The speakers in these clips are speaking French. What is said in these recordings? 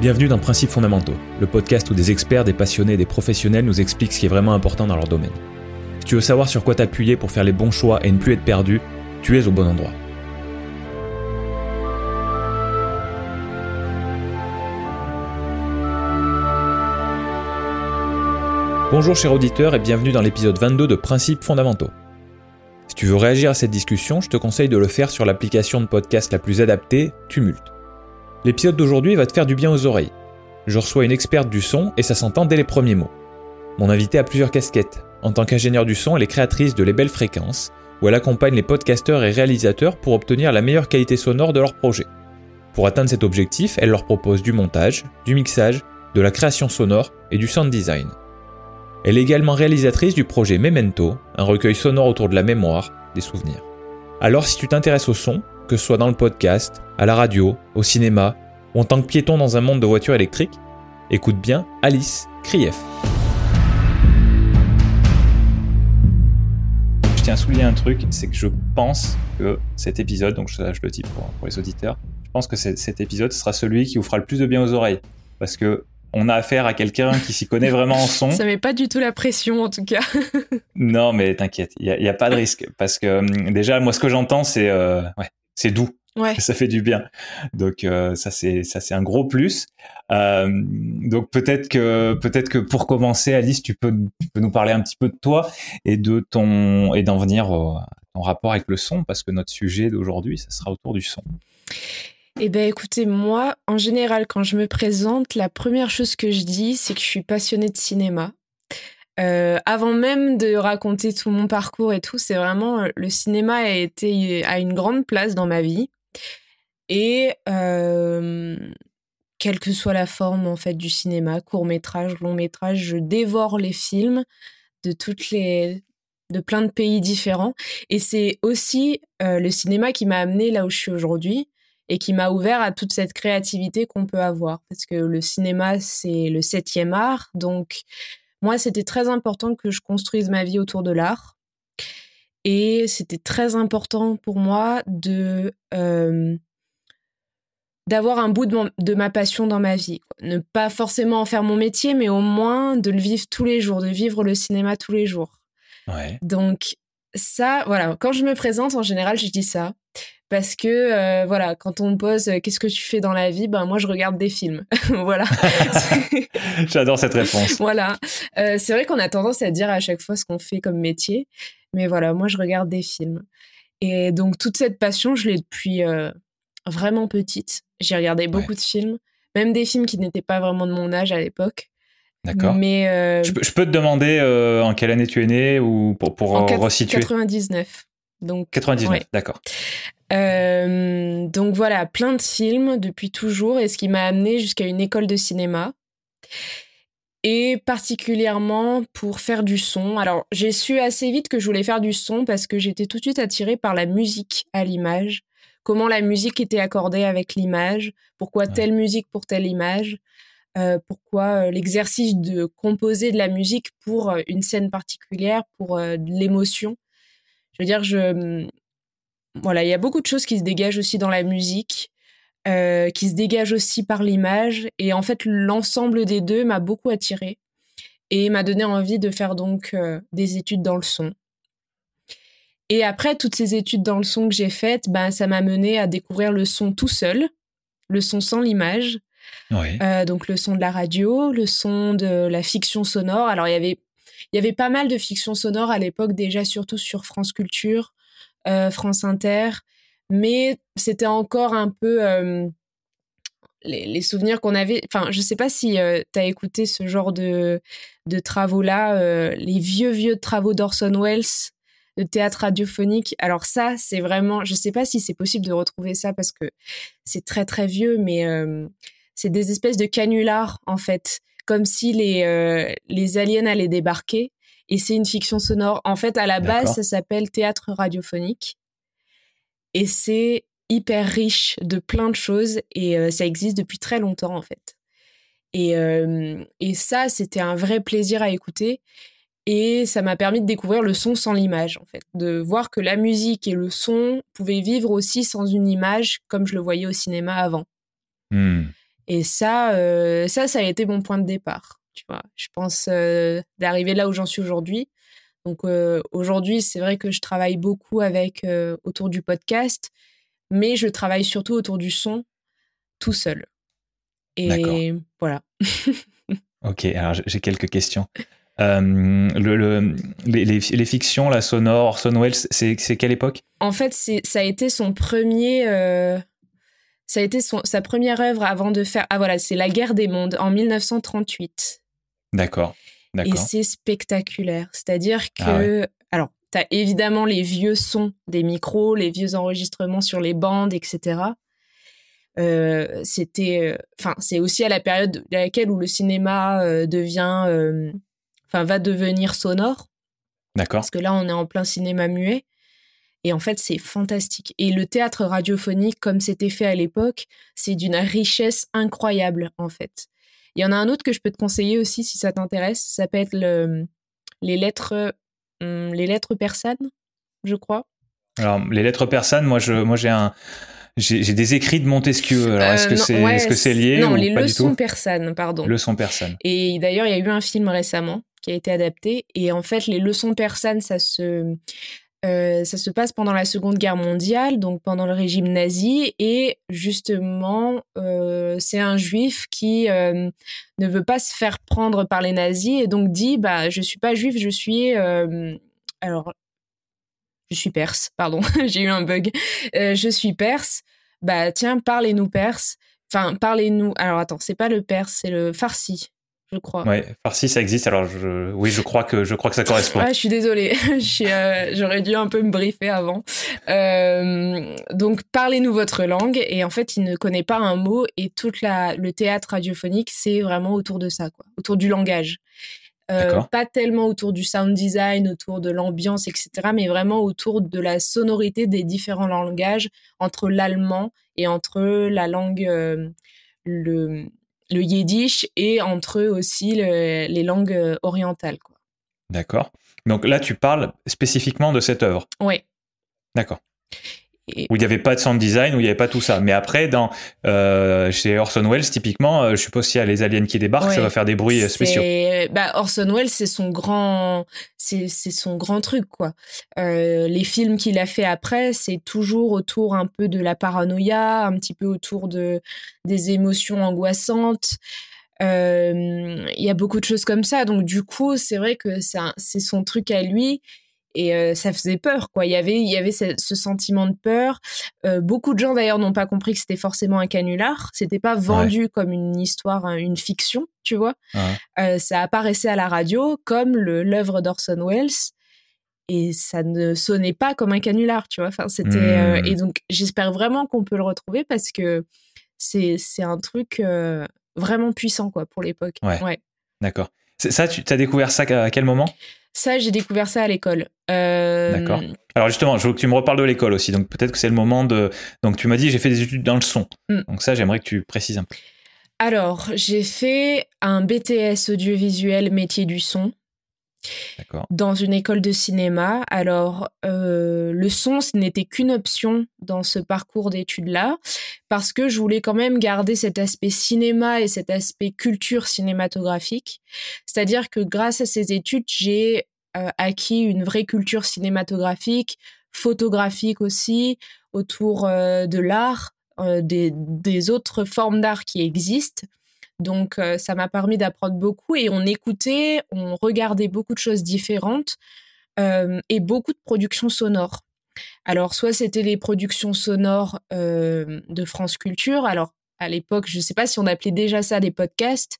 Bienvenue dans Principes fondamentaux, le podcast où des experts, des passionnés et des professionnels nous expliquent ce qui est vraiment important dans leur domaine. Si tu veux savoir sur quoi t'appuyer pour faire les bons choix et ne plus être perdu, tu es au bon endroit. Bonjour chers auditeurs et bienvenue dans l'épisode 22 de Principes fondamentaux. Si tu veux réagir à cette discussion, je te conseille de le faire sur l'application de podcast la plus adaptée, Tumult. L'épisode d'aujourd'hui va te faire du bien aux oreilles. Je reçois une experte du son et ça s'entend dès les premiers mots. Mon invité a plusieurs casquettes. En tant qu'ingénieure du son, elle est créatrice de Les Belles Fréquences, où elle accompagne les podcasteurs et réalisateurs pour obtenir la meilleure qualité sonore de leurs projets. Pour atteindre cet objectif, elle leur propose du montage, du mixage, de la création sonore et du sound design. Elle est également réalisatrice du projet Memento, un recueil sonore autour de la mémoire, des souvenirs. Alors si tu t'intéresses au son, que ce soit dans le podcast, à la radio, au cinéma, ou en tant que piéton dans un monde de voitures électriques, écoute bien Alice Krief. Je tiens à souligner un truc, c'est que je pense que cet épisode, donc je, le dis pour, les auditeurs, je pense que cet épisode sera celui qui vous fera le plus de bien aux oreilles. Parce que on a affaire à quelqu'un qui s'y connaît vraiment en son. Ça met pas du tout la pression en tout cas. non, mais t'inquiète, il y, a, pas de risque parce que hum, déjà moi ce que j'entends c'est euh, ouais, c'est doux. Ouais. Ça fait du bien. Donc euh, ça c'est ça c'est un gros plus. Euh, donc peut-être que peut-être que pour commencer, Alice, tu peux tu peux nous parler un petit peu de toi et de ton et d'en venir au, ton rapport avec le son parce que notre sujet d'aujourd'hui, ça sera autour du son. Eh bien, écoutez, moi, en général, quand je me présente, la première chose que je dis, c'est que je suis passionnée de cinéma. Euh, avant même de raconter tout mon parcours et tout, c'est vraiment euh, le cinéma a été à une grande place dans ma vie et euh, quelle que soit la forme en fait du cinéma, court métrage, long métrage, je dévore les films de toutes les de plein de pays différents et c'est aussi le cinéma qui m'a amené là où je suis aujourd'hui et qui m'a ouvert à toute cette créativité qu'on peut avoir. Parce que le cinéma, c'est le septième art. Donc, moi, c'était très important que je construise ma vie autour de l'art. Et c'était très important pour moi de euh, d'avoir un bout de, ma passion dans ma vie. Ne pas forcément en faire mon métier, mais au moins de le vivre tous les jours, de vivre le cinéma tous les jours. Ouais. Donc ça, voilà, quand je me présente, en général, je dis ça parce que euh, voilà, quand on me pose euh, qu'est-ce que tu fais dans la vie, ben moi je regarde des films. voilà. J'adore cette réponse. voilà. Euh, c'est vrai qu'on a tendance à dire à chaque fois ce qu'on fait comme métier, mais voilà, moi je regarde des films. Et donc toute cette passion, je l'ai depuis vraiment petite. J'ai regardé beaucoup de films, même des films qui n'étaient pas vraiment de mon âge à l'époque. D'accord. Mais je, peux te demander en quelle année tu es né ou pour, pour en resituer? 99. Donc, 99, d'accord. Euh, donc voilà, plein de films depuis toujours et ce qui m'a amené jusqu'à une école de cinéma. Et particulièrement pour faire du son. Alors, j'ai su assez vite que je voulais faire du son parce que j'étais tout de suite attirée par la musique à l'image. Comment la musique était accordée avec l'image, pourquoi telle musique pour telle image, euh, pourquoi euh, l'exercice de composer de la musique pour une scène particulière, pour de l'émotion. Je veux dire, je, voilà, il y a beaucoup de choses qui se dégagent aussi dans la musique, euh, qui se dégagent aussi par l'image. Et en fait, l'ensemble des deux m'a beaucoup attiré et m'a donné envie de faire donc euh, des études dans le son. Et après toutes ces études dans le son que j'ai faites, ben, ça m'a mené à découvrir le son tout seul, le son sans l'image. Euh, donc le son de la radio, le son de la fiction sonore. Alors il y avait il y avait pas mal de fiction sonore à l'époque déjà, surtout sur France Culture, France Inter, mais c'était encore un peu euh, les, souvenirs qu'on avait. Enfin, je sais pas si euh, tu as écouté ce genre de, de travaux-là, les vieux, vieux travaux d'Orson Welles de théâtre radiophonique. Alors ça, c'est vraiment, je sais pas si c'est possible de retrouver ça parce que c'est très très vieux, mais c'est des espèces de canulars en fait, comme si les les aliens allaient débarquer et c'est une fiction sonore. En fait, à la base, ça s'appelle théâtre radiophonique. Et c'est hyper riche de plein de choses et euh, ça existe depuis très longtemps en fait. Et, euh, et ça, c'était un vrai plaisir à écouter et ça m'a permis de découvrir le son sans l'image en fait, de voir que la musique et le son pouvaient vivre aussi sans une image comme je le voyais au cinéma avant. Hmm. Et ça, ça, ça a été mon point de départ. Tu vois, je pense d'arriver là où j'en suis aujourd'hui. Donc aujourd'hui, c'est vrai que je travaille beaucoup avec autour du podcast, mais je travaille surtout autour du son tout seul. Et voilà. ok, alors j'ai quelques questions. le, les, fictions, la sonore, Orson Welles, c'est quelle époque? En fait, ça a été son premier. ça a été son, sa première œuvre avant de faire. Ah voilà, c'est La guerre des mondes en 1938. D'accord. Et c'est spectaculaire. C'est-à-dire ah que, alors, tu as évidemment les vieux sons des micros, les vieux enregistrements sur les bandes, etc. Euh, c'était, euh, enfin, c'est aussi à la période à laquelle où le cinéma euh, devient, enfin, va devenir sonore. D'accord. Parce que là, on est en plein cinéma muet. Et en fait, c'est fantastique. Et le théâtre radiophonique, comme c'était fait à l'époque, c'est d'une richesse incroyable, en fait. Il y en a un autre que je peux te conseiller aussi si ça t'intéresse. Ça peut être le, les lettres, hum, les lettres persanes, je crois. Alors les lettres persanes, moi je, moi j'ai un, j'ai des écrits de Montesquieu. Alors, est-ce que euh, c'est est -ce c'est lié Non, les leçons persanes, pardon. Leçons persanes. Et d'ailleurs, il y a eu un film récemment qui a été adapté. Et en fait, les leçons persanes, ça se, euh, ça se passe pendant la Seconde Guerre mondiale, donc pendant le régime nazi, et justement, euh, c'est un juif qui euh, ne veut pas se faire prendre par les nazis et donc dit, bah, je suis pas juif, je suis, alors, je suis perse, pardon, j'ai eu un bug, je suis perse, bah tiens, parlez-nous perse, enfin, parlez-nous, alors attends, c'est pas le perse, c'est le farsi je crois. Ouais, farci, ça existe. Alors, je, oui, je crois que je crois que ça correspond. je suis désolée. Euh, j'aurais dû un peu me briefer avant. Euh, donc, parlez-nous votre langue. Et en fait, il ne connaît pas un mot. Et tout le théâtre radiophonique, c'est vraiment autour de ça, quoi, autour du langage. Euh, pas tellement autour du sound design, autour de l'ambiance, etc., mais vraiment autour de la sonorité des différents langages entre l'allemand et entre la langue, le, le yiddish et entre eux aussi les langues euh, orientales. D'accord. Donc là, tu parles spécifiquement de cette œuvre? Oui. D'accord. Où il n'y avait pas de sound design, où il n'y avait pas tout ça. Mais après, dans, euh, chez Orson Welles, typiquement, euh, je suppose qu'il y a les aliens qui débarquent, ça va faire des bruits spéciaux. Bah, Orson Welles, c'est son grand, c'est son grand truc, quoi. Euh, les films qu'il a fait après, c'est toujours autour un peu de la paranoïa, un petit peu autour de des émotions angoissantes. Il y a beaucoup de choses comme ça. Donc, du coup, c'est vrai que c'est son truc à lui et euh, ça faisait peur quoi. Il y avait il y avait ce, sentiment de peur. Euh, beaucoup de gens d'ailleurs n'ont pas compris que c'était forcément un canular. C'était pas vendu comme une histoire une fiction tu vois. Euh, ça apparaissait à la radio comme le l'œuvre d'Orson Welles. Et ça ne sonnait pas comme un canular tu vois. Enfin c'était mmh. et donc j'espère vraiment qu'on peut le retrouver parce que c'est c'est un truc vraiment puissant quoi pour l'époque. Ouais, d'accord. Ça tu as découvert ça à quel moment? Ça, j'ai découvert ça à l'école. Euh, D'accord. Alors justement, je veux que tu me reparles de l'école aussi. Donc peut-être que c'est le moment de. Donc tu m'as dit j'ai fait des études dans le son. Mm. Donc ça, j'aimerais que tu précises un peu. Alors j'ai fait un BTS audiovisuel métier du son dans une école de cinéma. Alors, euh, le son, ce n'était qu'une option dans ce parcours d'études-là, parce que je voulais quand même garder cet aspect cinéma et cet aspect culture cinématographique. C'est-à-dire que grâce à ces études, j'ai euh, acquis une vraie culture cinématographique, photographique aussi, autour euh, de l'art, des, des autres formes d'art qui existent. Donc euh, ça m'a permis d'apprendre beaucoup et on écoutait, on regardait beaucoup de choses différentes euh, et beaucoup de productions sonores. Alors soit c'était les productions sonores euh, de France Culture, alors à l'époque je ne sais pas si on appelait déjà ça des podcasts,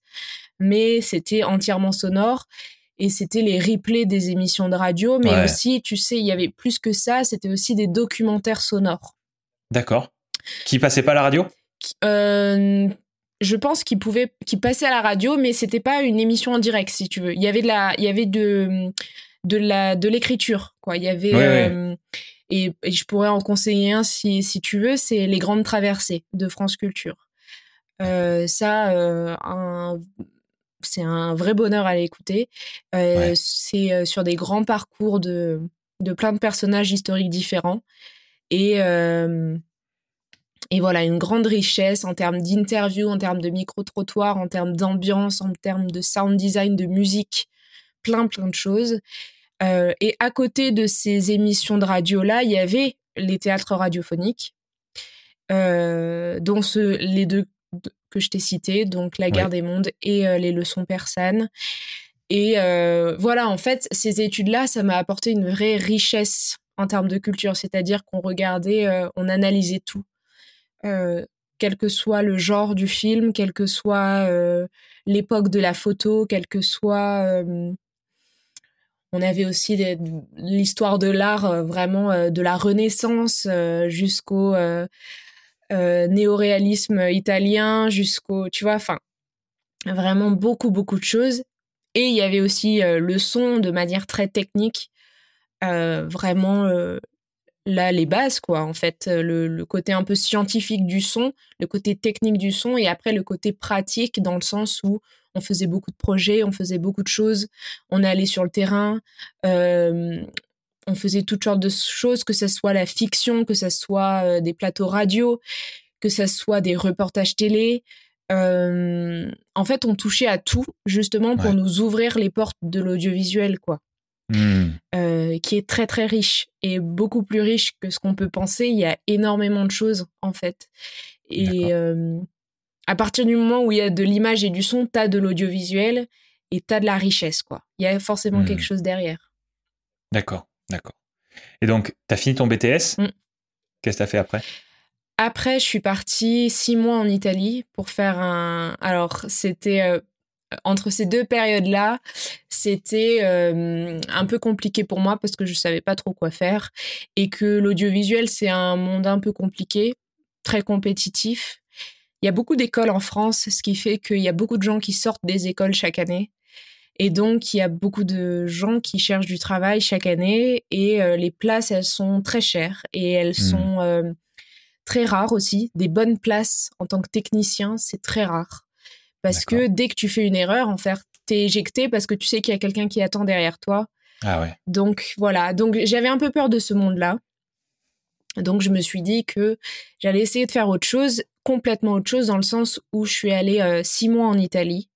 mais c'était entièrement sonore et c'était les replays des émissions de radio, mais aussi tu sais il y avait plus que ça, c'était aussi des documentaires sonores. D'accord. Qui passaient pas à la radio? Je pense qu'il pouvait, qu'il passait à la radio, mais c'était pas une émission en direct, si tu veux. Il y avait de la, il y avait de, de la, de l'écriture, quoi. Il y avait, euh, Et, je pourrais en conseiller un si, si tu veux, c'est Les Grandes Traversées de France Culture. Euh, ça, euh, c'est un vrai bonheur à l'écouter. C'est sur des grands parcours de, de plein de personnages historiques différents. Et et voilà, une grande richesse en termes d'interviews, en termes de micro-trottoirs, en termes d'ambiance, en termes de sound design, de musique, plein, plein de choses. Euh, et à côté de ces émissions de radio-là, il y avait les théâtres radiophoniques, euh, dont ce, les deux que je t'ai cités, donc La guerre des mondes et euh, Les leçons persanes. Et voilà, en fait, ces études-là, ça m'a apporté une vraie richesse en termes de culture, c'est-à-dire qu'on regardait, on analysait tout. Quel que soit le genre du film, quelle que soit l'époque de la photo, quel que soit on avait aussi l'histoire de l'art euh, vraiment euh, de la Renaissance euh, jusqu'au néoréalisme italien, jusqu'au, tu vois, enfin, vraiment beaucoup, beaucoup de choses. Et il y avait aussi le son de manière très technique, vraiment là les bases quoi en fait le, côté un peu scientifique du son le côté technique du son et après le côté pratique dans le sens où on faisait beaucoup de projets, on faisait beaucoup de choses, on allait sur le terrain, euh, on faisait toutes sortes de choses, que ce soit la fiction, que ce soit euh, des plateaux radio, que ce soit des reportages télé. Euh, en fait, on touchait à tout justement pour nous ouvrir les portes de l'audiovisuel, quoi. Hmm. qui est très très riche et beaucoup plus riche que ce qu'on peut penser. Il y a énormément de choses en fait. Et à partir du moment où il y a de l'image et du son, tu as de l'audiovisuel et tu as de la richesse, quoi. Il y a forcément hmm. quelque chose derrière. D'accord, d'accord. Et donc, tu as fini ton BTS hmm. Qu'est-ce que tu as fait après? Après, je suis partie six mois en Italie pour faire un. Alors, c'était. Entre ces deux périodes-là, c'était euh, un peu compliqué pour moi parce que je savais pas trop quoi faire et que l'audiovisuel, c'est un monde un peu compliqué, très compétitif il y a beaucoup d'écoles en France, ce qui fait qu'il y a beaucoup de gens qui sortent des écoles chaque année. Et donc, il y a beaucoup de gens qui cherchent du travail chaque année et euh, les places, elles sont très chères et elles mmh. sont euh, très rares aussi. Des bonnes places en tant que technicien, c'est très rare. Parce que dès que tu fais une erreur, en fait, t'es éjecté parce que tu sais qu'il y a quelqu'un qui attend derrière toi. Ah ouais. Donc voilà, donc j'avais un peu peur de ce monde-là. Donc je me suis dit que j'allais essayer de faire autre chose complètement autre chose dans le sens où je suis allée euh, six mois en Italie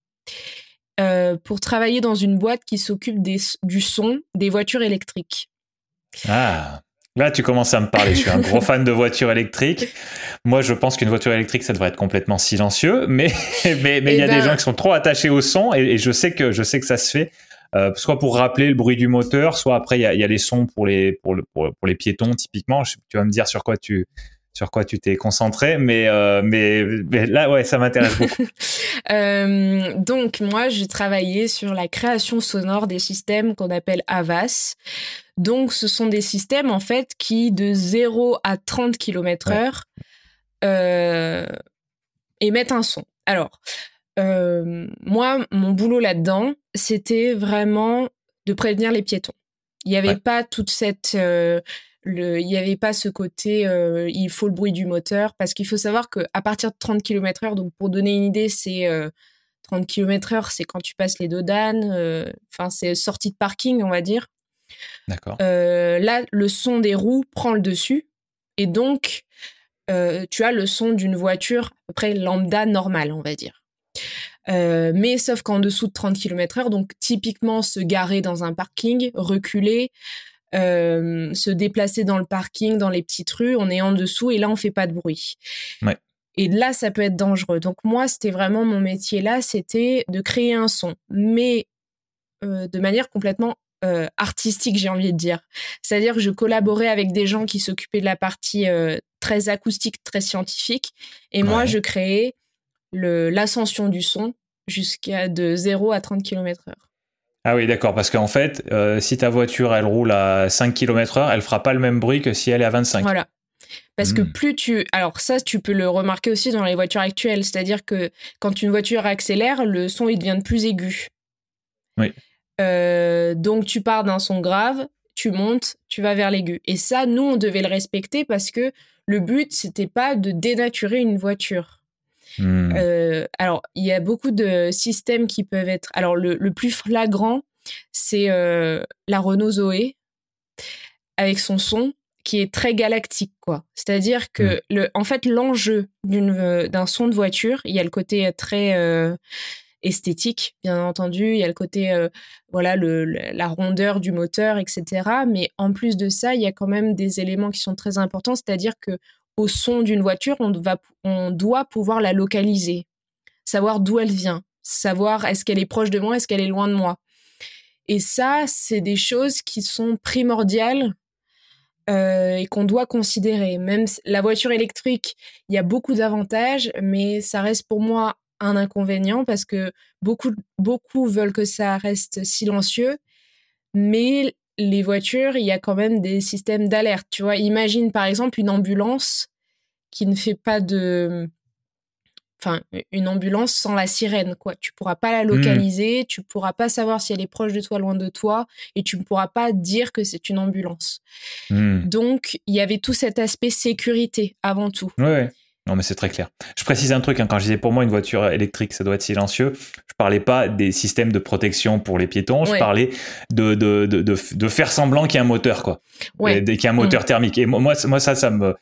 euh, pour travailler dans une boîte qui s'occupe du son des voitures électriques. Ah, là tu commences à me parler. Je suis un gros fan de voitures électriques. Moi, je pense qu'une voiture électrique, ça devrait être complètement silencieux, mais mais mais il y a des ben gens qui sont trop attachés au son et, je sais que je sais que ça se fait. Euh, soit pour rappeler le bruit du moteur, soit après il y a, y a, les sons pour les pour, le, pour, les piétons typiquement. tu vas me dire sur quoi tu sur quoi tu t'es concentré, mais, euh, mais, là, ouais, ça m'intéresse beaucoup. Euh, donc, moi, j'ai travaillé sur la création sonore des systèmes qu'on appelle AVAS. Donc, ce sont des systèmes, en fait, qui, de 0 à 30 km heure, euh, émettent un son. Alors, moi, mon boulot là-dedans, c'était vraiment de prévenir les piétons. Il n'y avait pas toute cette il n'y avait pas ce côté euh, il faut le bruit du moteur parce qu'il faut savoir que à partir de 30 km heure donc pour donner une idée c'est 30 km heure c'est quand tu passes les dodanes euh, enfin c'est sortie de parking on va dire. D'accord. Euh, là le son des roues prend le dessus et donc tu as le son d'une voiture à peu près lambda normale on va dire. Mais sauf qu'en dessous de 30 km heure donc typiquement se garer dans un parking reculer euh, se déplacer dans le parking, dans les petites rues, on est en dessous et là on fait pas de bruit. Et là, ça peut être dangereux. Donc moi, c'était vraiment mon métier là, c'était de créer un son, mais euh, de manière complètement euh, artistique, j'ai envie de dire. C'est-à-dire que je collaborais avec des gens qui s'occupaient de la partie très acoustique, très scientifique, et moi, je créais l'ascension du son jusqu'à de 0 à 30 km heure. Ah oui, d'accord, parce qu'en fait, euh, si ta voiture, elle roule à 5 km heure, elle fera pas le même bruit que si elle est à 25. Voilà. Parce que hmm. plus tu... Alors ça, tu peux le remarquer aussi dans les voitures actuelles, c'est-à-dire que quand une voiture accélère, le son, il devient de plus aigu. Oui. Euh, donc tu pars d'un son grave, tu montes, tu vas vers l'aigu. Et ça, nous, on devait le respecter parce que le but, c'était pas de dénaturer une voiture. Hmm. Euh, alors, il y a beaucoup de systèmes qui peuvent être. Alors, le, plus flagrant, c'est euh, la Renault Zoé avec son son qui est très galactique, quoi. C'est-à-dire que, mm. le, en fait, l'enjeu d'un son de voiture, il y a le côté très esthétique, bien entendu. Il y a le côté, euh, voilà, le, la rondeur du moteur, etc. Mais en plus de ça, il y a quand même des éléments qui sont très importants, c'est-à-dire que au son d'une voiture, on, va, on doit pouvoir la localiser, savoir d'où elle vient, savoir est-ce qu'elle est proche de moi, est-ce qu'elle est loin de moi. Et ça, c'est des choses qui sont primordiales euh, et qu'on doit considérer. Même la voiture électrique, il y a beaucoup d'avantages, mais ça reste pour moi un inconvénient parce que beaucoup, beaucoup veulent que ça reste silencieux, mais les voitures, il y a quand même des systèmes d'alerte. Tu vois, imagine par exemple une ambulance qui ne fait pas de. Enfin, une ambulance sans la sirène, quoi. Tu pourras pas la mmh. localiser, tu pourras pas savoir si elle est proche de toi, loin de toi, et tu ne pourras pas dire que c'est une ambulance. Mmh. Donc, il y avait tout cet aspect sécurité avant tout. Ouais. Non, mais c'est très clair. Je précise un truc, hein, quand je disais pour moi une voiture électrique, ça doit être silencieux, je parlais pas des systèmes de protection pour les piétons, je parlais de, de, de, de, faire semblant qu'il y a un moteur, quoi. Ouais. Qu'il y a un moteur mm. thermique. Et moi, moi ça, ça me,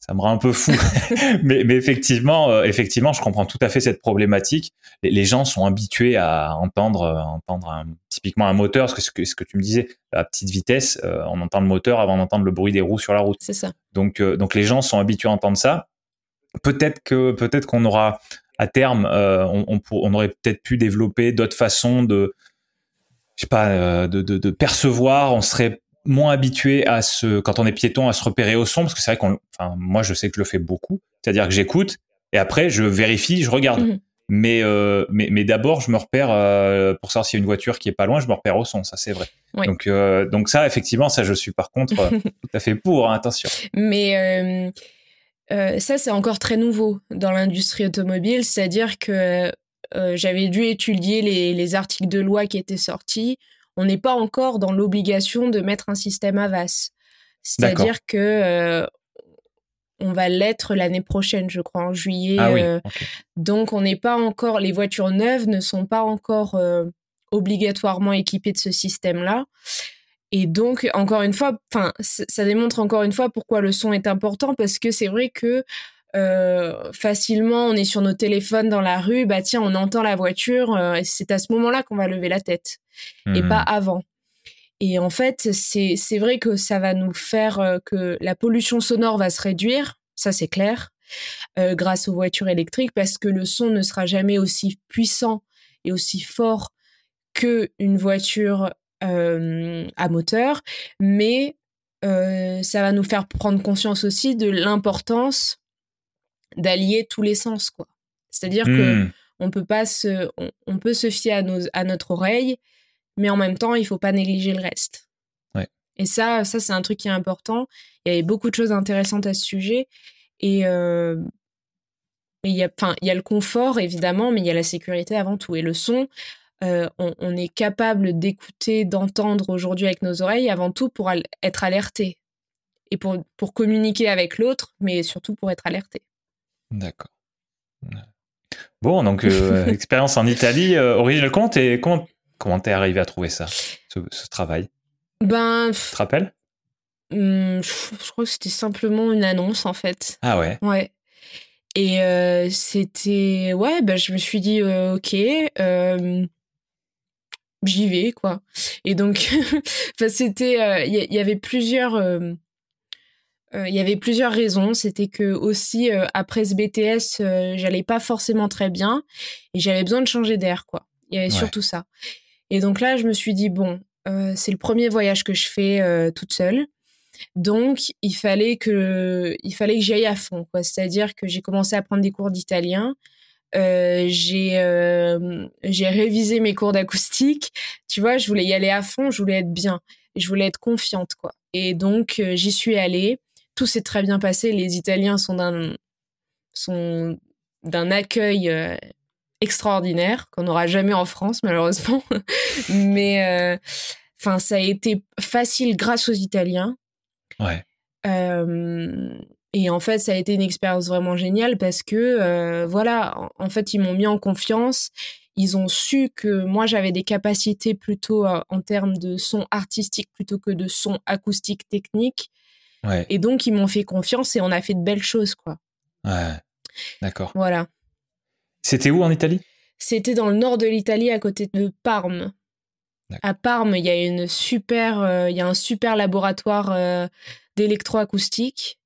ça me rend un peu fou. mais, mais, effectivement, euh, effectivement, je comprends tout à fait cette problématique. Les, gens sont habitués à entendre, euh, entendre typiquement un moteur, ce que, ce que tu me disais, à petite vitesse, euh, on entend le moteur avant d'entendre le bruit des roues sur la route. C'est ça. Donc, donc les gens sont habitués à entendre ça peut-être que peut-être qu'on aura à terme, euh, on, on, aurait peut-être pu développer d'autres façons de, je sais pas, euh, de, de, de, percevoir. On serait moins habitué à se, quand on est piéton, à se repérer au son, parce que c'est vrai qu'on, enfin, moi, je sais que je le fais beaucoup. C'est-à-dire que j'écoute et après, je vérifie, je regarde. Mhm. Mais, euh, mais, mais d'abord, je me repère euh, pour savoir s'il y a une voiture qui est pas loin, je me repère au son, ça c'est vrai. Donc, euh, donc ça, effectivement, ça je suis par contre tout à fait pour, hein, attention. Mais euh, ça, c'est encore très nouveau dans l'industrie automobile, c'est-à-dire que euh, j'avais dû étudier les, articles de loi qui étaient sortis. On n'est pas encore dans l'obligation de mettre un système AVAS. C'est-à-dire que euh, on va l'être l'année prochaine, je crois, en juillet. Ah donc, on n'est pas encore, les voitures neuves ne sont pas encore obligatoirement équipées de ce système-là. Et donc, encore une fois, enfin, ça démontre encore une fois pourquoi le son est important parce que c'est vrai que euh, facilement, on est sur nos téléphones dans la rue, bah tiens, on entend la voiture, euh, et c'est à ce moment-là qu'on va lever la tête et pas mmh. avant. Et en fait, c'est c'est vrai que ça va nous faire euh, que la pollution sonore va se réduire, ça c'est clair, grâce aux voitures électriques parce que le son ne sera jamais aussi puissant et aussi fort que une voiture à moteur, mais euh, ça va nous faire prendre conscience aussi de l'importance d'allier tous les sens, quoi. C'est-à-dire que mmh. on peut pas se, on, peut se fier à, nos, à notre oreille, mais en même temps, il faut pas négliger le reste. Et ça, ça c'est un truc qui est important. Il y avait beaucoup de choses intéressantes à ce sujet. Et euh, il y a, enfin, il y a le confort évidemment, mais il y a la sécurité avant tout. Et le son, euh, on, est capable d'écouter, d'entendre aujourd'hui avec nos oreilles, avant tout pour être alerté et pour, pour communiquer avec l'autre, mais surtout pour être alerté. D'accord. Bon, donc euh, expérience en Italie, euh, Original Compte, et comment comment t'es arrivé à trouver ça, ce, travail? Ben, tu te rappelles? hmm, Je crois que c'était simplement une annonce en fait. Ah ouais. Ouais. Et c'était ouais, ben je me suis dit ok j'y vais quoi. Et donc c'était il euh, y, avait plusieurs euh, euh, il y avait plusieurs raisons, c'était que aussi après ce BTS, j'allais pas forcément très bien et j'avais besoin de changer d'air quoi. Il y avait surtout ça. Et donc là, je me suis dit bon, c'est le premier voyage que je fais toute seule. Donc, il fallait que, il fallait que j'y aille à fond, quoi. C'est-à-dire que j'ai commencé à prendre des cours d'italien. Euh, j'ai euh, j'ai révisé mes cours d'acoustique. Tu vois, je voulais y aller à fond, je voulais être bien, je voulais être confiante quoi. Et donc euh, j'y suis allée. Tout s'est très bien passé. Les Italiens sont d'un sont d'un accueil extraordinaire qu'on n'aura jamais en France malheureusement. Mais enfin ça a été facile grâce aux Italiens. Ouais. Et en fait, ça a été une expérience vraiment géniale parce que, euh, voilà, en fait, ils m'ont mis en confiance. Ils ont su que moi, j'avais des capacités plutôt euh, en termes de son artistique plutôt que de son acoustique technique. Et donc, ils m'ont fait confiance et on a fait de belles choses, quoi. Ouais, d'accord. Voilà. C'était où en Italie? C'était dans le nord de l'Italie, à côté de Parme. À Parme, il y a une super, euh, y a un super laboratoire d'électroacoustique.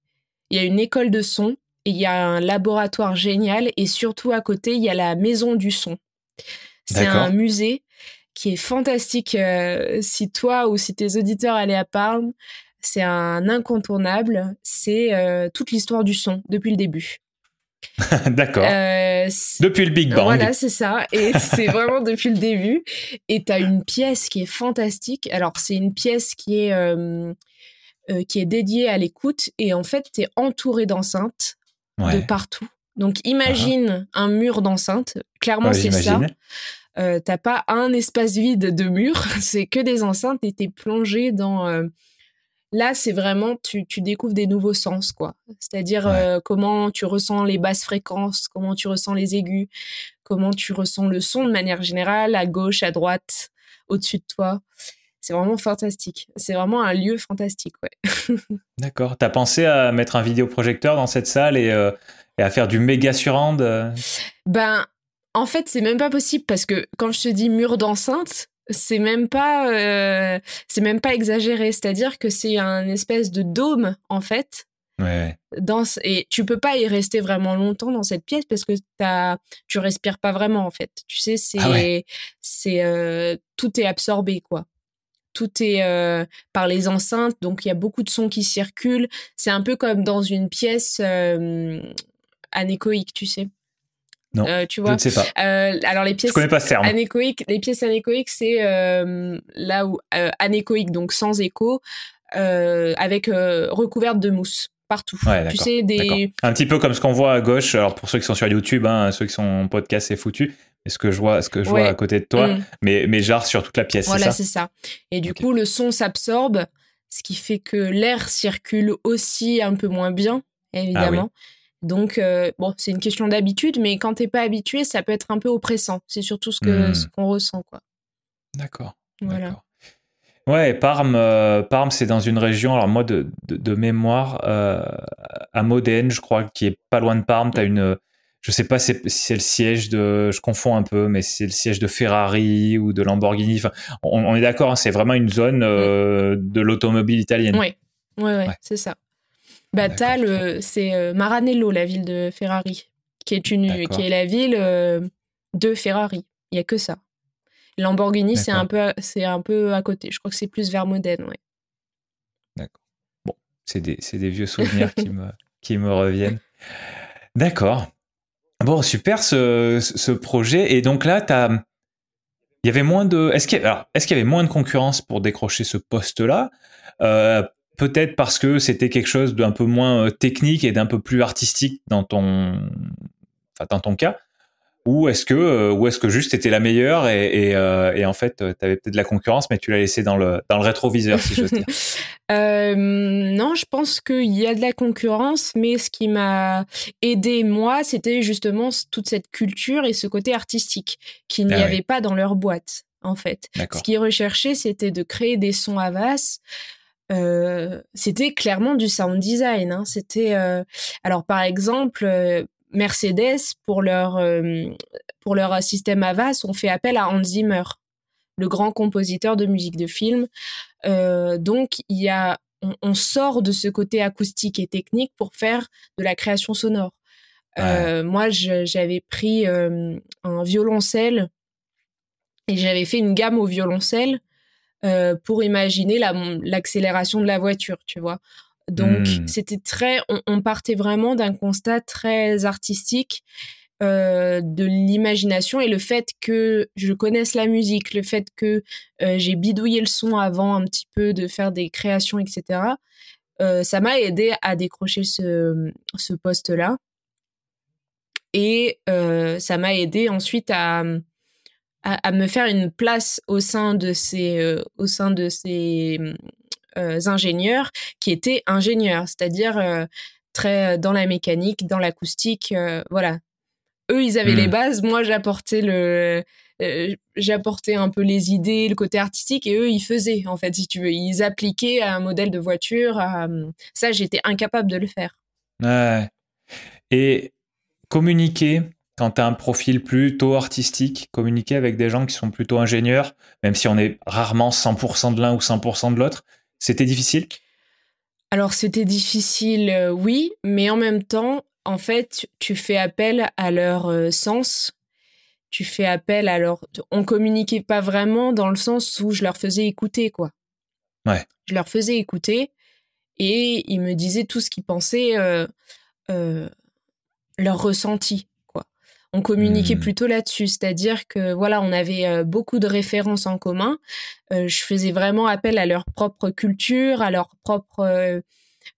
Il y a une école de son. Il y a un laboratoire génial et surtout à côté, il y a la maison du son. C'est un musée qui est fantastique. Euh, si toi ou si tes auditeurs allaient à Parme, c'est un incontournable. C'est toute l'histoire du son depuis le début. D'accord. Euh, depuis le Big Bang. Voilà, c'est ça. Et c'est vraiment depuis le début. Et tu as une pièce qui est fantastique. Alors, c'est une pièce qui est, euh, euh, qui est dédiée à l'écoute. Et en fait, tu es entouré d'enceintes de partout. Donc, imagine uh-huh. un mur d'enceinte. Clairement, c'est ça. T'as pas un espace vide de mur. c'est que des enceintes et t'es plongé dans Là, c'est vraiment, tu, découvres des nouveaux sens, quoi. C'est-à-dire euh, comment tu ressens les basses fréquences, comment tu ressens les aigus, comment tu ressens le son de manière générale, à gauche, à droite, au-dessus de toi. C'est vraiment fantastique. C'est vraiment un lieu fantastique, ouais. D'accord. T'as pensé à mettre un vidéoprojecteur dans cette salle et, euh, à faire du méga surround euh? Ben, en fait, c'est même pas possible parce que quand je te dis mur d'enceinte, c'est même pas euh, c'est même pas exagéré c'est-à-dire que c'est un espèce de dôme en fait ouais. dans et tu peux pas y rester vraiment longtemps dans cette pièce parce que t'as tu respires pas vraiment en fait tu sais c'est ah c'est euh, tout est absorbé quoi tout est euh, par les enceintes donc il y a beaucoup de sons qui circulent c'est un peu comme dans une pièce anéchoïque tu sais non, euh, tu vois. Je ne sais pas. Euh, alors les pièces. Je connais pas ce terme. Anéchoïques, les pièces anéchoïques, c'est euh, là où anéchoïque, donc sans écho, avec recouverte de mousse partout. tu sais des. Un petit peu comme ce qu'on voit à gauche. Alors pour ceux qui sont sur YouTube, hein, ceux qui sont en podcast, c'est foutu. Mais ce que je vois, ce que je vois à côté de toi, mm. mais mais genre sur toute la pièce. Voilà, c'est ça. Et du coup, le son s'absorbe, ce qui fait que l'air circule aussi un peu moins bien, évidemment. Ah donc, euh, bon, c'est une question d'habitude, mais quand t'es pas habitué, ça peut être un peu oppressant. C'est surtout ce hmm. qu'on ressent, quoi. D'accord. Voilà. Ouais, Parme, euh, Parme, c'est dans une région. Alors moi, de, de, mémoire, euh, à Modène, je crois, qui est pas loin de Parme. T'as une, je sais pas si c'est le siège de, je confonds un peu, mais c'est le siège de Ferrari ou de Lamborghini. Enfin, on, est d'accord, hein, c'est vraiment une zone de l'automobile italienne. Oui, ouais, ouais, c'est ça. Bah, c'est euh, Maranello, la ville de Ferrari, qui est, une, qui est la ville euh, de Ferrari. Il n'y a que ça. Lamborghini, c'est un, peu, un peu à côté. Je crois que c'est plus vers Modène, ouais. D'accord. Bon, c'est des, des, vieux souvenirs qui, me, qui me reviennent. D'accord. Bon, super ce, ce, projet. Et donc là, as... il y avait moins de. Est-ce qu'il y, est qu'il y, avait moins de concurrence pour décrocher ce poste-là? Euh, peut-être parce que c'était quelque chose d'un peu moins euh, technique et d'un peu plus artistique dans ton, enfin, dans ton cas ou est-ce que euh, ou est-ce que juste étais la meilleure et, et, euh, et en fait tu avais peut-être de la concurrence mais tu l'as laissé dans le dans le rétroviseur si j'ose dire euh, non je pense qu'il y a de la concurrence mais ce qui m'a aidé moi c'était justement toute cette culture et ce côté artistique qu'il n'y ah avait pas dans leur boîte en fait ce qu'ils recherchaient c'était de créer des sons à Vasse euh, c'était clairement du sound design. Hein. C'était euh, alors par exemple euh, Mercedes pour leur pour leur système Avas ont fait appel à Hans Zimmer, le grand compositeur de musique de film. donc il y a on, sort de ce côté acoustique et technique pour faire de la création sonore. moi, j'avais pris un violoncelle et j'avais fait une gamme au violoncelle euh, pour imaginer l'accélération de la voiture, tu vois. Donc hmm. c'était très, on, partait vraiment d'un constat très artistique euh, de l'imagination et le fait que je connaisse la musique, le fait que euh, j'ai bidouillé le son avant un petit peu de faire des créations, etc. ça m'a aidé à décrocher ce, ce poste-là. Et ça m'a aidé ensuite à, à, me faire une place au sein de ces, euh, au sein de ces euh, ingénieurs qui étaient ingénieurs, c'est-à-dire euh, très dans la mécanique, dans l'acoustique, voilà. Eux, ils avaient les hmm. bases, moi, j'apportais le, j'apportais un peu les idées, le côté artistique, et eux, ils faisaient, en fait, si tu veux. Ils appliquaient à un modèle de voiture. Ça, j'étais incapable de le faire. Ouais. Et communiquer, quand tu as un profil plutôt artistique, communiquer avec des gens qui sont plutôt ingénieurs, même si on est rarement 100% de l'un ou 100% de l'autre, c'était difficile? Alors c'était difficile, euh, oui, mais en même temps, en fait, tu fais appel à leur euh, sens. Tu fais appel à leur. On communiquait pas vraiment dans le sens où je leur faisais écouter, quoi. Ouais. Je leur faisais écouter et ils me disaient tout ce qu'ils pensaient, euh, leur ressenti on communiquait hmm. plutôt là-dessus, c'est-à-dire que voilà, on avait euh, beaucoup de références en commun. Euh, je faisais vraiment appel à leur propre culture, à leur propre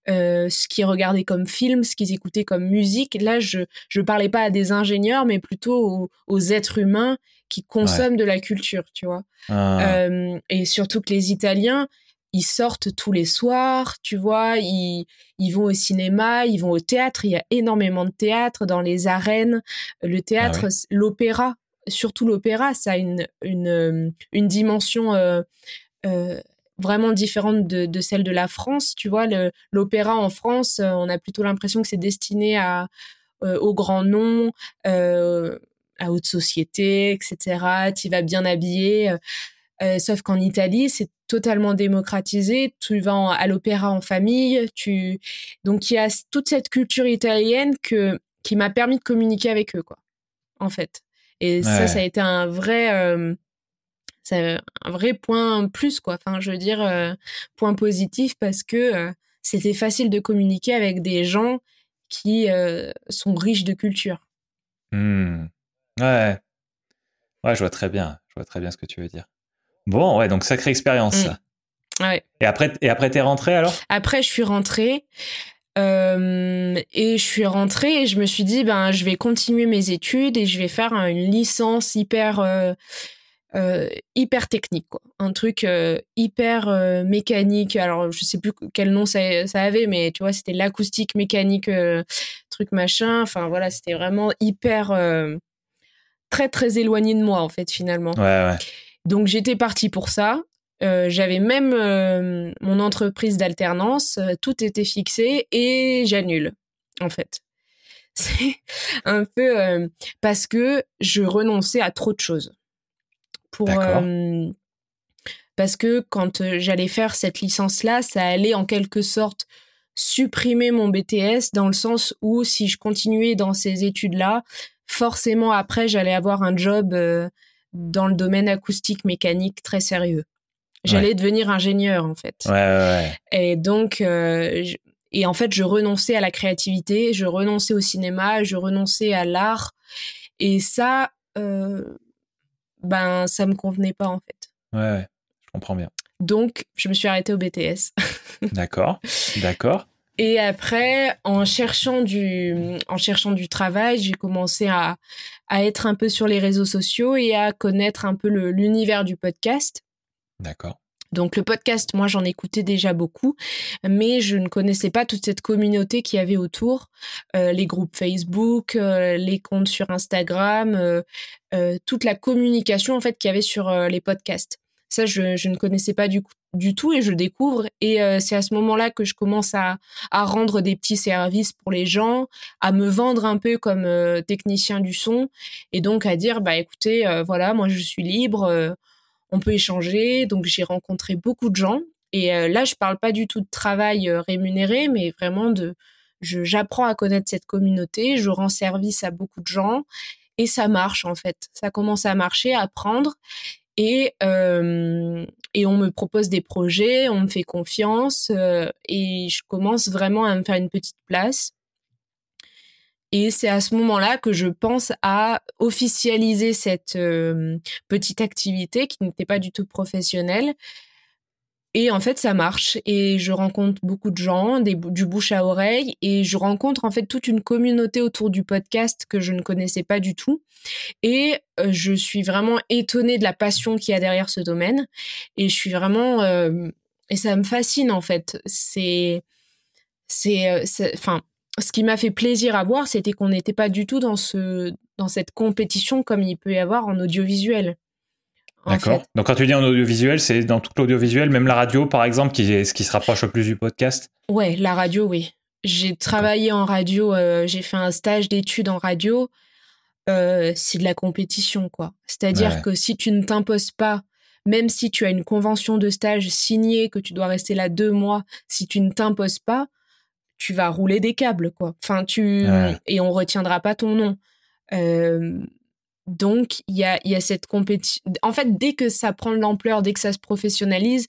euh, ce qu'ils regardaient comme film, ce qu'ils écoutaient comme musique. Là, je je parlais pas à des ingénieurs, mais plutôt aux, êtres humains qui consomment de la culture, tu vois. Ah. et surtout que les Italiens, ils sortent tous les soirs, tu vois, ils, ils vont au cinéma, ils vont au théâtre, il y a énormément de théâtre dans les arènes. Le ah théâtre, l'opéra, surtout l'opéra, ça a une, une, euh, une dimension euh, euh, vraiment différente de, de, celle de la France, tu vois. L'opéra en France, on a plutôt l'impression que c'est destiné à, aux grands noms, à haute société, etc. Tu vas bien habillé. Sauf qu'en Italie, c'est totalement démocratisé. Tu vas à l'opéra en famille. Tu donc il y a toute cette culture italienne que qui m'a permis de communiquer avec eux, quoi. En fait. Et ça, ça a été un vrai, euh, un vrai point plus, quoi. Enfin, je veux dire, euh, point positif parce que euh, c'était facile de communiquer avec des gens qui sont riches de culture. Mmh. Ouais. Ouais, je vois très bien. Je vois très bien ce que tu veux dire. Bon, ouais, donc sacrée expérience. Mm. Ouais. Et après, et après, t'es rentrée alors? Après, je suis rentrée. Euh, et je suis rentrée et je me suis dit, ben, je vais continuer mes études et je vais faire une licence hyper, euh, euh, hyper technique, quoi. Un truc hyper mécanique. Alors, je sais plus quel nom ça, ça avait, mais tu vois, c'était l'acoustique mécanique, truc machin. Enfin, voilà, c'était vraiment hyper, très, très éloigné de moi, en fait, finalement. Ouais, ouais. Donc j'étais partie pour ça. Euh, j'avais même euh, mon entreprise d'alternance, euh, tout était fixé et j'annule en fait. C'est un peu parce que je renonçais à trop de choses. Pour parce que quand j'allais faire cette licence là, ça allait en quelque sorte supprimer mon BTS dans le sens où si je continuais dans ces études là, forcément après j'allais avoir un job dans le domaine acoustique mécanique très sérieux. J'allais devenir ingénieur en fait. Ouais, ouais, Et donc, euh, et en fait, je renonçais à la créativité, je renonçais au cinéma, je renonçais à l'art. Et ça, euh, ben, ça me convenait pas en fait. Ouais, je comprends bien. Donc, je me suis arrêtée au BTS. d'accord, d'accord. Et après, en cherchant du, en cherchant du travail, j'ai commencé à, à être un peu sur les réseaux sociaux et à connaître un peu l'univers du podcast. D'accord. Donc le podcast, moi j'en écoutais déjà beaucoup, mais je ne connaissais pas toute cette communauté qui y avait autour, euh, les groupes Facebook, euh, les comptes sur Instagram, euh, toute la communication en fait qu'il y avait sur les podcasts. Ça, je, je, ne connaissais pas du, du tout et je découvre. Et euh, c'est à ce moment-là que je commence à, à, rendre des petits services pour les gens, à me vendre un peu comme euh, technicien du son et donc à dire, bah écoutez, euh, voilà, moi je suis libre, on peut échanger. Donc j'ai rencontré beaucoup de gens. Et là, je parle pas du tout de travail rémunéré, mais vraiment de, j'apprends à connaître cette communauté, je rends service à beaucoup de gens et ça marche en fait. Ça commence à marcher, à prendre. Et, euh, et on me propose des projets, on me fait confiance euh, et je commence vraiment à me faire une petite place. Et c'est à ce moment-là que je pense à officialiser cette euh, petite activité qui n'était pas du tout professionnelle et en fait, ça marche. Et je rencontre beaucoup de gens, du bouche à oreille. Et je rencontre en fait toute une communauté autour du podcast que je ne connaissais pas du tout. Et euh, je suis vraiment étonnée de la passion qu'il y a derrière ce domaine. Et je suis vraiment... Euh, et ça me fascine en fait. C'est... C'est... Euh, enfin, ce qui m'a fait plaisir à voir, c'était qu'on n'était pas du tout dans ce dans cette compétition comme il peut y avoir en audiovisuel. D'accord. Donc quand tu dis en audiovisuel, c'est dans tout l'audiovisuel, même la radio par exemple, qui est ce qui se rapproche le plus du podcast? Ouais, la radio, oui. J'ai travaillé en radio, euh, j'ai fait un stage d'études en radio. Euh, c'est de la compétition, quoi. C'est-à-dire que si tu ne t'imposes pas, même si tu as une convention de stage signée, que tu dois rester là deux mois, si tu ne t'imposes pas, tu vas rouler des câbles, quoi. Enfin, tu et on retiendra pas ton nom. Euh, donc, il y a, y a, cette compétition. En fait, dès que ça prend de l'ampleur, dès que ça se professionnalise,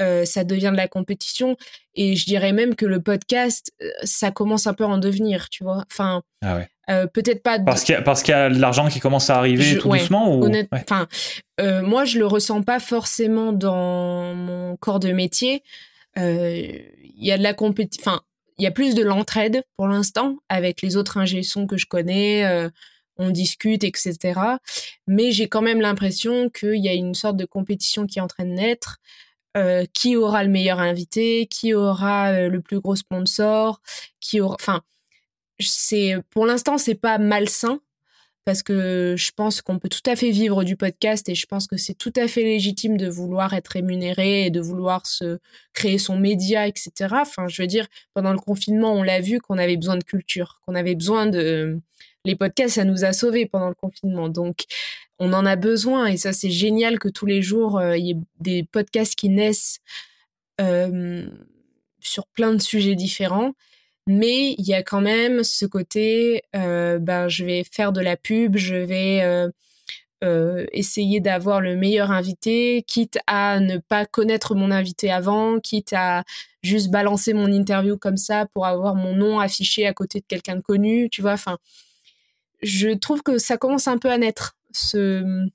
euh, ça devient de la compétition. Et je dirais même que le podcast, euh, ça commence un peu à en devenir, tu vois. Enfin, ah ouais. euh, peut-être pas. Parce qu'il y, parce qu'il y a de l'argent qui commence à arriver tout doucement ou... Enfin, euh, moi, je le ressens pas forcément dans mon corps de métier. Il y a de la compétition. Enfin, il y a plus de l'entraide pour l'instant avec les autres ingé que je connais. On discute, etc. Mais j'ai quand même l'impression qu'il y a une sorte de compétition qui est en train de naître. Euh, qui aura le meilleur invité, qui aura euh, le plus gros sponsor, qui aura, enfin, c'est pour l'instant c'est pas malsain parce que je pense qu'on peut tout à fait vivre du podcast et je pense que c'est tout à fait légitime de vouloir être rémunéré et de vouloir se créer son média, etc. Enfin, je veux dire, pendant le confinement, on l'a vu qu'on avait besoin de culture, qu'on avait besoin de les podcasts, ça nous a sauvés pendant le confinement. Donc, on en a besoin et ça, c'est génial que tous les jours, euh, il y ait des podcasts qui naissent euh, sur plein de sujets différents. Mais il y a quand même ce côté, euh, ben, je vais faire de la pub, je vais essayer d'avoir le meilleur invité, quitte à ne pas connaître mon invité avant, quitte à juste balancer mon interview comme ça pour avoir mon nom affiché à côté de quelqu'un de connu, tu vois. Enfin, je trouve que ça commence un peu à naître ce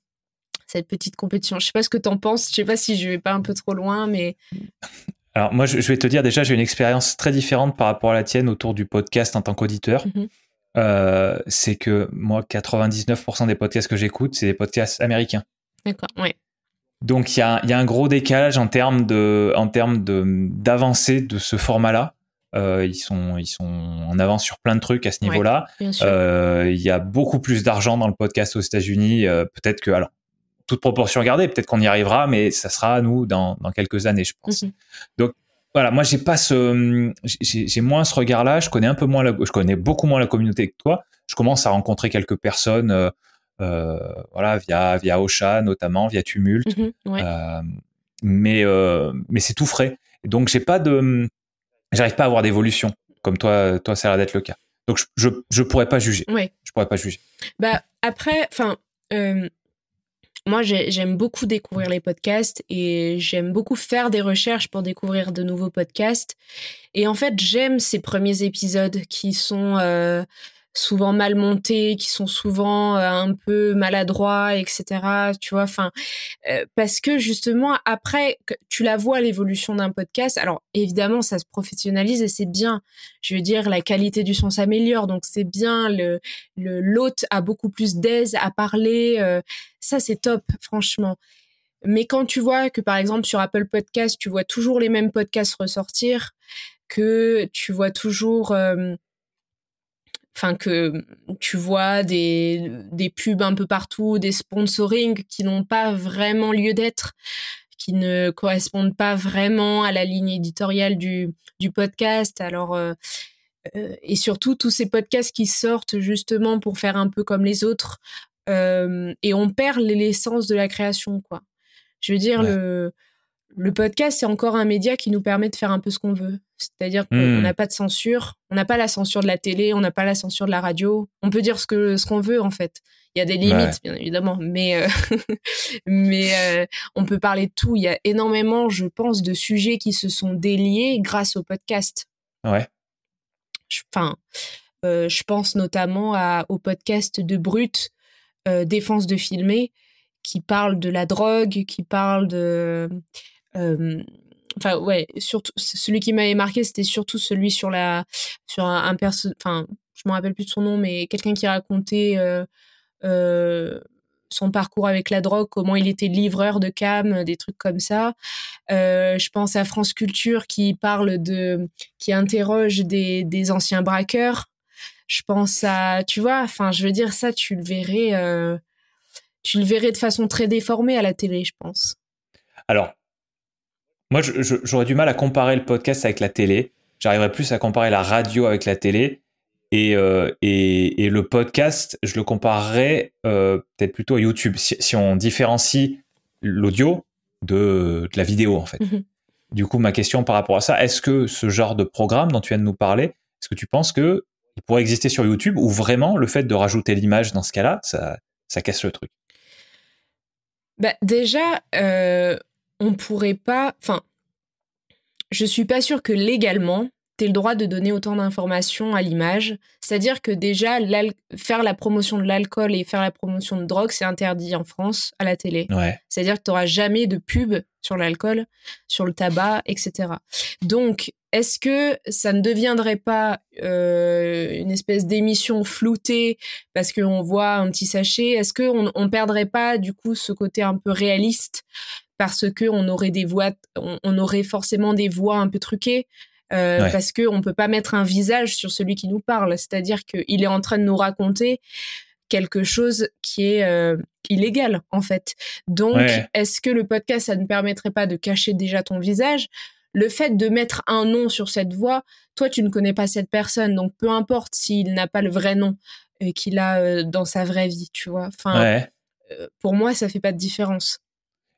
cette petite compétition. Je sais pas ce que tu en penses. Je sais pas si je vais pas un peu trop loin, mais alors moi, je vais te dire déjà, j'ai une expérience très différente par rapport à la tienne autour du podcast en tant qu'auditeur. Mhm. Euh, c'est que moi, 99% des podcasts que j'écoute, c'est des podcasts américains. D'accord, oui. Donc il y a, y a, un gros décalage en termes de, en termes de d'avancée de ce format-là. Euh, ils, sont, ils sont en avance sur plein de trucs à ce niveau-là. Euh, il y a beaucoup plus d'argent dans le podcast aux États-Unis. Euh, peut-être que, alors, toute proportion gardée, peut-être qu'on y arrivera, mais ça sera à nous dans, dans quelques années, je pense. Mhm. Donc, voilà, moi, j'ai pas ce, j'ai moins ce regard-là. Je connais un peu moins, la, je connais beaucoup moins la communauté que toi. Je commence à rencontrer quelques personnes, voilà, via via Ocha notamment, via Tumult. Mhm, mais mais c'est tout frais. Donc, j'ai pas de j'arrive pas à avoir d'évolution comme toi toi ça a l'air d'être le cas. Donc je, je, pourrais pas juger. Oui. je pourrais pas juger. Bah après enfin euh, moi j'aime beaucoup découvrir les podcasts et j'aime beaucoup faire des recherches pour découvrir de nouveaux podcasts. Et en fait j'aime ces premiers épisodes qui sont euh, souvent mal montés, qui sont souvent euh, un peu maladroits, etc. Tu vois, enfin, euh, parce que justement après, tu la vois l'évolution d'un podcast. Alors évidemment, ça se professionnalise et c'est bien. Je veux dire, la qualité du son s'améliore, donc c'est bien. Le l'hôte a beaucoup plus d'aise à parler. Euh, ça, c'est top, franchement. Mais quand tu vois que par exemple sur Apple Podcast, tu vois toujours les mêmes podcasts ressortir, que tu vois toujours enfin que tu vois des, des pubs un peu partout, des sponsorings qui n'ont pas vraiment lieu d'être, qui ne correspondent pas vraiment à la ligne éditoriale du, du podcast. Alors euh, euh, et surtout tous ces podcasts qui sortent justement pour faire un peu comme les autres euh, et on perd l'essence de la création quoi. Je veux dire le le podcast, c'est encore un média qui nous permet de faire un peu ce qu'on veut. C'est-à-dire qu'on hmm. n'a pas de censure, on n'a pas la censure de la télé, on n'a pas la censure de la radio. On peut dire ce qu'on veut en fait. Il y a des limites, bien évidemment, mais euh, mais euh, on peut parler de tout. Il y a énormément, je pense, de sujets qui se sont déliés grâce au podcast. Ouais. Enfin, euh, je pense notamment à, au podcast de Brut, Défense de filmer, qui parle de la drogue, qui parle de enfin ouais surtout celui qui m'avait marqué c'était surtout celui sur la sur un, un perso enfin je me rappelle plus de son nom mais quelqu'un qui racontait euh, euh, son parcours avec la drogue comment il était livreur de cam des trucs comme ça euh, je pense à France Culture qui parle de qui interroge des, des anciens braqueurs Je pense à, tu vois, enfin, je veux dire ça, tu le verrais, euh, tu le verrais de façon très déformée à la télé, je pense. Alors, moi, j'aurais du mal à comparer le podcast avec la télé. J'arriverais plus à comparer la radio avec la télé. Et, euh, et, le podcast, je le comparerais euh, peut-être plutôt à YouTube. Si, on différencie l'audio de, la vidéo, en fait. Mhm. Du coup, ma question par rapport à ça, est-ce que ce genre de programme dont tu viens de nous parler, est-ce que tu penses que il pourrait exister sur YouTube ou vraiment le fait de rajouter l'image dans ce cas-là, ça, ça casse le truc? Bah, Déjà, euh, on pourrait pas. Enfin, je suis pas sûre que légalement, tu le droit de donner autant d'informations à l'image. C'est-à-dire que déjà, faire la promotion de l'alcool et faire la promotion de drogue, c'est interdit en France à la télé. C'est-à-dire que tu n'auras jamais de pub sur l'alcool, sur le tabac, etc. Donc, est-ce que ça ne deviendrait pas euh, une espèce d'émission floutée parce qu'on voit un petit sachet? Est-ce qu'on ne perdrait pas du coup ce côté un peu réaliste parce que on aurait des voix, on aurait forcément des voix un peu truquées euh, parce que on peut pas mettre un visage sur celui qui nous parle. C'est-à-dire qu'il est en train de nous raconter quelque chose qui est euh, illégal en fait. Donc, est-ce que le podcast ça ne permettrait pas de cacher déjà ton visage? Le fait de mettre un nom sur cette voix, toi tu ne connais pas cette personne, donc peu importe s'il n'a pas le vrai nom euh, qu'il a dans sa vraie vie, tu vois. Enfin, pour moi ça fait pas de différence.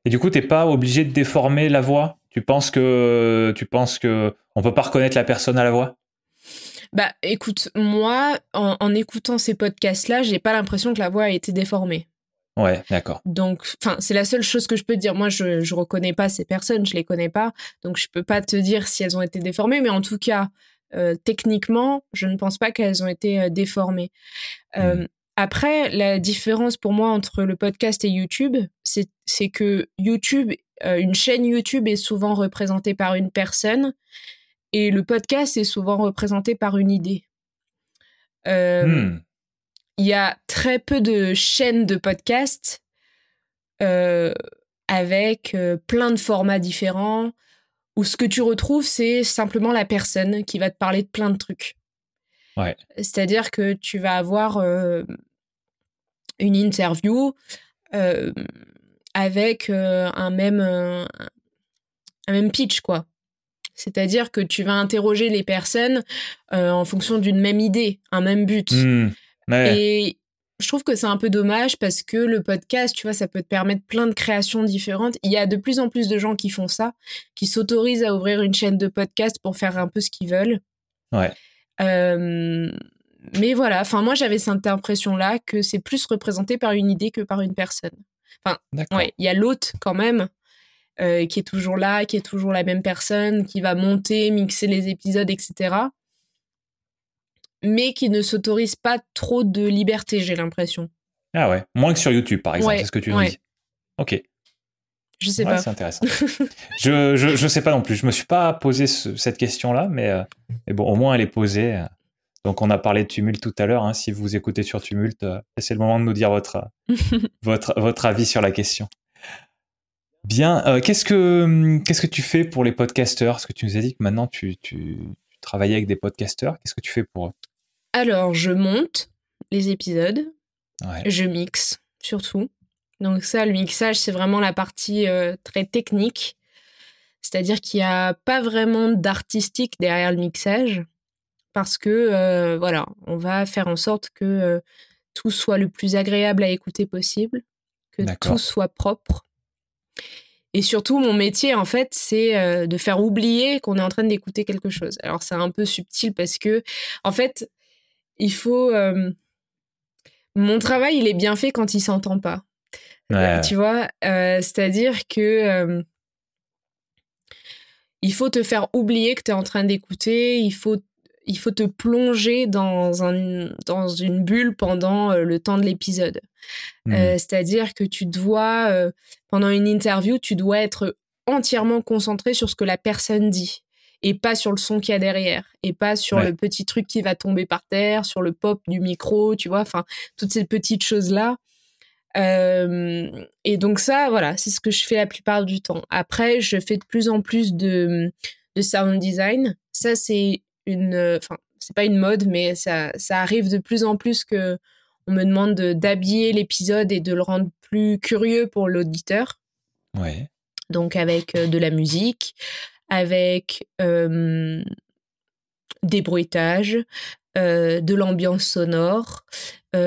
Et du coup, t'es pas obligé de déformer la voix? Tu penses que tu penses que on peut pas reconnaître la personne à la voix? Bah, écoute, moi, en, écoutant ces podcasts-là, j'ai pas l'impression que la voix a été déformée. Ouais, d'accord. Donc, enfin, c'est la seule chose que je peux te dire. Moi, je, je reconnais pas ces personnes, je les connais pas, donc je peux pas te dire si elles ont été déformées, mais en tout cas, euh, techniquement, je ne pense pas qu'elles ont été euh, déformées. Euh, hmm. Après, la différence pour moi entre le podcast et YouTube, c'est que YouTube, euh, une chaîne YouTube est souvent représentée par une personne et le podcast est souvent représenté par une idée. Euh, hmm. Il y a très peu de chaînes de podcast euh, avec plein de formats différents où ce que tu retrouves, c'est simplement la personne qui va te parler de plein de trucs. Ouais. C'est-à-dire que tu vas avoir une interview euh, avec euh, un même un même pitch quoi. C'est-à-dire que tu vas interroger les personnes euh, en fonction d'une même idée, un même but. Mmh. Et je trouve que c'est un peu dommage parce que le podcast, tu vois, ça peut te permettre plein de créations différentes. Il y a de plus en plus de gens qui font ça, qui s'autorisent à ouvrir une chaîne de podcast pour faire un peu ce qu'ils veulent. Ouais. Euh, mais voilà, enfin moi j'avais cette impression-là que c'est plus représenté par une idée que par une personne. Enfin, ouais, il y a l'hôte quand même euh, qui est toujours là, qui est toujours la même personne, qui va monter, mixer les épisodes, etc. Mais qui ne s'autorise pas trop de liberté, j'ai l'impression. Ah ouais, moins que sur YouTube par exemple, c'est ce que tu dis. Ok. Je sais pas. C'est intéressant. je, je, je, sais pas non plus. Je me suis pas posé cette question-là, mais, euh, mais, bon, au moins elle est posée. Donc on a parlé de Tumult tout à l'heure. Hein. Si vous écoutez sur Tumult, euh, c'est le moment de nous dire votre, votre, votre avis sur la question. Bien, euh, qu'est-ce que qu'est-ce que tu fais pour les podcasteurs? Parce que tu nous as dit que maintenant tu, tu, travaillais avec des podcasteurs. Qu'est-ce que tu fais pour eux? Alors, je monte les épisodes. Je mixe surtout. Donc ça, le mixage, c'est vraiment la partie euh, très technique. C'est-à-dire qu'il n'y a pas vraiment d'artistique derrière le mixage parce que euh, voilà, on va faire en sorte que euh, tout soit le plus agréable à écouter possible, que tout soit propre. Et surtout, mon métier, en fait, c'est euh, de faire oublier qu'on est en train d'écouter quelque chose. Alors, c'est un peu subtil parce que, en fait, il faut. Mon travail, il est bien fait quand il s'entend pas. tu vois, c'est-à-dire que il faut te faire oublier que tu es en train d'écouter, il faut il faut te plonger dans, un, dans une bulle pendant euh, le temps de l'épisode. Hmm. Euh, c'est-à-dire que tu dois, euh, pendant une interview, tu dois être entièrement concentré sur ce que la personne dit et pas sur le son qu'il y a derrière et pas sur le petit truc qui va tomber par terre, sur le pop du micro, tu vois, enfin, toutes ces petites choses-là. et donc ça, voilà, c'est ce que je fais la plupart du temps. Après, je fais de plus en plus de, de sound design. Ça, c'est une, enfin, c'est pas une mode, mais ça, ça arrive de plus en plus que on me demande d'habiller l'épisode et de le rendre plus curieux pour l'auditeur. Ouais. Donc avec euh, de la musique, avec euh, des bruitages, euh, de l'ambiance sonore,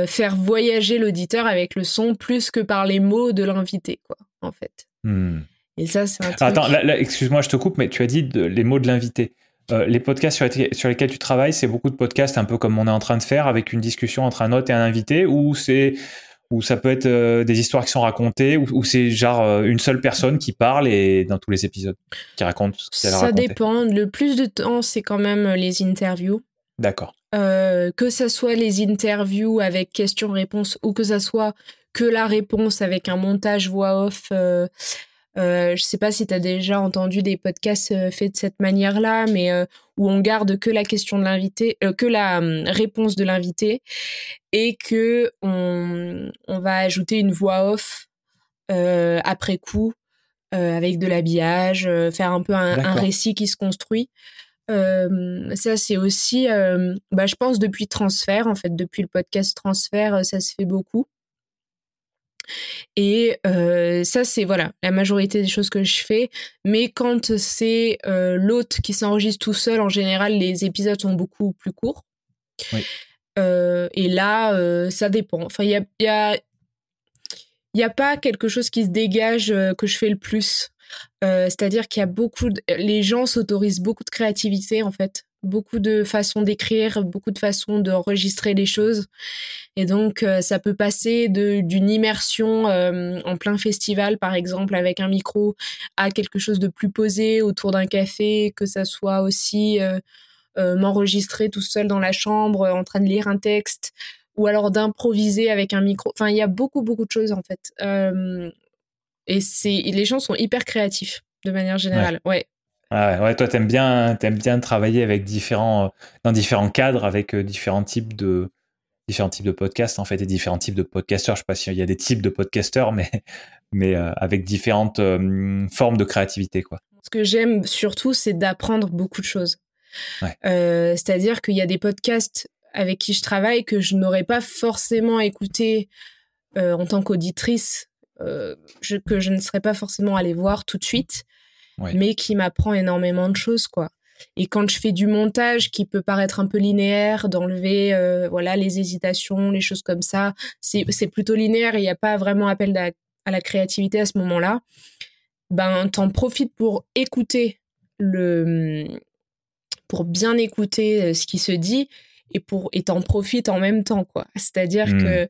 faire voyager l'auditeur avec le son plus que par les mots de l'invité, quoi, en fait. Hmm. Et ça, c'est un truc... Attends, excuse-moi, je te coupe, mais tu as dit les mots de l'invité. Euh, les podcasts sur, lesquels tu travailles, c'est beaucoup de podcasts un peu comme on est en train de faire, avec une discussion entre un hôte et un invité, ou c'est ou ça peut être euh, des histoires qui sont racontées, ou, c'est genre euh, une seule personne qui parle et dans tous les épisodes qui raconte ce qu'elle a Ça dépend. Le plus de temps, c'est quand même les interviews. D'accord. que ça soit les interviews avec questions-réponses ou que ça soit que la réponse avec un montage voix off euh, je sais pas si tu as déjà entendu des podcasts euh, faits de cette manière-là, mais euh, où on garde que la question de l'invité, euh, que la hum, réponse de l'invité, et que on, on, va ajouter une voix off après coup avec de l'habillage, faire un peu un, un, récit qui se construit. ça, c'est aussi, bah, je pense, depuis Transfert, en fait, depuis le podcast Transfert, ça se fait beaucoup. Et euh, ça, c'est voilà la majorité des choses que je fais. Mais quand c'est euh, l'hôte qui s'enregistre tout seul, en général, les épisodes sont beaucoup plus courts. Euh, et là, ça dépend. Enfin, il y a, y, a, y a pas quelque chose qui se dégage que je fais le plus. C'est-à-dire qu'il y a beaucoup, de... les gens s'autorisent beaucoup de créativité en fait beaucoup de façons d'écrire, beaucoup de façons d'enregistrer les choses. Et donc, euh, ça peut passer d'une immersion euh, en plein festival, par exemple, avec un micro, à quelque chose de plus posé autour d'un café, que ça soit aussi euh, m'enregistrer tout seul dans la chambre, en train de lire un texte, ou alors d'improviser avec un micro. Enfin, il y a beaucoup, beaucoup de choses, en fait. et c'est les gens sont hyper créatifs, de manière générale. ouais. Ah ouais, toi, t'aimes bien, aimes bien travailler avec différents, dans différents cadres, avec euh, différents types de, différents types de podcasts en fait et différents types de podcasteurs. Je sais pas s'il y a des types de podcasteurs, mais, mais euh, avec différentes euh, formes de créativité, quoi. Ce que j'aime surtout, c'est d'apprendre beaucoup de choses. C'est-à-dire qu'il y a des podcasts avec qui je travaille que je n'aurais pas forcément écouté en tant qu'auditrice, que je ne serais pas forcément allée voir tout de suite mais qui m'apprend énormément de choses, quoi. Et quand je fais du montage qui peut paraître un peu linéaire, d'enlever euh, voilà les hésitations, les choses comme ça, c'est plutôt linéaire et il n'y a pas vraiment appel à, la créativité à ce moment-là. Ben, t'en profites pour écouter le, pour bien écouter euh, ce qui se dit et pour et t'en profites en même temps quoi. C'est-à-dire mmh. que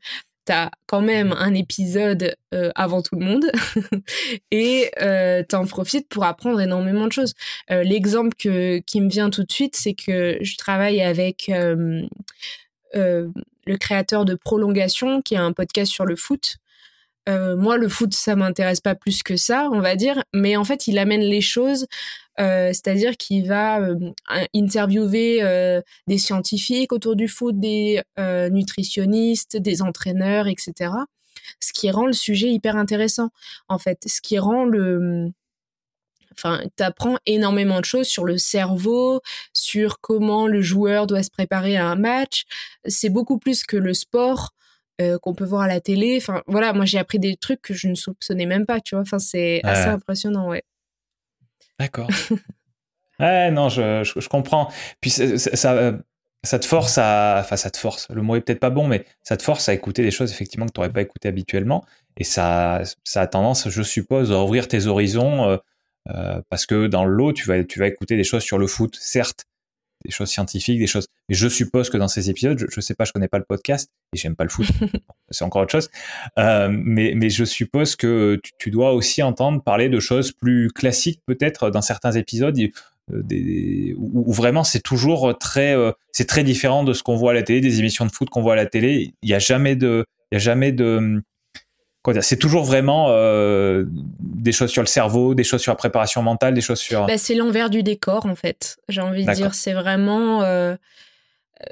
t'as quand même un épisode euh, avant tout le monde et euh, t'en profites pour apprendre énormément de choses. Euh, l'exemple que, qui me vient tout de suite, c'est que je travaille avec euh, le créateur de Prolongation, qui a un podcast sur le foot. moi, le foot, ça m'intéresse pas plus que ça, on va dire, mais en fait, il amène les choses c'est-à-dire qu'il va euh, interviewer euh, des scientifiques autour du foot, des nutritionnistes, des entraîneurs, etc. Ce qui rend le sujet hyper intéressant, en fait. Ce qui rend le... Enfin, t'apprends énormément de choses sur le cerveau, sur comment le joueur doit se préparer à un match. C'est beaucoup plus que le sport. qu'on peut voir à la télé. Enfin, voilà, moi j'ai appris des trucs que je ne soupçonnais même pas, tu vois. Enfin, c'est assez impressionnant, ouais. D'accord. ouais, non, je, je, comprends. Puis ça, ça, te force à. Enfin, ça te force. Le mot est peut-être pas bon, mais ça te force à écouter des choses effectivement que tu n'aurais pas écoutées habituellement. Et ça, ça a tendance, je suppose, à ouvrir tes horizons. Euh, euh, parce que dans l'eau, tu vas, tu vas écouter des choses sur le foot, certes, des choses scientifiques, des choses. Mais je suppose que dans ces épisodes, je, ne sais pas, je connais pas le podcast et j'aime pas le foot, c'est encore autre chose. Euh, mais, mais je suppose que tu, dois aussi entendre parler de choses plus classiques peut-être dans certains épisodes. Euh, des, où, vraiment c'est toujours très euh, c'est très différent de ce qu'on voit à la télé des émissions de foot qu'on voit à la télé il y a jamais de il y a jamais de c'est toujours vraiment euh, des choses sur le cerveau, des choses sur la préparation mentale, des choses sur. Bah, c'est l'envers du décor en fait. J'ai envie de dire, c'est vraiment euh,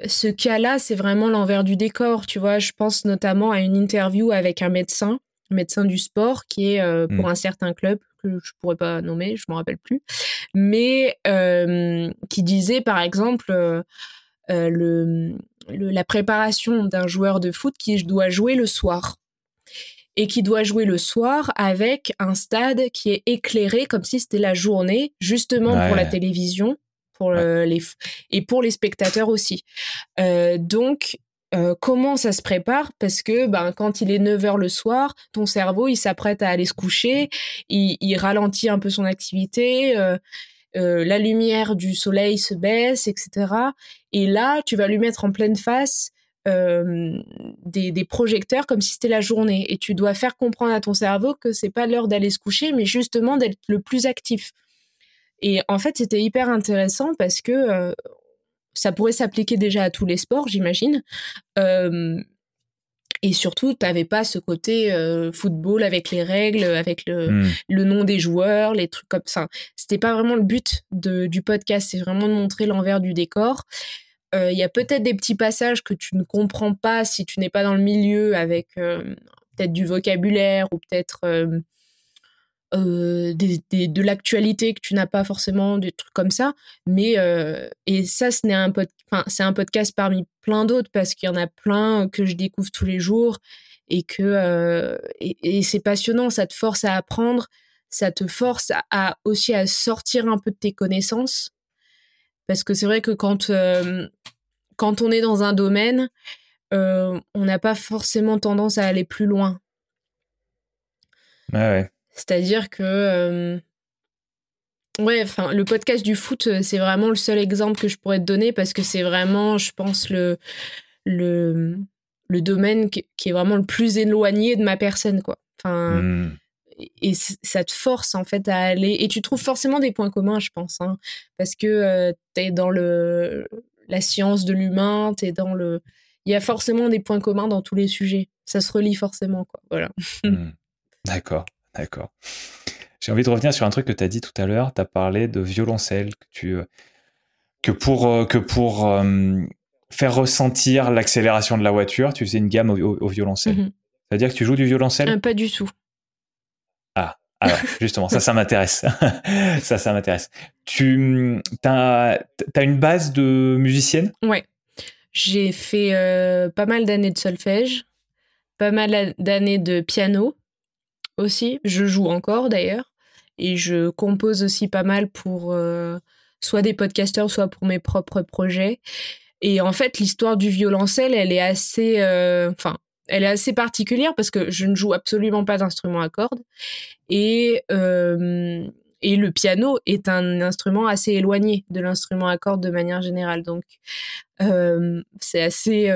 ce cas-là, c'est vraiment l'envers du décor. Tu vois, je pense notamment à une interview avec un médecin, un médecin du sport, qui est euh, pour hmm. un certain club que je pourrais pas nommer, je me rappelle plus, mais qui disait par exemple le, la préparation d'un joueur de foot qui doit jouer le soir et qui doit jouer le soir avec un stade qui est éclairé comme si c'était la journée, justement pour la télévision pour les et pour les spectateurs aussi. Euh, donc euh, comment ça se prépare? Parce que ben, quand il est 9 heures le soir, ton cerveau, il s'apprête à aller se coucher, il, il, ralentit un peu son activité, euh, euh, la lumière du soleil se baisse, etc. Et là, tu vas lui mettre en pleine face euh, des, des, projecteurs comme si c'était la journée. Et tu dois faire comprendre à ton cerveau que c'est pas l'heure d'aller se coucher, mais justement d'être le plus actif. Et en fait, c'était hyper intéressant parce que euh, ça pourrait s'appliquer déjà à tous les sports, j'imagine. Euh, et surtout, tu n'avais pas ce côté euh, football avec les règles, avec le, hmm. le, nom des joueurs, les trucs comme ça. C'était pas vraiment le but de, du podcast, c'est vraiment de montrer l'envers du décor. Il y a peut-être des petits passages que tu ne comprends pas si tu n'es pas dans le milieu avec peut-être du vocabulaire ou peut-être euh, de l'actualité que tu n'as pas forcément, des trucs comme ça. Mais euh, et ça, ce n'est un c'est un podcast parmi plein d'autres parce qu'il y en a plein que je découvre tous les jours et que euh, et, c'est passionnant. Ça te force à apprendre, ça te force à, aussi à sortir un peu de tes connaissances parce que c'est vrai que quand quand on est dans un domaine, on n'a pas forcément tendance à aller plus loin. Ouais, ouais. C'est-à-dire que euh, ouais, enfin le podcast du foot, euh, c'est vraiment le seul exemple que je pourrais te donner parce que c'est vraiment, je pense le le le domaine qui, est vraiment le plus éloigné de ma personne quoi. Enfin hmm. Et ça te force en fait à aller et tu trouves forcément des points communs, je pense hein, parce que euh, tu es dans le la science de l'humain, tu es dans le il y a forcément des points communs dans tous les sujets. Ça se relie forcément quoi. Voilà. Hmm. D'accord. D'accord. J'ai envie de revenir sur un truc que tu as dit tout à l'heure. Tu as parlé de violoncelle, que, tu, euh, que pour, euh, que pour euh, faire ressentir l'accélération de la voiture, tu faisais une gamme au, violoncelle. C'est-à-dire que tu joues du violoncelle? Pas du tout. Ah, alors justement, ça, ça m'intéresse. ça, ça m'intéresse. Tu as, as, une base de musicienne? Ouais. J'ai fait pas mal d'années de solfège, pas mal d'années de piano aussi. Je joue encore d'ailleurs. Et je compose aussi pas mal pour euh, soit des podcasteurs, soit pour mes propres projets. Et en fait, l'histoire du violoncelle, elle est assez, euh, enfin, elle est assez particulière parce que je ne joue absolument pas d'instrument à cordes et euh, et le piano est un instrument assez éloigné de l'instrument à cordes de manière générale. Donc c'est assez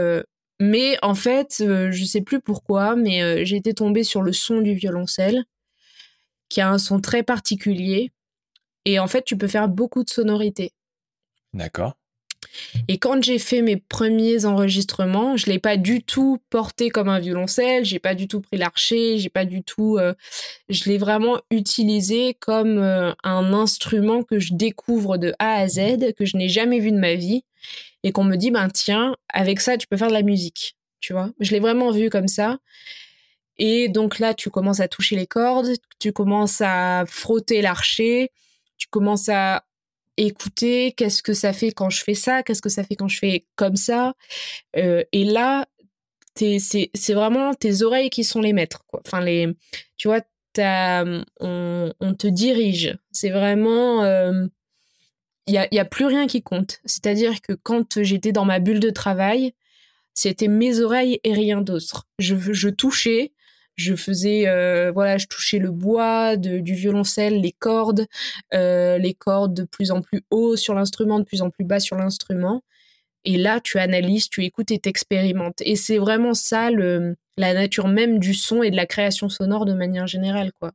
mais en fait, euh, je sais plus pourquoi, mais euh, j'ai été tombée sur le son du violoncelle, qui a un son très particulier. Et en fait, tu peux faire beaucoup de sonorités. D'accord. Et quand j'ai fait mes premiers enregistrements, je l'ai pas du tout porté comme un violoncelle, j'ai pas du tout pris l'archer, j'ai pas du tout, euh, je l'ai vraiment utilisé comme un instrument que je découvre de A à Z, que je n'ai jamais vu de ma vie, et qu'on me dit, ben tiens, avec ça, tu peux faire de la musique, tu vois. Je l'ai vraiment vu comme ça. Et donc là, tu commences à toucher les cordes, tu commences à frotter l'archer, tu commences à écouter qu'est-ce que ça fait quand je fais ça, qu'est-ce que ça fait quand je fais comme ça. Euh, et là, c'est vraiment tes oreilles qui sont les maîtres. Enfin, les, tu vois, on, on, te dirige. C'est vraiment... Euh, il y a, y a, plus rien qui compte. C'est-à-dire que quand j'étais dans ma bulle de travail, c'était mes oreilles et rien d'autre. Je touchais, je faisais, euh, voilà, je touchais le bois de, du violoncelle, les cordes, euh, les cordes de plus en plus haut sur l'instrument, de plus en plus bas sur l'instrument. Et là, tu analyses, tu écoutes et t'expérimentes. Et c'est vraiment ça le, la nature même du son et de la création sonore de manière générale, quoi.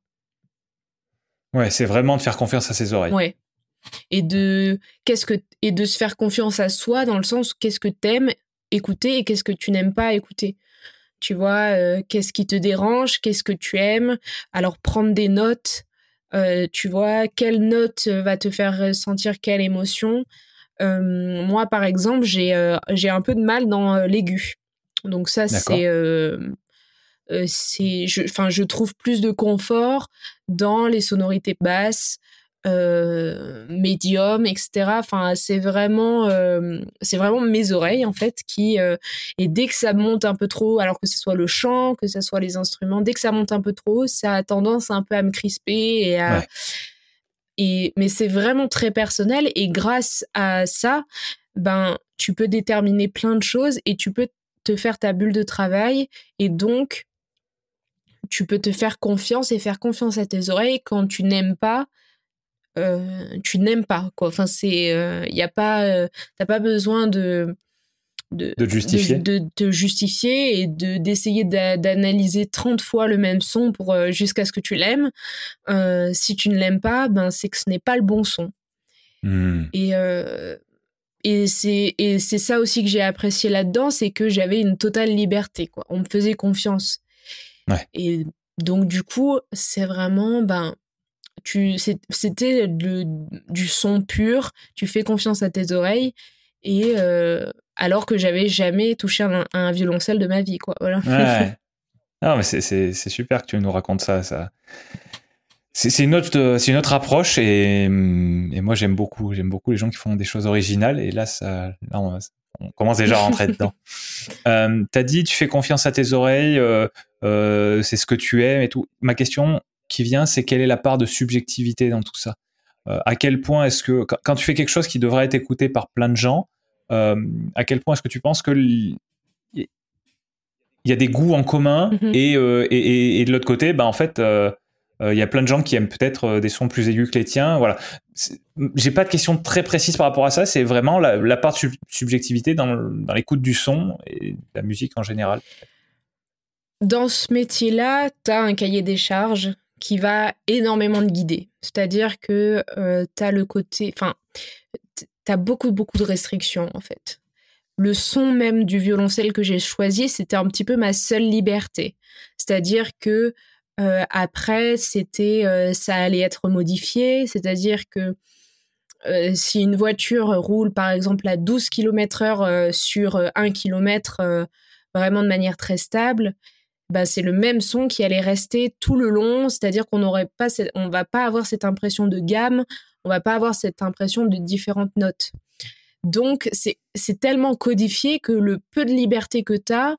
Ouais, c'est vraiment de faire confiance à ses oreilles. Ouais, et de qu'est-ce que et de se faire confiance à soi dans le sens qu'est-ce que t'aimes écouter et qu'est-ce que tu n'aimes pas écouter. Tu vois, euh, qu'est-ce qui te dérange, qu'est-ce que tu aimes? Alors prendre des notes, euh, tu vois, quelle note va te faire ressentir quelle émotion? Euh, moi, par exemple, j'ai j'ai un peu de mal dans l'aigu. Donc ça, c'est c'est, enfin, je trouve plus de confort dans les sonorités basses, euh, médium, etc. Enfin, c'est vraiment, euh, c'est vraiment mes oreilles en fait qui euh, et dès que ça monte un peu trop, alors que ce soit le chant, que ce soit les instruments, dès que ça monte un peu trop, ça a tendance un peu à me crisper et à et mais c'est vraiment très personnel. Et grâce à ça, ben tu peux déterminer plein de choses et tu peux te faire ta bulle de travail. Et donc tu peux te faire confiance et faire confiance à tes oreilles quand tu n'aimes pas tu n'aimes pas quoi. Enfin c'est il euh, y a pas euh, t'as pas besoin de de, de justifier. de, de, justifier et de d'essayer d'analyser 30 fois le même son pour jusqu'à ce que tu l'aimes. Si tu ne l'aimes pas ben c'est que ce n'est pas le bon son. Mmh. et et c'est et c'est ça aussi que j'ai apprécié là-dedans c'est que j'avais une totale liberté quoi. On me faisait confiance. Ouais. et donc du coup c'est vraiment ben tu c'était du son pur tu fais confiance à tes oreilles et euh, alors que j'avais jamais touché un, un, violoncelle de ma vie quoi voilà. Ouais. non mais c'est super que tu nous racontes ça ça. C'est une autre c'est une autre approche et, et moi j'aime beaucoup j'aime beaucoup les gens qui font des choses originales et là ça on, commence déjà à rentrer dedans. Euh, t'as dit tu fais confiance à tes oreilles euh, euh, c'est ce que tu aimes et tout. Ma question qui vient, c'est quelle est la part de subjectivité dans tout ça. Euh, à quel point est-ce que, quand tu fais quelque chose qui devrait être écouté par plein de gens, euh, à quel point est-ce que tu penses que il y a des goûts en commun mhm. euh, et, et, de l'autre côté, bah, en fait, il y a plein de gens qui aiment peut-être des sons plus aigus que les tiens. Voilà. J'ai pas de question très précise par rapport à ça. C'est vraiment la, part de subjectivité dans, dans l'écoute du son et de la musique en général. Dans ce métier-là, tu as un cahier des charges qui va énormément te guider. C'est-à-dire que euh, tu as le côté. Enfin, tu as beaucoup, beaucoup de restrictions, en fait. Le son même du violoncelle que j'ai choisi, c'était un petit peu ma seule liberté. C'est-à-dire que euh, après, c'était, euh, ça allait être modifié. C'est-à-dire que si une voiture roule, par exemple, à 12 km/h sur 1 km, vraiment de manière très stable, bah, c'est le même son qui allait rester tout le long, c'est-à-dire qu'on n'aurait pas, on va pas avoir cette impression de gamme, on va pas avoir cette impression de différentes notes. Donc c'est tellement codifié que le peu de liberté que tu as,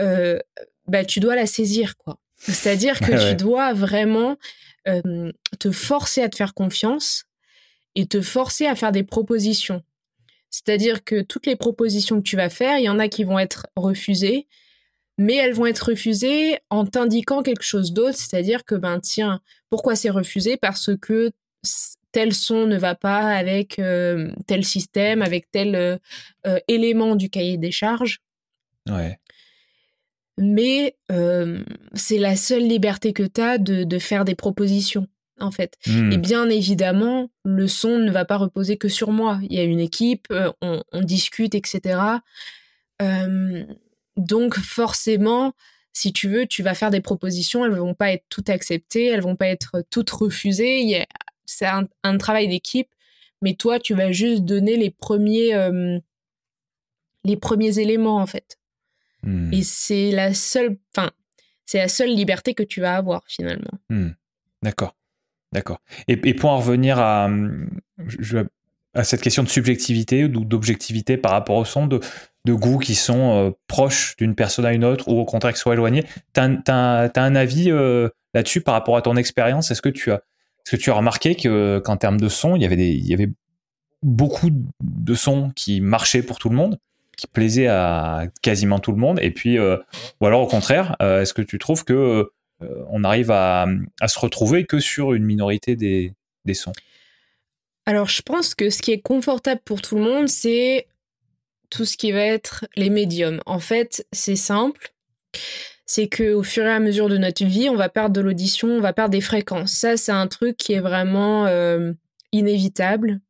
euh, bah, tu dois la saisir quoi. C'est-à-dire que tu dois vraiment euh, te forcer à te faire confiance et te forcer à faire des propositions. C'est-à-dire que toutes les propositions que tu vas faire, il y en a qui vont être refusées, mais elles vont être refusées en t'indiquant quelque chose d'autre, c'est-à-dire que ben tiens, pourquoi c'est refusé? Parce que tel son ne va pas avec euh, tel système, avec tel euh, euh, élément du cahier des charges. Ouais. Mais c'est la seule liberté que tu as de, faire des propositions, en fait. Hmm. Et bien évidemment, le son ne va pas reposer que sur moi. Il y a une équipe, on, on discute, etc. Donc forcément, si tu veux, tu vas faire des propositions, elles vont pas être toutes acceptées, elles vont pas être toutes refusées. C'est un, travail d'équipe, mais toi, tu vas juste donner les premiers, euh, les premiers éléments en fait. Hmm. Et c'est la seule, enfin, c'est la seule liberté que tu vas avoir finalement. Hmm. D'accord, d'accord. Et, pour en revenir à, à cette question de subjectivité ou d'objectivité par rapport au son, de, goûts qui sont euh, proches d'une personne à une autre ou au contraire qui soient éloignés. Tu as, un avis euh, là-dessus par rapport à ton expérience? Est-ce que tu as, est-ce que tu as remarqué que, qu'en termes de son, il y, avait des, il y avait beaucoup de sons qui marchaient pour tout le monde, qui plaisaient à quasiment tout le monde Et puis, euh, ou alors au contraire, est-ce que tu trouves que on arrive à, se retrouver que sur une minorité des sons? Alors, je pense que ce qui est confortable pour tout le monde, c'est tout ce qui va être les médiums. En fait, c'est simple. C'est que au fur et à mesure de notre vie, on va perdre de l'audition, on va perdre des fréquences. Ça, c'est un truc qui est vraiment euh, inévitable.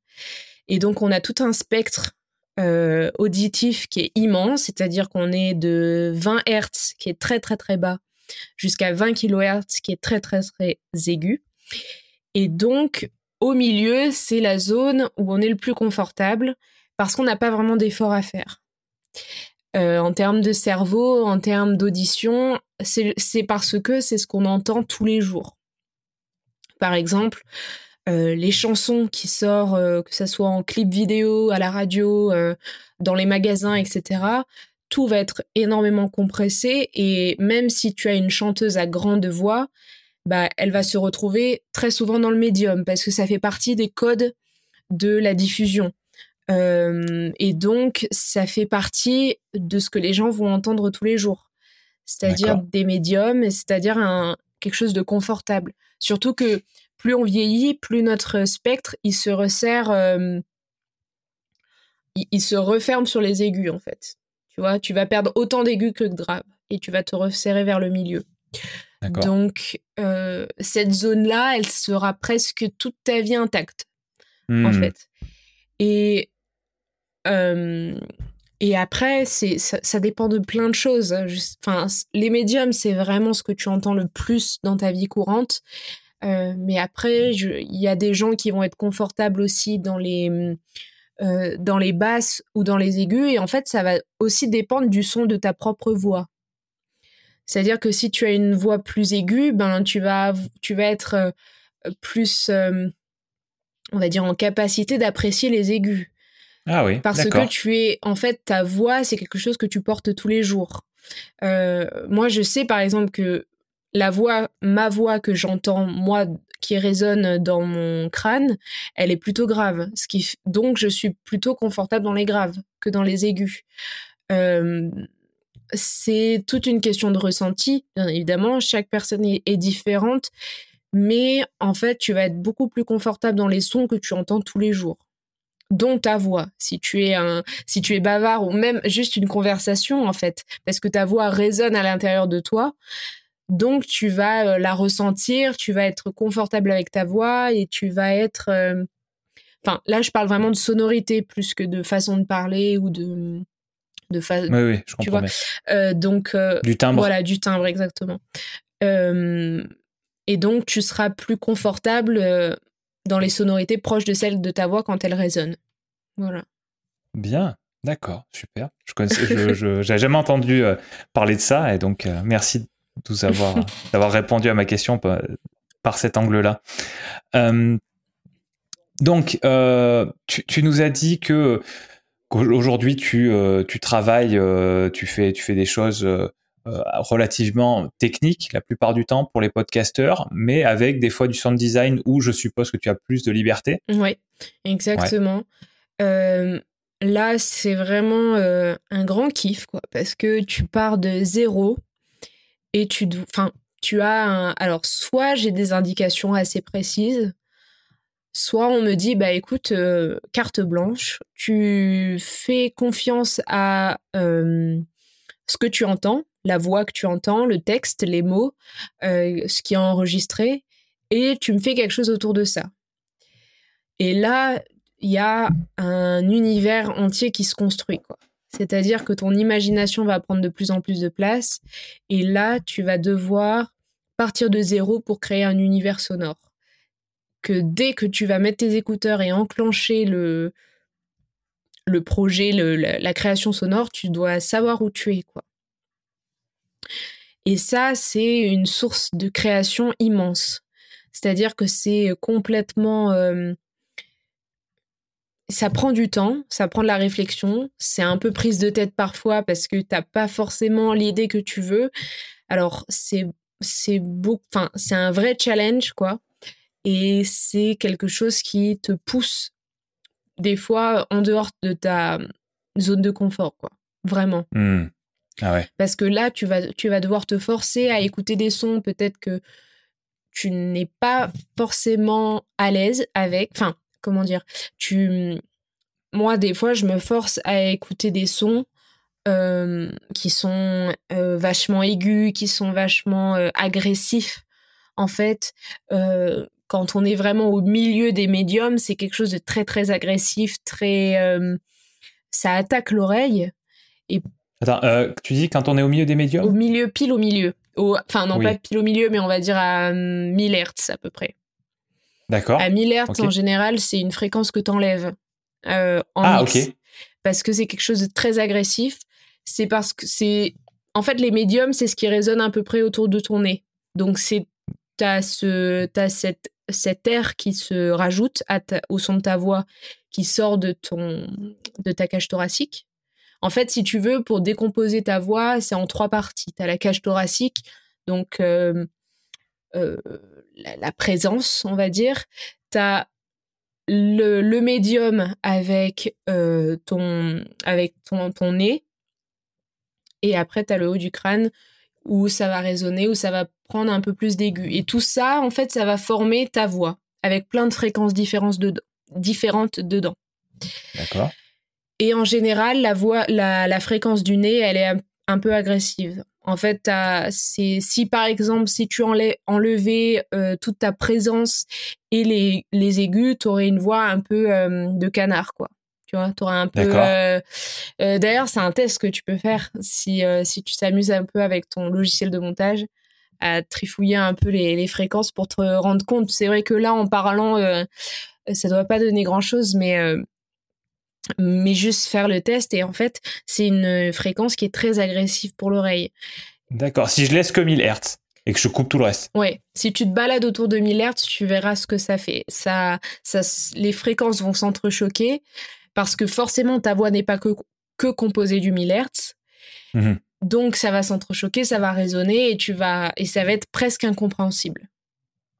Et donc, on a tout un spectre euh, auditif qui est immense, c'est-à-dire qu'on est de 20 Hz, qui est très très très bas, jusqu'à 20 kHz, qui est très très très aigu. Et donc, au milieu, c'est la zone où on est le plus confortable parce qu'on n'a pas vraiment d'effort à faire. Euh, en termes de cerveau, en termes d'audition, c'est parce que c'est ce qu'on entend tous les jours. Par exemple, les chansons qui sortent, que ce soit en clip vidéo, à la radio, dans les magasins, etc., tout va être énormément compressé et même si tu as une chanteuse à grande voix, bah, elle va se retrouver très souvent dans le médium parce que ça fait partie des codes de la diffusion. Euh, et donc, ça fait partie de ce que les gens vont entendre tous les jours. C'est-à-dire des médiums, c'est-à-dire un, quelque chose de confortable. Surtout que plus on vieillit, plus notre spectre, il se resserre, euh, il, se referme sur les aigus, en fait. Tu vois, tu vas perdre autant d'aigus que de graves et tu vas te resserrer vers le milieu. Donc, euh, cette zone-là, elle sera presque toute ta vie intacte, en hmm. fait. Et euh, et après, c'est ça, dépend de plein de choses. Enfin, les médiums, c'est vraiment ce que tu entends le plus dans ta vie courante. Euh, mais après, il y a des gens qui vont être confortables aussi dans les dans les basses ou dans les aigus. Et en fait, ça va aussi dépendre du son de ta propre voix. C'est-à-dire que si tu as une voix plus aiguë, ben tu vas tu vas être plus on va dire en capacité d'apprécier les aigus. Ah oui. Parce que tu es, en fait, ta voix, c'est quelque chose que tu portes tous les jours. Euh, moi, je sais par exemple que la voix, ma voix que j'entends, moi, qui résonne dans mon crâne, elle est plutôt grave. Ce qui, donc, je suis plutôt confortable dans les graves que dans les aigus. Euh, c'est toute une question de ressenti, bien évidemment. Chaque personne est, différente, mais en fait, tu vas être beaucoup plus confortable dans les sons que tu entends tous les jours dont ta voix. Si tu es un, si tu es bavard ou même juste une conversation en fait, parce que ta voix résonne à l'intérieur de toi. Donc tu vas euh, la ressentir, tu vas être confortable avec ta voix et tu vas être. Euh, enfin, là, je parle vraiment de sonorité plus que de façon de parler ou de de façon. Oui, oui, je comprends. Euh, donc du timbre. Voilà, du timbre exactement. et donc tu seras plus confortable dans les sonorités proches de celles de ta voix quand elle résonne. Voilà. Bien, d'accord, super. Je n'avais jamais entendu euh, parler de ça et donc euh, merci d'avoir répondu à ma question par, cet angle-là. Euh, donc, tu, nous as dit que aujourd'hui tu, tu travailles, tu, fais, tu fais des choses euh, relativement technique la plupart du temps pour les podcasteurs, mais avec des fois du sound design où je suppose que tu as plus de liberté. Oui, exactement. Euh, là, c'est vraiment euh, un grand kiff, quoi, parce que tu pars de zéro et tu, enfin, tu as un, alors soit j'ai des indications assez précises, soit on me dit bah écoute carte blanche, tu fais confiance à ce que tu entends la voix que tu entends, le texte, les mots, euh, ce qui est enregistré, et tu me fais quelque chose autour de ça. Et là, il y a un univers entier qui se construit. C'est-à-dire que ton imagination va prendre de plus en plus de place, et là, tu vas devoir partir de zéro pour créer un univers sonore. Dès que tu vas mettre tes écouteurs et enclencher le, projet, la, création sonore, tu dois savoir où tu es, quoi. Et ça, c'est une source de création immense. C'est-à-dire que c'est complètement... Euh, ça prend du temps, ça prend de la réflexion, c'est un peu prise de tête parfois parce que t'as pas forcément l'idée que tu veux. Alors c'est c'est enfin c'est un vrai challenge quoi, et c'est quelque chose qui te pousse des fois en dehors de ta zone de confort quoi, vraiment. Mmh. Ah Parce que là, tu vas, tu vas devoir te forcer à écouter des sons peut-être que tu n'es pas forcément à l'aise avec. Enfin, comment dire tu... Moi, des fois, je me force à écouter des sons euh, qui sont euh, vachement aigus, qui sont vachement euh, agressifs. En fait, quand on est vraiment au milieu des médiums, c'est quelque chose de très, très agressif, très... ça attaque l'oreille. Et Attends, euh, tu dis quand on est au milieu des médiums? Au milieu, pile au milieu. Enfin, non, pas pile au milieu, mais on va dire à 1000 Hz à peu près. D'accord. À 1000 Hz, en général, c'est une fréquence que tu enlèves euh, en ah, ok. Parce que c'est quelque chose de très agressif. C'est parce que c'est. En fait, les médiums, c'est ce qui résonne à peu près autour de ton nez. Donc, c'est. T'as ce... As cette cet air qui se rajoute au son de ta voix qui sort de, ton, de ta cage thoracique. En fait, si tu veux, pour décomposer ta voix, c'est en trois parties. Tu as la cage thoracique, donc euh, euh, la, présence, on va dire. Tu as le, médium avec, euh, ton, avec ton, ton nez. Et après, tu as le haut du crâne où ça va résonner, où ça va prendre un peu plus d'aigu. Et tout ça, en fait, ça va former ta voix avec plein de fréquences différentes, dedans. D'accord. Et en général, la, voix, la, fréquence du nez, elle est un, peu agressive. En fait, c'est si par exemple, si tu enlevais euh, toute ta présence et les, les aigus, tu aurais une voix un peu euh, de canard, quoi. Tu vois, tu auras un peu. Euh, d'ailleurs, c'est un test que tu peux faire si, si tu t'amuses un peu avec ton logiciel de montage à trifouiller un peu les, les fréquences pour te rendre compte. C'est vrai que là, en parlant, ça doit pas donner grand chose, mais mais juste faire le test et en fait c'est une fréquence qui est très agressive pour l'oreille. D'accord, si je laisse que 1000 Hz et que je coupe tout le reste. Ouais, si tu te balades autour de 1000 Hz, tu verras ce que ça fait. Ça, ça, les fréquences vont s'entrechoquer parce que forcément ta voix n'est pas que, que composée du 1000 Hz. Mmh Donc ça va s'entrechoquer, ça va résonner et tu vas et ça va être presque incompréhensible.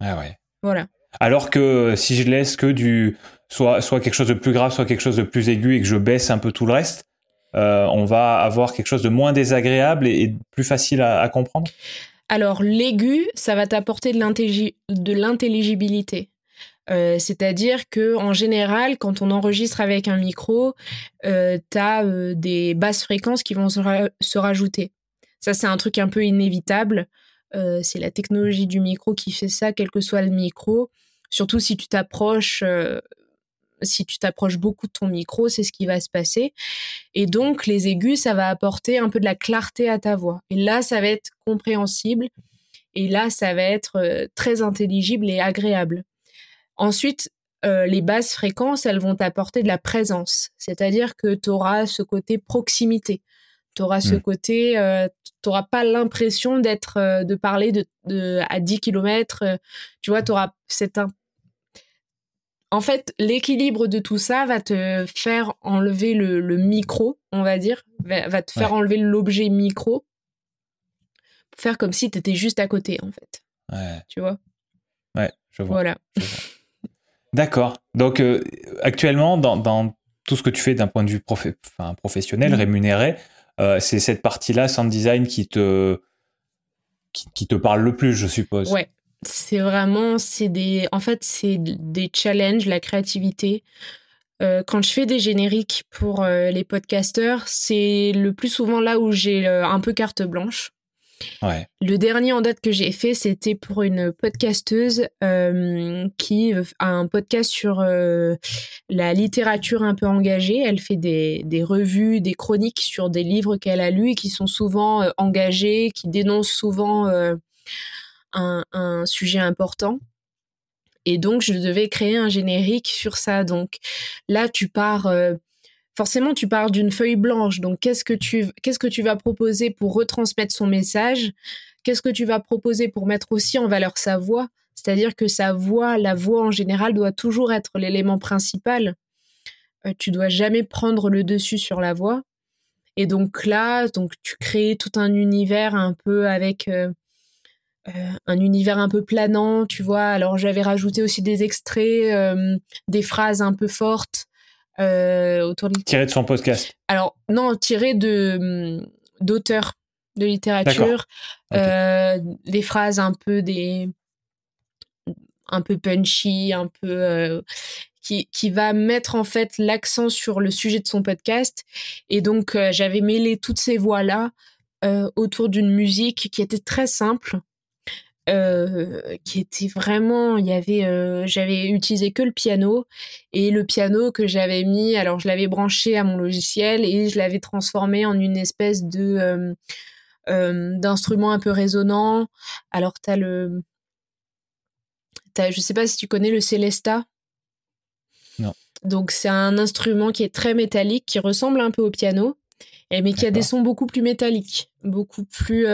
Ah ouais. Voilà. Alors que si je laisse que du soit, soit quelque chose de plus grave, soit quelque chose de plus aigu et que je baisse un peu tout le reste, euh, on va avoir quelque chose de moins désagréable et, plus facile à, comprendre? Alors, l'aigu, ça va t'apporter de l'intelligibilité. Euh, c'est-à-dire que en général, quand on enregistre avec un micro, euh, tu as des basses fréquences qui vont se, rajouter. Ça, c'est un truc un peu inévitable. c'est la technologie du micro qui fait ça, quel que soit le micro. Surtout si tu t'approches si tu t'approches beaucoup de ton micro, c'est ce qui va se passer. Et donc, les aigus, ça va apporter un peu de la clarté à ta voix. Et là, ça va être compréhensible. Et là, ça va être euh, très intelligible et agréable. Ensuite, euh, les basses fréquences, elles vont t'apporter de la présence. C'est-à-dire que tu auras ce côté proximité. Tu auras ce mmh. côté, euh, tu n'auras pas l'impression d'être, de parler de, à 10 km. tu vois, tu auras cette, en fait, l'équilibre de tout ça va te faire enlever le, micro, on va dire, va, te faire enlever l'objet micro, pour faire comme si tu étais juste à côté, en fait. Ouais. Tu vois? Ouais, je vois. Voilà. D'accord. Donc, euh, actuellement, dans, tout ce que tu fais d'un point de vue professionnel, mmh. rémunéré, euh, c'est cette partie-là, sound design, qui te, qui, te parle le plus, je suppose. Ouais, c'est vraiment, c'est des, en fait, c'est des challenges, la créativité. Euh, quand je fais des génériques pour les podcasteurs, c'est le plus souvent là où j'ai un peu carte blanche. Le dernier en date que j'ai fait, c'était pour une podcasteuse qui a un podcast sur la littérature un peu engagée. Elle fait des, revues, des chroniques sur des livres qu'elle a lus et qui sont souvent engagés, qui dénoncent souvent un, sujet important. Et donc, je devais créer un générique sur ça. Donc là, tu pars, euh, forcément, tu pars d'une feuille blanche. Donc, qu'est-ce que tu, qu'est-ce que tu vas proposer pour retransmettre son message? Qu'est-ce que tu vas proposer pour mettre aussi en valeur sa voix? C'est-à-dire que sa voix, la voix en général, doit toujours être l'élément principal. Euh, tu dois jamais prendre le dessus sur la voix. Et donc là, donc tu crées tout un univers un peu avec euh, euh, un univers un peu planant, tu vois. Alors j'avais rajouté aussi des extraits, euh, des phrases un peu fortes euh, autour de... Tiré de son podcast. Alors non, tiré de hum, d'auteurs de littérature, des phrases un peu des un peu punchy, un peu qui, qui, va mettre en fait l'accent sur le sujet de son podcast. Et donc j'avais mêlé toutes ces voix là autour d'une musique qui était très simple euh, qui était vraiment, il y avait, euh, j'avais utilisé que le piano et le piano que j'avais mis, alors je l'avais branché à mon logiciel et je l'avais transformé en une espèce de euh, d'instrument un peu résonnant. Alors t'as le, as, je sais pas si tu connais le Celesta. Non. Donc c'est un instrument qui est très métallique, qui ressemble un peu au piano, mais qui a des sons beaucoup plus métalliques, beaucoup plus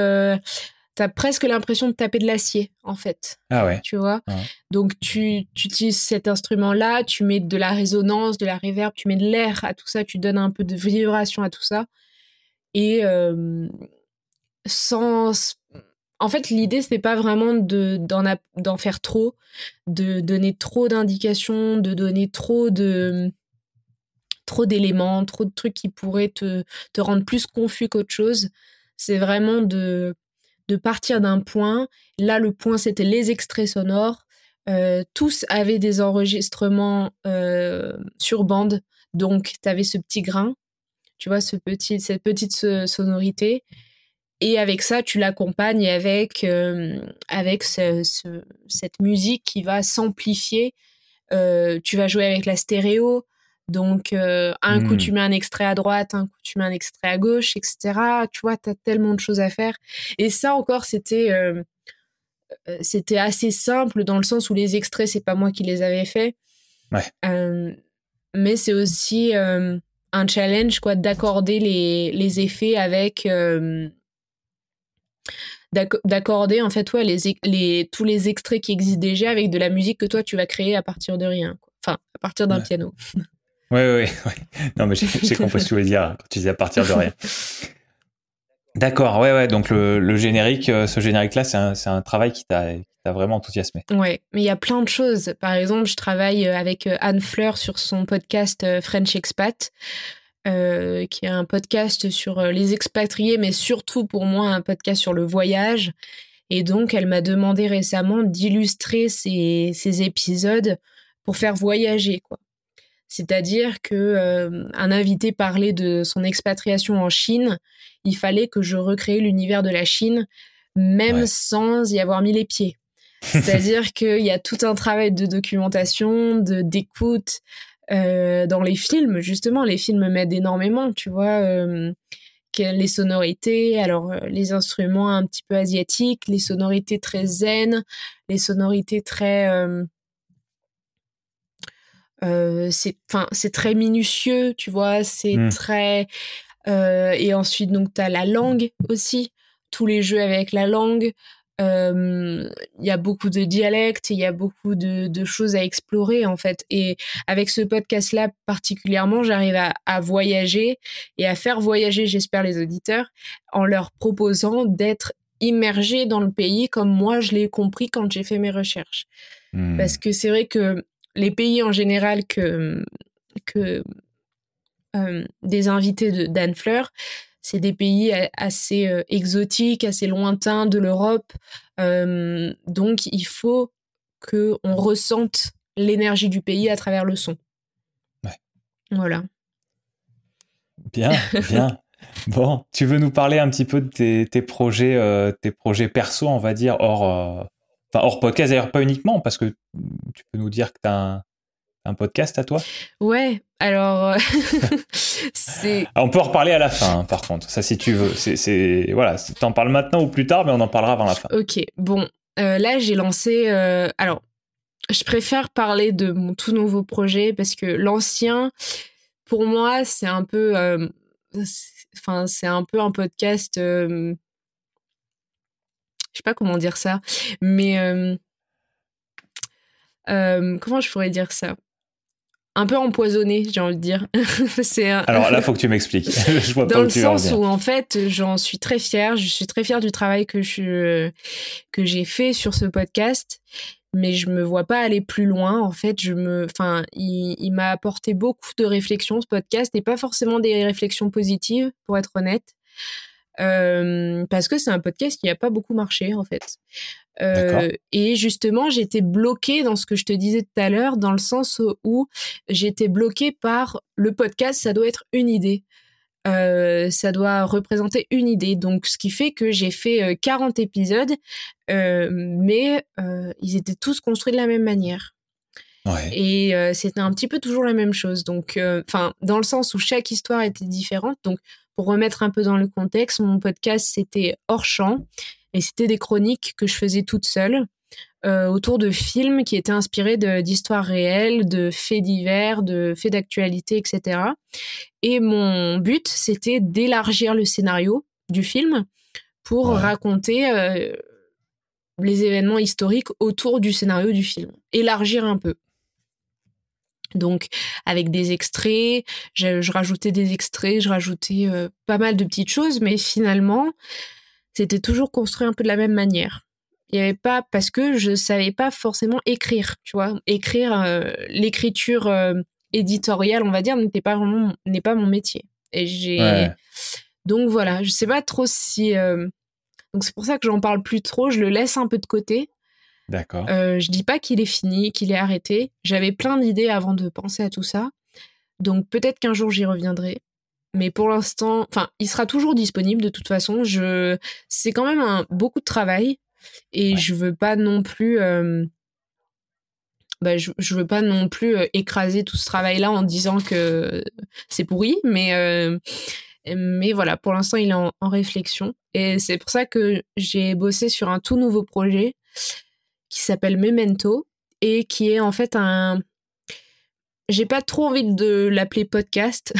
t'as presque l'impression de taper de l'acier, en fait. Ah ouais. Tu vois? Donc, tu, tu, utilises cet instrument-là, tu mets de la résonance, de la réverb, tu mets de l'air à tout ça, tu donnes un peu de vibration à tout ça. Et euh, sans. En fait, l'idée, c'est pas vraiment de, d'en, faire trop, de donner trop d'indications, de donner trop de trop d'éléments, trop de trucs qui pourraient te, te rendre plus confus qu'autre chose. C'est vraiment de de partir d'un point. Là, le point, c'était les extraits sonores. Euh, tous avaient des enregistrements euh, sur bande. Donc, tu avais ce petit grain, tu vois, ce petit, cette petite sonorité. Et avec ça, tu l'accompagnes avec, euh, avec cette musique qui va s'amplifier. tu vas jouer avec la stéréo. Donc, euh, un coup, tu hmm. mets un extrait à droite, un coup, tu mets un extrait à gauche, etc. Tu vois, tu as tellement de choses à faire. Et ça encore, c'était euh, euh, c'était assez simple dans le sens où les extraits, c'est pas moi qui les avais faits. Ouais. mais c'est aussi un challenge, quoi, d'accorder les, les, effets avec. d'accorder, en fait, ouais, les, les, tous les extraits qui existent déjà avec de la musique que toi, tu vas créer à partir de rien. Enfin, à partir d'un piano. Oui, oui, oui. Non, mais j'ai compris ce que tu voulais dire quand tu disais à partir de rien. D'accord, ouais, ouais. Donc le, générique, euh, ce générique-là, c'est un, un, travail qui t'a vraiment enthousiasmé. Ouais, mais il y a plein de choses. Par exemple, je travaille euh, avec euh, Anne Fleur sur son podcast French Expat, qui est un podcast sur les expatriés, mais surtout pour moi un podcast sur le voyage. Et donc, elle m'a demandé récemment d'illustrer ces, ces épisodes pour faire voyager, quoi. C'est-à-dire que euh, un invité parlait de son expatriation en Chine, il fallait que je recrée l'univers de la Chine, même sans y avoir mis les pieds. C'est-à-dire qu'il y a tout un travail de documentation, de d'écoute euh, dans les films. Justement, les films m'aident énormément, tu vois. Euh, les sonorités, alors les instruments un petit peu asiatiques, les sonorités très zen, les sonorités très euh, c'est enfin c'est très minutieux tu vois c'est mmh. très euh, et ensuite donc tu as la langue aussi tous les jeux avec la langue il y a beaucoup de dialectes il y a beaucoup de, choses à explorer en fait et avec ce podcast là particulièrement j'arrive à, à, voyager et à faire voyager j'espère les auditeurs en leur proposant d'être immergés dans le pays comme moi je l'ai compris quand j'ai fait mes recherches mmh. parce que c'est vrai que les pays en général que, que euh, des invités d'Anne Fleur, c'est des pays assez euh, exotiques, assez lointains de l'Europe. Euh, donc, il faut qu'on ressente l'énergie du pays à travers le son. Ouais. Voilà. Bien, bien. bon, tu veux nous parler un petit peu de tes, projets, tes projets perso, on va dire, hors, Enfin, hors podcast, d'ailleurs, pas uniquement, parce que tu peux nous dire que tu as un, podcast à toi? Ouais, alors euh, c'est. Ah, on peut en reparler à la fin, hein, par contre. Ça, si tu veux. C'est voilà, t'en parles maintenant ou plus tard, mais on en parlera avant la fin. Ok, bon, euh, là j'ai lancé. Euh, alors, je préfère parler de mon tout nouveau projet parce que l'ancien, pour moi, c'est un peu. Enfin, c'est un peu un podcast je sais pas comment dire ça, mais euh, euh, comment je pourrais dire ça? Un peu empoisonné, j'ai envie de dire. c'est Alors là, faut que tu m'expliques. je vois Dans le sens où en fait, j'en suis très fière. Je suis très fière du travail que je que j'ai fait sur ce podcast, mais je me vois pas aller plus loin. En fait, je me, enfin, il, il m'a apporté beaucoup de réflexions ce podcast et pas forcément des réflexions positives, pour être honnête. Euh, parce que c'est un podcast qui n'a pas beaucoup marché en fait. Euh, et justement, j'étais bloquée dans ce que je te disais tout à l'heure, dans le sens où j'étais bloquée par le podcast, ça doit être une idée. Euh, ça doit représenter une idée. Donc, ce qui fait que j'ai fait 40 épisodes, mais ils étaient tous construits de la même manière. Et c'était un petit peu toujours la même chose. Donc, enfin, dans le sens où chaque histoire était différente. Donc, pour remettre un peu dans le contexte, mon podcast, c'était hors champ et c'était des chroniques que je faisais toute seule euh, autour de films qui étaient inspirés d'histoires réelles, de faits divers, de faits d'actualité, etc. Et mon but, c'était d'élargir le scénario du film pour raconter les événements historiques autour du scénario du film, élargir un peu. Donc avec des extraits, je, rajoutais des extraits, je rajoutais pas mal de petites choses, mais finalement, c'était toujours construit un peu de la même manière. Il y avait pas parce que je savais pas forcément écrire, tu vois, écrire l'écriture éditoriale, on va dire, n'était pas vraiment n'est pas mon métier. Et j'ai donc voilà, je sais pas trop si donc c'est pour ça que j'en parle plus trop, je le laisse un peu de côté. D'accord. Euh, je dis pas qu'il est fini, qu'il est arrêté. J'avais plein d'idées avant de penser à tout ça. Donc peut-être qu'un jour j'y reviendrai. Mais pour l'instant, enfin, il sera toujours disponible de toute façon. Je, c'est quand même un, beaucoup de travail et je veux pas non plus, euh, bah, je, je, veux pas non plus euh, écraser tout ce travail-là en disant que c'est pourri. Mais euh, mais voilà, pour l'instant, il est en, réflexion. Et c'est pour ça que j'ai bossé sur un tout nouveau projet qui s'appelle Memento et qui est en fait un. J'ai pas trop envie de l'appeler podcast.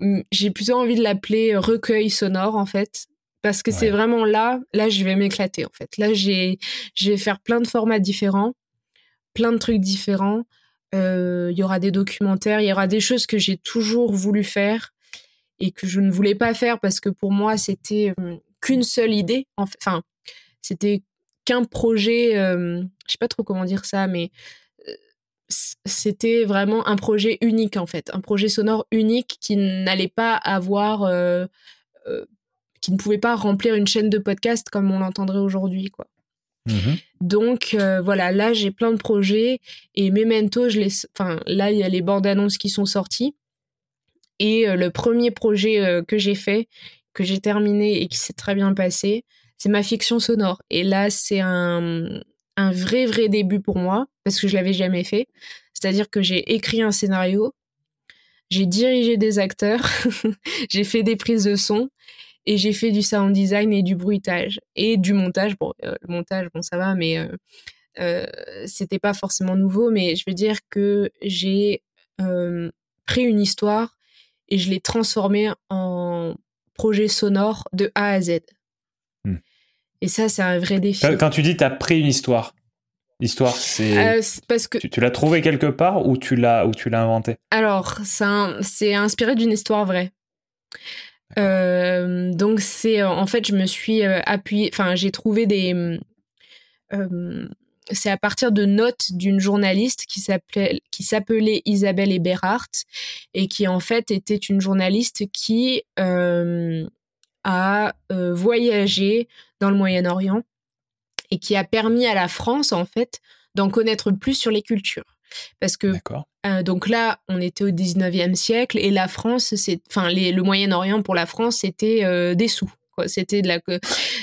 j'ai plutôt envie de l'appeler recueil sonore en fait. Parce que c'est vraiment là, là, je vais m'éclater en fait. Là, j'ai, je vais faire plein de formats différents, plein de trucs différents. Euh, il y aura des documentaires, il y aura des choses que j'ai toujours voulu faire et que je ne voulais pas faire parce que pour moi c'était euh, qu'une seule idée enfin c'était qu'un projet euh, je sais pas trop comment dire ça mais euh, c'était vraiment un projet unique en fait. Un projet sonore unique qui n'allait pas avoir qui ne pouvait pas remplir une chaîne de podcast comme on l'entendrait aujourd'hui quoi. Mmh Donc voilà, là j'ai plein de projets et Memento, je les, enfin là il y a les bandes annonces qui sont sorties. Et euh, le premier projet euh, que j'ai fait, que j'ai terminé et qui s'est très bien passé, c'est ma fiction sonore. Et là, c'est un, vrai, vrai début pour moi, parce que je l'avais jamais fait. C'est-à-dire que j'ai écrit un scénario, j'ai dirigé des acteurs, j'ai fait des prises de son et j'ai fait du sound design et du bruitage et du montage. Bon, euh, le montage, bon, ça va, mais euh, c'était pas forcément nouveau. Mais je veux dire que j'ai pris une histoire et je l'ai transformé en projet sonore de A à Z. Et ça, c'est un vrai défi. Quand tu dis tu as pris une histoire, l'histoire, c'est. Euh, parce que. Tu, l'as trouvé quelque part ou tu l'as, ou tu l'as inventé? Alors, c'est inspiré d'une histoire vraie. Euh, donc, c'est. En fait, je me suis euh, appuyée. Enfin, j'ai trouvé des c'est à partir de notes d'une journaliste qui s'appelait qui s'appelait Isabelle Eberhardt et qui en fait était une journaliste qui euh, a euh, voyagé dans le Moyen-Orient et qui a permis à la France en fait d'en connaître plus sur les cultures. Parce que euh, donc là on était au 19e siècle et la France c'est enfin le Moyen-Orient pour la France c'était des sous c'était de la,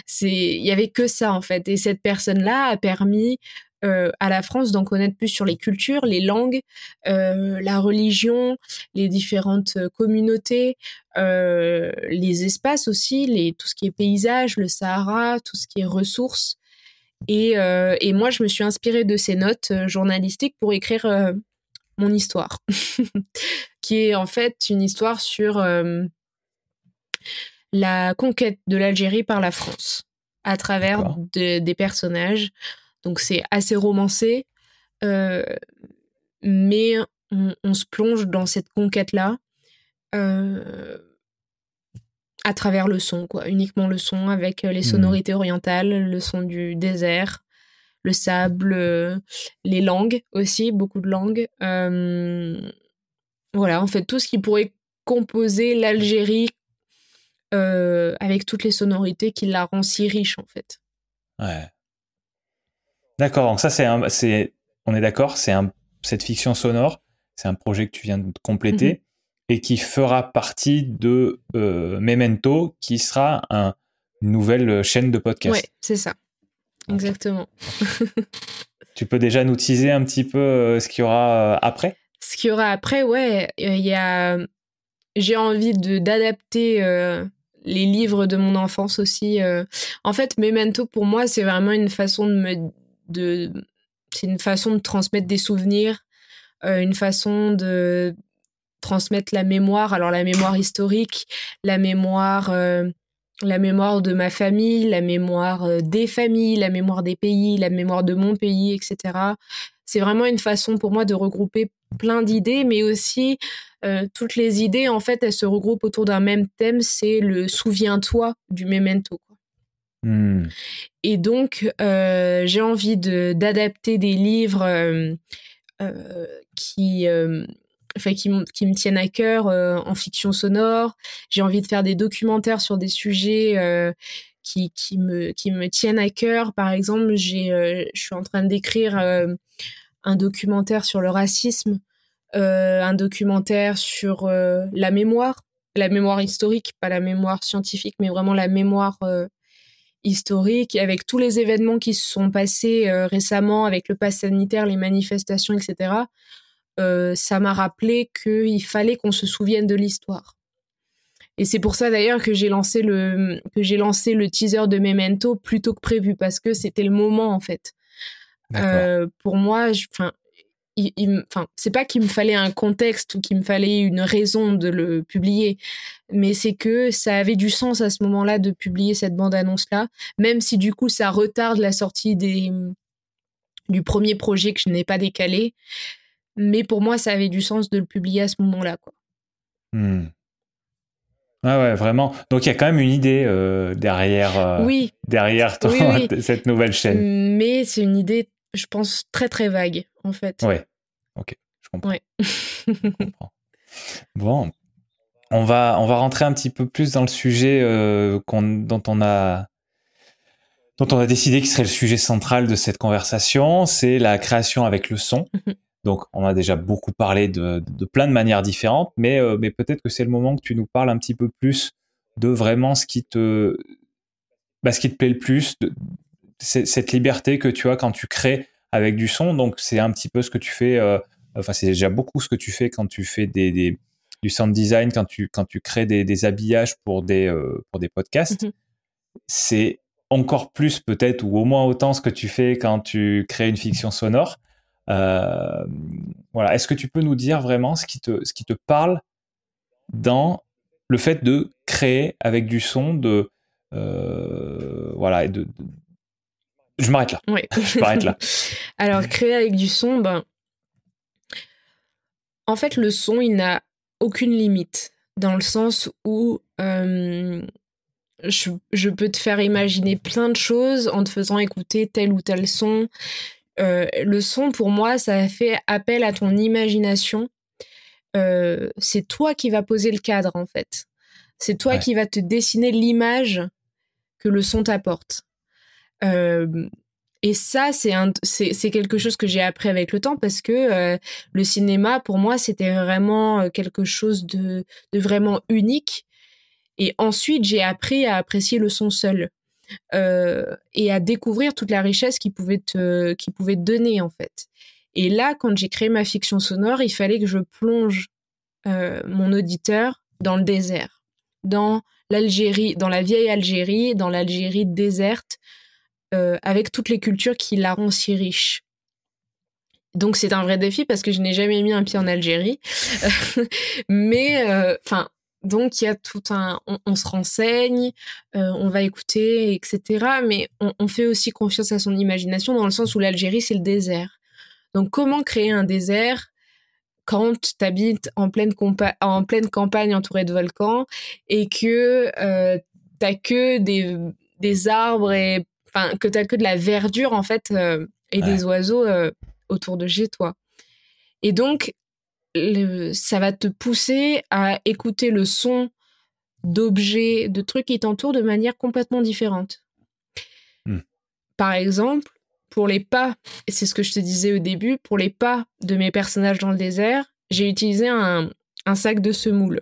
c'est, il y avait que ça en fait. Et cette personne-là a permis euh, à la France d'en connaître plus sur les cultures, les langues, euh, la religion, les différentes euh, communautés, les espaces aussi, les, tout ce qui est paysage, le Sahara, tout ce qui est ressources. Et, et moi, je me suis inspirée de ces notes journalistiques pour écrire mon histoire, qui est en fait une histoire sur la conquête de l'Algérie par la France à travers des personnages. Donc c'est assez romancé, euh, mais on, se plonge dans cette conquête-là euh, à travers le son, quoi, uniquement le son, avec les mmh. sonorités orientales, le son du désert, le sable, les langues aussi, beaucoup de langues. Euh, voilà, en fait, tout ce qui pourrait composer l'Algérie euh, avec toutes les sonorités qui la rend si riche en fait. Ouais. D'accord, donc ça c'est c'est, on est d'accord, c'est un, cette fiction sonore, c'est un projet que tu viens de compléter mhm. et qui fera partie de euh, Memento, qui sera un, une nouvelle chaîne de podcast. Ouais, c'est ça, exactement. tu peux déjà nous teaser un petit peu euh, ce qu'il y aura après? Ce qu'il y aura après, ouais, il y a, j'ai envie de d'adapter les livres de mon enfance aussi. Euh. En fait, Memento, pour moi, c'est vraiment une façon de me. C'est une façon de transmettre des souvenirs, euh, une façon de transmettre la mémoire. Alors, la mémoire historique, la mémoire. Euh, la mémoire de ma famille, la mémoire des familles, la mémoire des pays, la mémoire de mon pays, etc. C'est vraiment une façon pour moi de regrouper plein d'idées, mais aussi toutes les idées, en fait, elles se regroupent autour d'un même thème, c'est le souviens-toi du memento. Mmh. Et donc, j'ai envie d'adapter des livres qui, enfin, qui, qui, me tiennent à cœur en fiction sonore. J'ai envie de faire des documentaires sur des sujets qui, qui, me, qui me tiennent à cœur. Par exemple, je suis en train d'écrire un documentaire sur le racisme, un documentaire sur la mémoire, la mémoire historique, pas la mémoire scientifique, mais vraiment la mémoire historique, avec tous les événements qui se sont passés euh, récemment avec le pass sanitaire, les manifestations, etc., euh, ça m'a rappelé qu'il fallait qu'on se souvienne de l'histoire. Et c'est pour ça d'ailleurs que j'ai lancé le que j'ai lancé le teaser de Memento plus tôt que prévu parce que c'était le moment en fait. Euh, pour moi, enfin, enfin, c'est pas qu'il me fallait un contexte ou qu'il me fallait une raison de le publier, mais c'est que ça avait du sens à ce moment-là de publier cette bande-annonce-là, même si du coup ça retarde la sortie des, du premier projet que je n'ai pas décalé. Mais pour moi, ça avait du sens de le publier à ce moment-là, quoi. Hmm. Ah ouais, vraiment. Donc il y a quand même une idée euh, derrière, euh, oui. derrière cette nouvelle chaîne. Mais c'est une idée, je pense, très très vague en fait. Ouais. Ok, je comprends. Bon, on va, on va rentrer un petit peu plus dans le sujet euh, dont on a dont on a décidé qu'il serait le sujet central de cette conversation, c'est la création avec le son. Mhm. Donc, on a déjà beaucoup parlé de, de plein de manières différentes, mais, euh, mais peut-être que c'est le moment que tu nous parles un petit peu plus de vraiment ce qui te, bah, ce qui te plaît le plus, de, cette liberté que tu as quand tu crées avec du son. Donc, c'est un petit peu ce que tu fais euh, enfin c'est déjà beaucoup ce que tu fais quand tu fais des, du sound design, quand tu, quand tu crées des, habillages pour des, euh, pour des podcasts. Mhm. C'est encore plus peut-être, ou au moins autant ce que tu fais quand tu crées une fiction sonore. Euh, voilà. Est-ce que tu peux nous dire vraiment ce qui te, ce qui te parle dans le fait de créer avec du son, de euh, voilà, de, je m'arrête là. Oui. je m'arrête là. Alors créer avec du son, ben en fait, le son, il n'a aucune limite, dans le sens où euh, je, peux te faire imaginer plein de choses en te faisant écouter tel ou tel son. Euh, le son, pour moi, ça fait appel à ton imagination. Euh, c'est toi qui vas poser le cadre, en fait. C'est toi qui vas te dessiner l'image que le son t'apporte. Et ça, c'est quelque chose que j'ai appris avec le temps parce que le cinéma, pour moi, c'était vraiment quelque chose de, vraiment unique. Et ensuite, j'ai appris à apprécier le son seul et à découvrir toute la richesse qu'il pouvait te, pouvait donner en fait. Et là, quand j'ai créé ma fiction sonore, il fallait que je plonge mon auditeur dans le désert, dans l'Algérie, dans la vieille Algérie, dans l'Algérie déserte, avec toutes les cultures qui la rendent si riche. Donc c'est un vrai défi parce que je n'ai jamais mis un pied en Algérie. Mais euh, enfin, donc il y a tout un, on, se renseigne, euh, on va écouter, etc. Mais on, fait aussi confiance à son imagination dans le sens où l'Algérie c'est le désert. Donc comment créer un désert quand tu habites en pleine, en pleine campagne entourée de volcans et que euh, t'as que des, des arbres et enfin que t'as que de la verdure en fait euh, et des oiseaux euh, autour de chez toi. Et donc ça va te pousser à écouter le son d'objets, de trucs qui t'entourent de manière complètement différente. Hmm. Par exemple, pour les pas, et c'est ce que je te disais au début, pour les pas de mes personnages dans le désert, j'ai utilisé un, sac de semoule.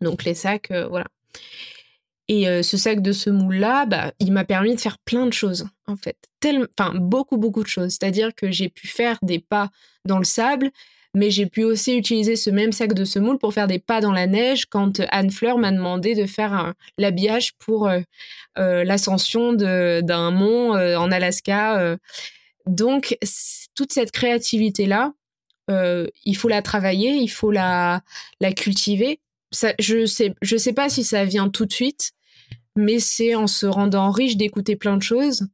Donc les sacs, euh, voilà. Et euh, ce sac de semoule-là, bah, il m'a permis de faire plein de choses, en fait. Enfin, beaucoup, beaucoup de choses. C'est-à-dire que j'ai pu faire des pas dans le sable, mais j'ai pu aussi utiliser ce même sac de semoule pour faire des pas dans la neige quand Anne Fleur m'a demandé de faire l'habillage pour euh, euh, l'ascension d'un mont en Alaska. Donc, toute cette créativité-là, il faut la travailler, il faut la, la cultiver. Je sais, je sais pas si ça vient tout de suite, mais c'est en se rendant riche d'écouter plein de choses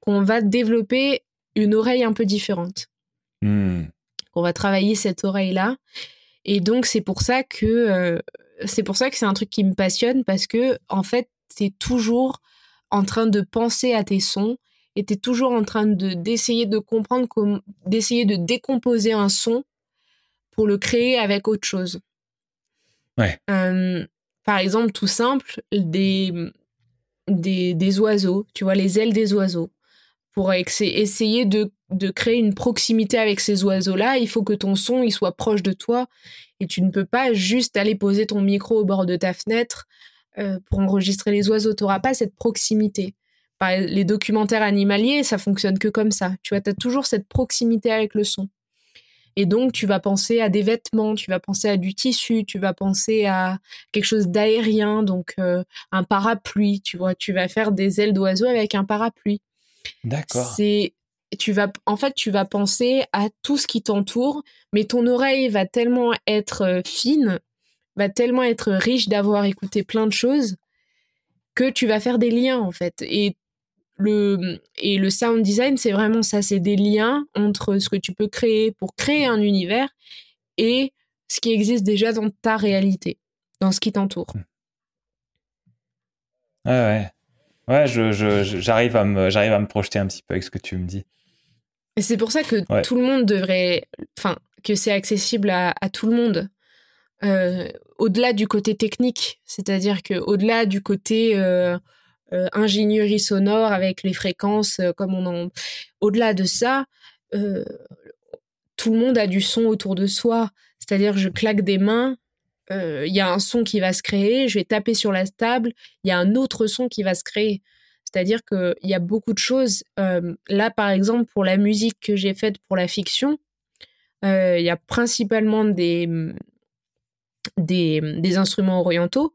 qu'on va développer une oreille un peu différente. Hmm. On va travailler cette oreille-là. Et donc, c'est pour ça que euh, c'est pour ça que c'est un truc qui me passionne parce que, en fait, c'est toujours en train de penser à tes sons et tu es toujours en train de d'essayer de comprendre d'essayer de décomposer un son pour le créer avec autre chose. Ouais. Euh, par exemple, tout simple, des, des, des, oiseaux, tu vois, les ailes des oiseaux. Pour essayer de, de créer une proximité avec ces oiseaux-là, il faut que ton son il soit proche de toi et tu ne peux pas juste aller poser ton micro au bord de ta fenêtre euh, pour enregistrer les oiseaux. Tu n'auras pas cette proximité. les documentaires animaliers, ça fonctionne que comme ça. Tu vois, tu as toujours cette proximité avec le son. Et donc, tu vas penser à des vêtements, tu vas penser à du tissu, tu vas penser à quelque chose d'aérien, donc euh, un parapluie, tu vois, tu vas faire des ailes d'oiseau avec un parapluie. D'accord. C'est tu vas en fait tu vas penser à tout ce qui t'entoure, mais ton oreille va tellement être euh, fine, va tellement être riche d'avoir écouté plein de choses que tu vas faire des liens en fait et le, et le sound design, c'est vraiment ça, c'est des liens entre ce que tu peux créer pour créer un univers et ce qui existe déjà dans ta réalité, dans ce qui t'entoure. Ouais, ouais. Ouais, je, j'arrive, à me, j'arrive à me projeter un petit peu avec ce que tu me dis. Et c'est pour ça que tout le monde devrait. Enfin, que c'est accessible à, tout le monde. Euh, au-delà du côté technique, c'est-à-dire que au-delà du côté. Euh, ingénierie sonore avec les fréquences euh, comme on en... Au-delà de ça, euh, tout le monde a du son autour de soi. C'est-à-dire, je claque des mains, il y a un son qui va se créer, je vais taper sur la table, il y a un autre son qui va se créer. C'est-à-dire qu'il y a beaucoup de choses. là, par exemple, pour la musique que j'ai faite pour la fiction, il y a principalement des, des, instruments orientaux.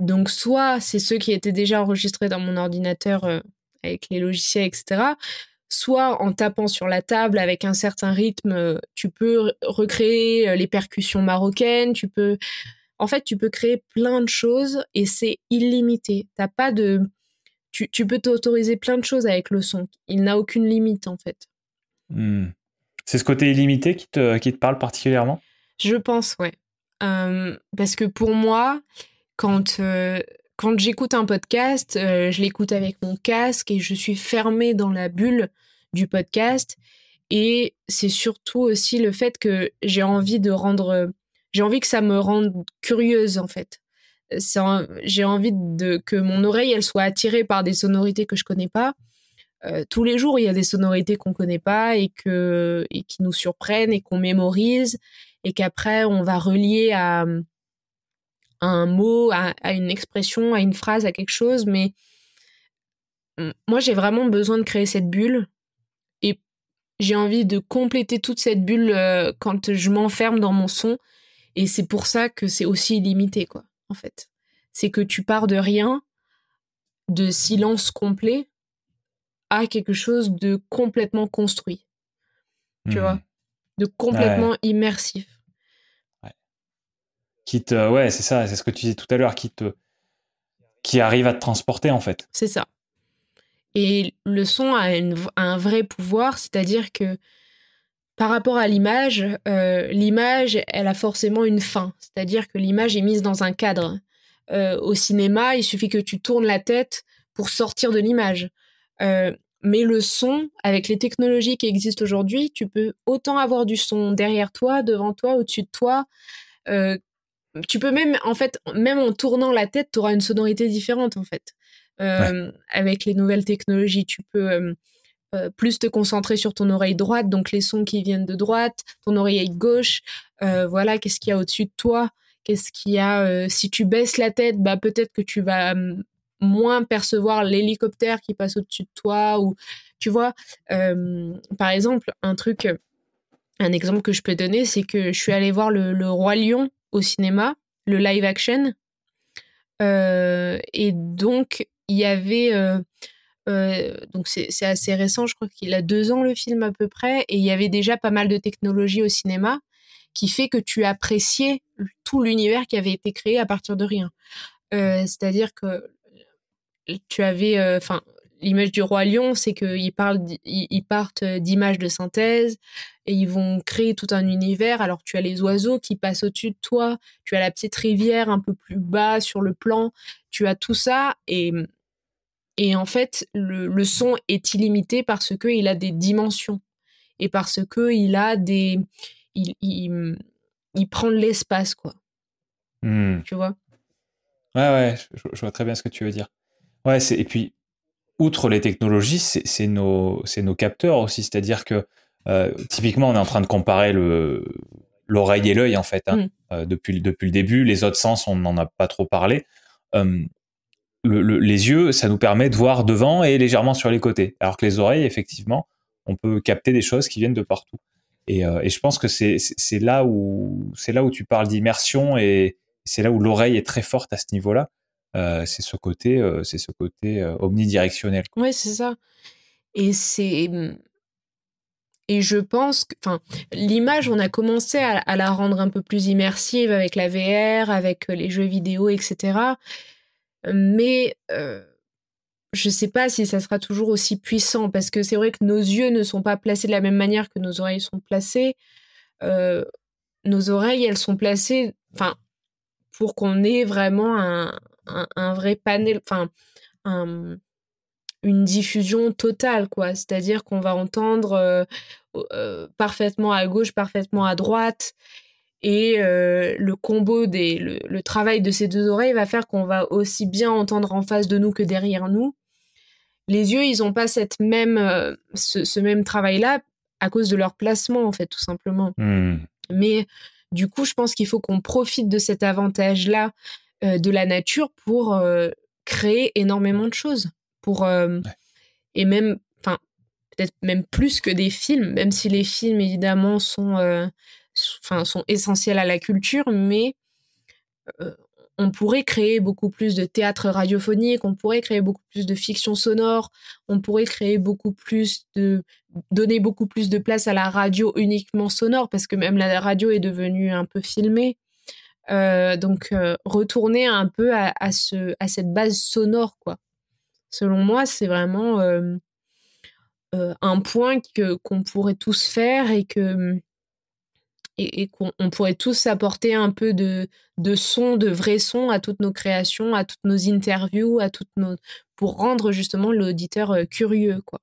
Donc soit c'est ceux qui étaient déjà enregistrés dans mon ordinateur euh, avec les logiciels, etc. Soit en tapant sur la table avec un certain rythme, euh, tu peux recréer euh, les percussions marocaines, tu peux... En fait, tu peux créer plein de choses et c'est illimité. T'as pas de... Tu, tu peux t'autoriser plein de choses avec le son. Il n'a aucune limite, en fait. Hmm. C'est ce côté illimité qui te, qui te parle particulièrement? Je pense, ouais. parce que pour moi, quand, euh, quand j'écoute un podcast, euh, je l'écoute avec mon casque et je suis fermée dans la bulle du podcast. Et c'est surtout aussi le fait que j'ai envie de rendre, j'ai envie que ça me rende curieuse en fait. J'ai envie de que mon oreille elle soit attirée par des sonorités que je connais pas. Euh, tous les jours, il y a des sonorités qu'on connaît pas et que et qui nous surprennent et qu'on mémorise et qu'après on va relier à un mot, à, une expression, à une phrase, à quelque chose, mais moi j'ai vraiment besoin de créer cette bulle et j'ai envie de compléter toute cette bulle euh, quand je m'enferme dans mon son et c'est pour ça que c'est aussi illimité quoi en fait. C'est que tu pars de rien, de silence complet à quelque chose de complètement construit. Tu mmh. vois, de complètement immersif qui te, ouais, c'est ça, c'est ce que tu disais tout à l'heure, qui te, qui arrive à te transporter en fait. C'est ça. Et le son a, un vrai pouvoir, c'est-à-dire que par rapport à l'image, euh, l'image, elle a forcément une fin, c'est-à-dire que l'image est mise dans un cadre. Euh, au cinéma, il suffit que tu tournes la tête pour sortir de l'image. Euh, mais le son, avec les technologies qui existent aujourd'hui, tu peux autant avoir du son derrière toi, devant toi, au-dessus de toi, tu peux même, en fait, même en tournant la tête, tu auras une sonorité différente, en fait. Euh, avec les nouvelles technologies, tu peux euh, euh, plus te concentrer sur ton oreille droite, donc les sons qui viennent de droite, ton oreille gauche, voilà, qu'est-ce qu'il y a au-dessus de toi, qu'est-ce qu'il y a, si tu baisses la tête, bah peut-être que tu vas moins percevoir l'hélicoptère qui passe au-dessus de toi, ou, tu vois, par exemple, un truc, un exemple que je peux donner, c'est que je suis allée voir le Roi Lion au cinéma, le live action. Euh, et donc, il y avait. Euh, euh, donc, c'est assez récent, je crois qu'il a deux ans le film à peu près, et il y avait déjà pas mal de technologies au cinéma qui fait que tu appréciais tout l'univers qui avait été créé à partir de rien. C'est-à-dire que tu avais, enfin, l'image du roi lion, c'est qu'ils parlent, ils partent d'images de synthèse et ils vont créer tout un univers. Alors tu as les oiseaux qui passent au-dessus de toi, tu as la petite rivière un peu plus bas sur le plan, tu as tout ça et et en fait le, son est illimité parce que il a des dimensions et parce que il a des il, il, prend de l'espace quoi. Hmm. Tu vois? Ouais ouais, je, vois très bien ce que tu veux dire. Ouais, c'est et puis outre les technologies, c'est nos, nos capteurs aussi. C'est-à-dire que euh, typiquement, on est en train de comparer l'oreille et l'œil en fait. Hein. Mm. Euh, depuis, depuis le début, les autres sens, on n'en a pas trop parlé. Euh, les yeux, ça nous permet de voir devant et légèrement sur les côtés. Alors que les oreilles, effectivement, on peut capter des choses qui viennent de partout. Et, et je pense que c'est là où c'est là où tu parles d'immersion et c'est là où l'oreille est très forte à ce niveau-là. C'est ce côté, c'est ce côté omnidirectionnel. Ouais, c'est ça. Et c'est mmh, et je pense que, enfin, l'image, on a commencé à, la rendre un peu plus immersive avec la VR, avec les jeux vidéo, etc. Mais je sais pas si ça sera toujours aussi puissant parce que c'est vrai que nos yeux ne sont pas placés de la même manière que nos oreilles sont placées. nos oreilles, elles sont placées, enfin, pour qu'on ait vraiment un, un, vrai panel, enfin, une diffusion totale, quoi. C'est-à-dire qu'on va entendre euh, euh, parfaitement à gauche, parfaitement à droite. Et euh, le combo des. Le, travail de ces deux oreilles va faire qu'on va aussi bien entendre en face de nous que derrière nous. Les yeux, ils n'ont pas cette même, ce, même travail-là à cause de leur placement, en fait, tout simplement. Hmm. Mais du coup, je pense qu'il faut qu'on profite de cet avantage-là de la nature pour euh, créer énormément de choses. Pour, euh, Et même, enfin, peut-être même plus que des films, même si les films, évidemment, sont, sont essentiels à la culture, mais on pourrait créer beaucoup plus de théâtre radiophonique, on pourrait créer beaucoup plus de fiction sonore, on pourrait créer beaucoup plus de donner beaucoup plus de place à la radio uniquement sonore parce que même la radio est devenue un peu filmée. Euh, donc euh, retourner un peu à, ce, à cette base sonore, quoi. Selon moi, c'est vraiment euh, un point que qu'on pourrait tous faire et que et, qu'on pourrait tous apporter un peu de, de son, de vrai son à toutes nos créations, à toutes nos interviews, à toutes nos pour rendre justement l'auditeur curieux, quoi.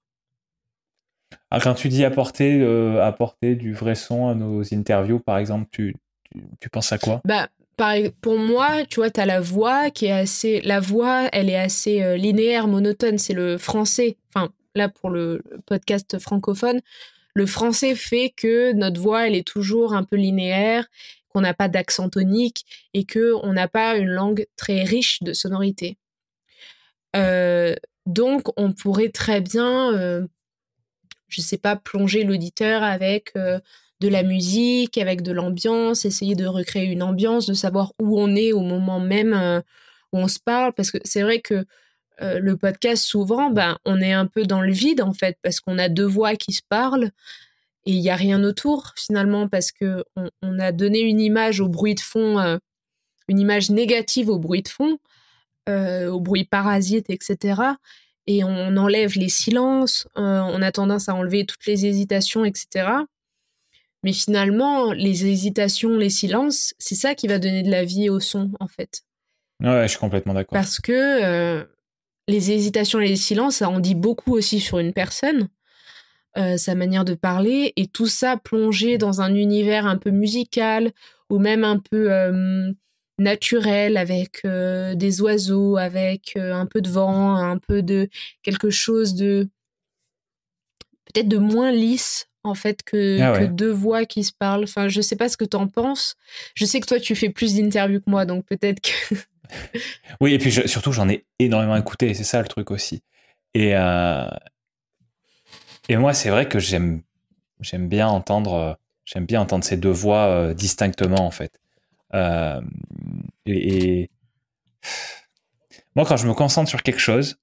Ah, quand tu dis apporter, apporter du vrai son à nos interviews, par exemple, tu, tu, penses à quoi? Bah, pour moi, tu vois, tu as la voix qui est assez. La voix, elle est assez euh, linéaire, monotone. C'est le français. Enfin, là, pour le podcast francophone, le français fait que notre voix, elle est toujours un peu linéaire, qu'on n'a pas d'accent tonique et qu'on n'a pas une langue très riche de sonorité. Euh, donc, on pourrait très bien, euh, je sais pas, plonger l'auditeur avec de la musique, avec de l'ambiance, essayer de recréer une ambiance, de savoir où on est au moment même euh, où on se parle. Parce que c'est vrai que euh, le podcast, souvent, ben, on est un peu dans le vide, en fait, parce qu'on a deux voix qui se parlent et il n'y a rien autour, finalement, parce que on, a donné une image au bruit de fond, euh, une image négative au bruit de fond, au bruit parasite, etc. Et on enlève les silences, on a tendance à enlever toutes les hésitations, etc. Mais finalement, les hésitations, les silences, c'est ça qui va donner de la vie au son, en fait. Ouais, je suis complètement d'accord. Parce que euh, les hésitations et les silences, ça en dit beaucoup aussi sur une personne, euh, sa manière de parler, et tout ça plongé dans un univers un peu musical ou même un peu euh, naturel, avec des oiseaux, avec un peu de vent, un peu de quelque chose de peut-être de moins lisse en fait que, ah deux voix qui se parlent. Enfin, je sais pas ce que tu en penses. Je sais que toi tu fais plus d'interviews que moi, donc peut-être que. oui, et puis surtout j'en ai énormément écouté, c'est ça le truc aussi. Et euh, et moi c'est vrai que j'aime j'aime bien entendre j'aime bien entendre ces deux voix euh, distinctement en fait. Euh, et moi quand je me concentre sur quelque chose,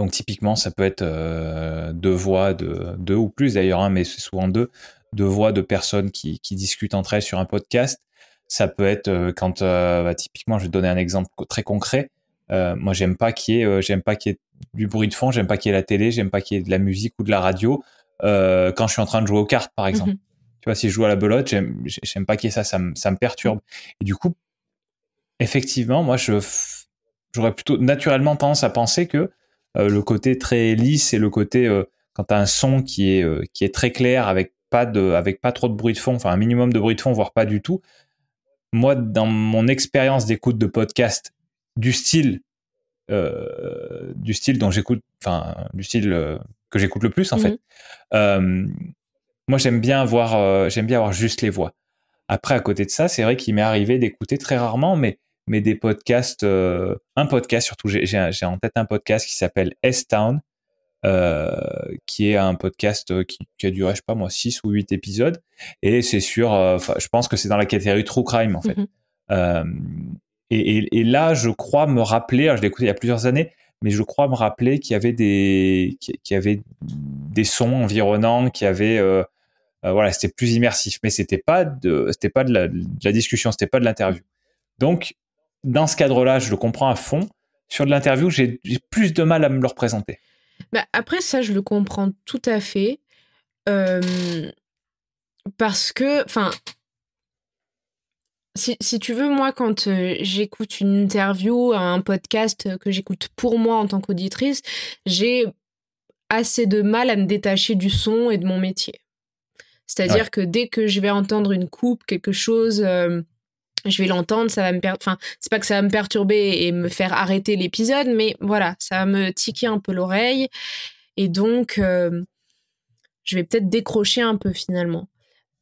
donc typiquement, ça peut être euh, deux voix, de, deux ou plus d'ailleurs, hein, mais c'est souvent deux, deux voix de personnes qui, qui, discutent entre elles sur un podcast. Ça peut être euh, quand, euh, bah, typiquement, je vais donner un exemple très concret. moi, j'aime pas qu'il y ait, j'aime pas qu'il y ait du bruit de fond, j'aime pas qu'il y ait la télé, j'aime pas qu'il y ait de la musique ou de la radio quand je suis en train de jouer aux cartes, par exemple. Mhm. Tu vois, si je joue à la belote, j'aime, j'aime pas qu'il y ait ça, ça me, ça me perturbe. Et du coup, effectivement, moi, je, j'aurais plutôt naturellement tendance à penser que le côté très lisse et le côté quand tu as un son qui est, qui est très clair avec pas de, avec pas trop de bruit de fond, enfin un minimum de bruit de fond, voire pas du tout. Moi, dans mon expérience d'écoute de podcast du style, euh, du style dont j'écoute, enfin du style euh, que j'écoute le plus en fait. Euh, moi, j'aime bien avoir, j'aime bien avoir juste les voix. Après, à côté de ça, c'est vrai qu'il m'est arrivé d'écouter très rarement, mais mais des podcasts, un podcast surtout. J'ai en tête un podcast qui s'appelle S-Town, euh, qui est un podcast euh, qui, qui, a duré, je sais pas moi, 6 ou 8 épisodes. Et c'est sur, euh, je pense que c'est dans la catégorie True Crime, en fait. Mhm. euh, et, et, et, là, je crois me rappeler, alors je l'ai écouté il y a plusieurs années, mais je crois me rappeler qu'il y avait des, qu'il y avait des sons environnants, qu'il y avait, euh, voilà, c'était plus immersif, mais c'était pas de, c'était pas de la, de la discussion, c'était pas de l'interview. Donc, dans ce cadre-là, je le comprends à fond. Sur de l'interview, j'ai plus de mal à me le représenter. Bah, après, ça, je le comprends tout à fait. parce que, enfin, si, si, tu veux, moi, quand j'écoute une interview, un podcast que j'écoute pour moi en tant qu'auditrice, j'ai assez de mal à me détacher du son et de mon métier. C'est-à-dire que dès que je vais entendre une coupe, quelque chose, je vais l'entendre, ça va me Enfin, c'est pas que ça va me perturber et me faire arrêter l'épisode, mais voilà, ça va me tiquer un peu l'oreille. Et donc, euh, je vais peut-être décrocher un peu finalement.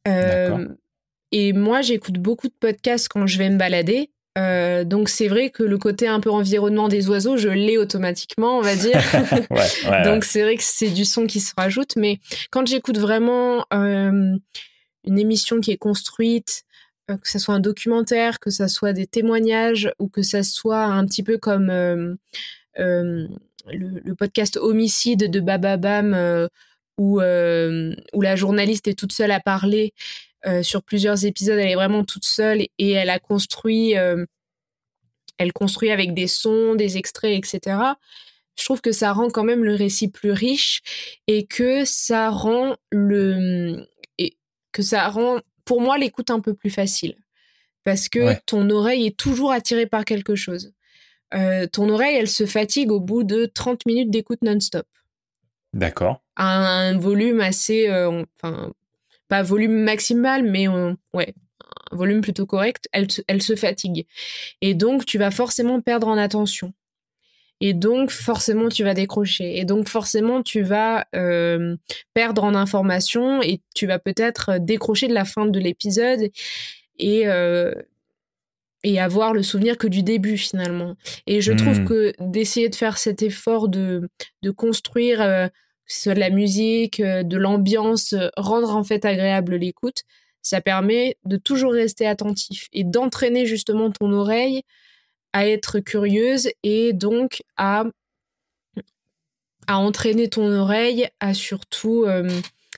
Euh, et moi, j'écoute beaucoup de podcasts quand je vais me balader. Euh, donc c'est vrai que le côté un peu environnement des oiseaux, je l'ai automatiquement, on va dire. donc c'est vrai que c'est du son qui se rajoute. Mais quand j'écoute vraiment une émission qui est construite, que ce soit un documentaire, que ce soit des témoignages ou que ce soit un petit peu comme euh, euh, le, podcast Homicide de Bababam où, où la journaliste est toute seule à parler sur plusieurs épisodes. Elle est vraiment toute seule et elle a construit, elle construit avec des sons, des extraits, etc. Je trouve que ça rend quand même le récit plus riche et que ça rend le et que ça rend pour moi l'écoute un peu plus facile parce que ton oreille est toujours attirée par quelque chose. Euh, ton oreille, elle se fatigue au bout de 30 minutes d'écoute non-stop. D'accord. Un, volume assez, euh, enfin, pas volume maximal, mais ouais, un volume plutôt correct, elle, elle se fatigue. Et donc, tu vas forcément perdre en attention. Et donc, forcément, tu vas décrocher. Et donc, forcément, tu vas euh, perdre en information et tu vas peut-être décrocher de la fin de l'épisode et, euh, et avoir le souvenir que du début, finalement. Et je trouve hmm. que d'essayer de faire cet effort de, de construire, euh, soit de la musique, de l'ambiance, rendre en fait agréable l'écoute, ça permet de toujours rester attentif et d'entraîner justement ton oreille à être curieuse et donc à, entraîner ton oreille à surtout euh,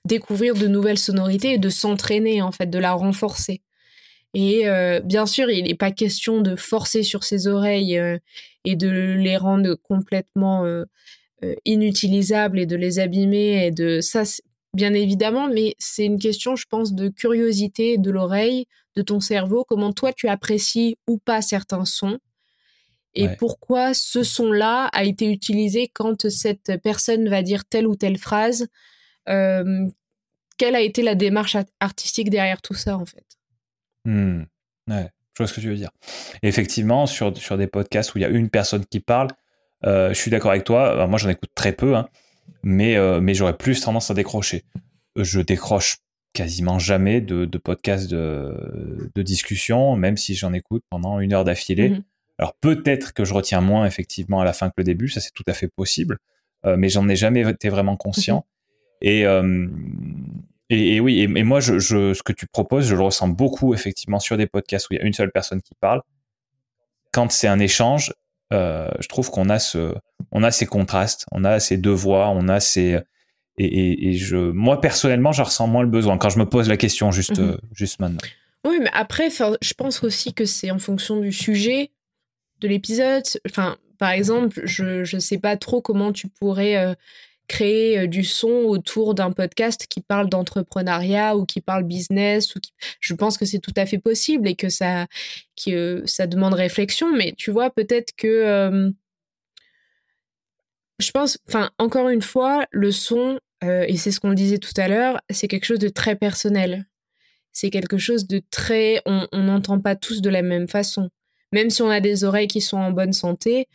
découvrir de nouvelles sonorités et de s'entraîner en fait, de la renforcer. Et euh, bien sûr, il n'est pas question de forcer sur ses oreilles euh, et de les rendre complètement inutilisables et de les abîmer et de ça, bien évidemment, mais c'est une question, je pense, de curiosité de l'oreille, de ton cerveau, comment toi tu apprécies ou pas certains sons et pourquoi ce son-là a été utilisé quand cette personne va dire telle ou telle phrase. Euh, quelle a été la démarche artistique derrière tout ça, en fait? Mmh. Ouais, je vois ce que tu veux dire. effectivement, sur, sur des podcasts où il y a une personne qui parle, euh, je suis d'accord avec toi. moi, j'en écoute très peu, hein, mais, euh, mais j'aurais plus tendance à décrocher. Je décroche quasiment jamais de, de podcasts de, de discussion, même si j'en écoute pendant une heure d'affilée. Mmh alors peut-être que je retiens moins effectivement à la fin que le début, ça c'est tout à fait possible, euh, mais j'en ai jamais été vraiment conscient. Euh, et, et, oui, et, moi je, ce que tu proposes, je le ressens beaucoup effectivement sur des podcasts où il y a une seule personne qui parle. Quand c'est un échange, euh, je trouve qu'on a ce, on a ces contrastes, on a ces deux voix, on a ces et, je, moi personnellement, je ressens moins le besoin quand je me pose la question juste, mhm. juste maintenant. Oui, mais après, je pense aussi que c'est en fonction du sujet, de l'épisode. Enfin, Par exemple, je ne sais pas trop comment tu pourrais euh, créer euh, du son autour d'un podcast qui parle d'entrepreneuriat ou qui parle business. Ou Je pense que c'est tout à fait possible et que ça, ça demande réflexion. Mais tu vois, peut-être que... je pense, enfin, encore une fois, le son, et c'est ce qu'on disait tout à l'heure, c'est quelque chose de très personnel c'est quelque chose de très... On n'entend pas tous de la même façon. Même si on a des oreilles qui sont en bonne santé,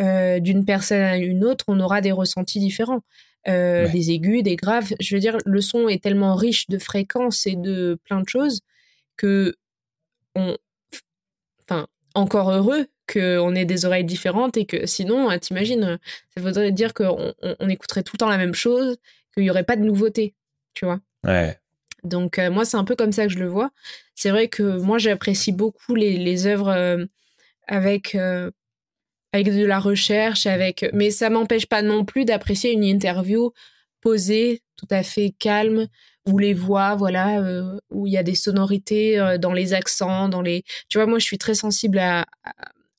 euh, d'une personne à une autre, on aura des ressentis différents. Euh, des aigus, des graves. Je veux dire, le son est tellement riche de fréquences et de plein de choses que on, enfin, encore heureux qu'on ait des oreilles différentes et que sinon, euh, t'imagines, ça voudrait dire qu'on on, écouterait tout le temps la même chose, qu'il n'y aurait pas de nouveauté, tu vois. Ouais. Donc euh, moi, c'est un peu comme ça que je le vois. C'est vrai que moi, j'apprécie beaucoup les, œuvres euh, avec, euh, avec de la recherche, avec... mais ça m'empêche pas non plus d'apprécier une interview posée, tout à fait calme, où les voix, voilà, où il y a des sonorités dans les accents, dans les... Tu vois, moi, je suis très sensible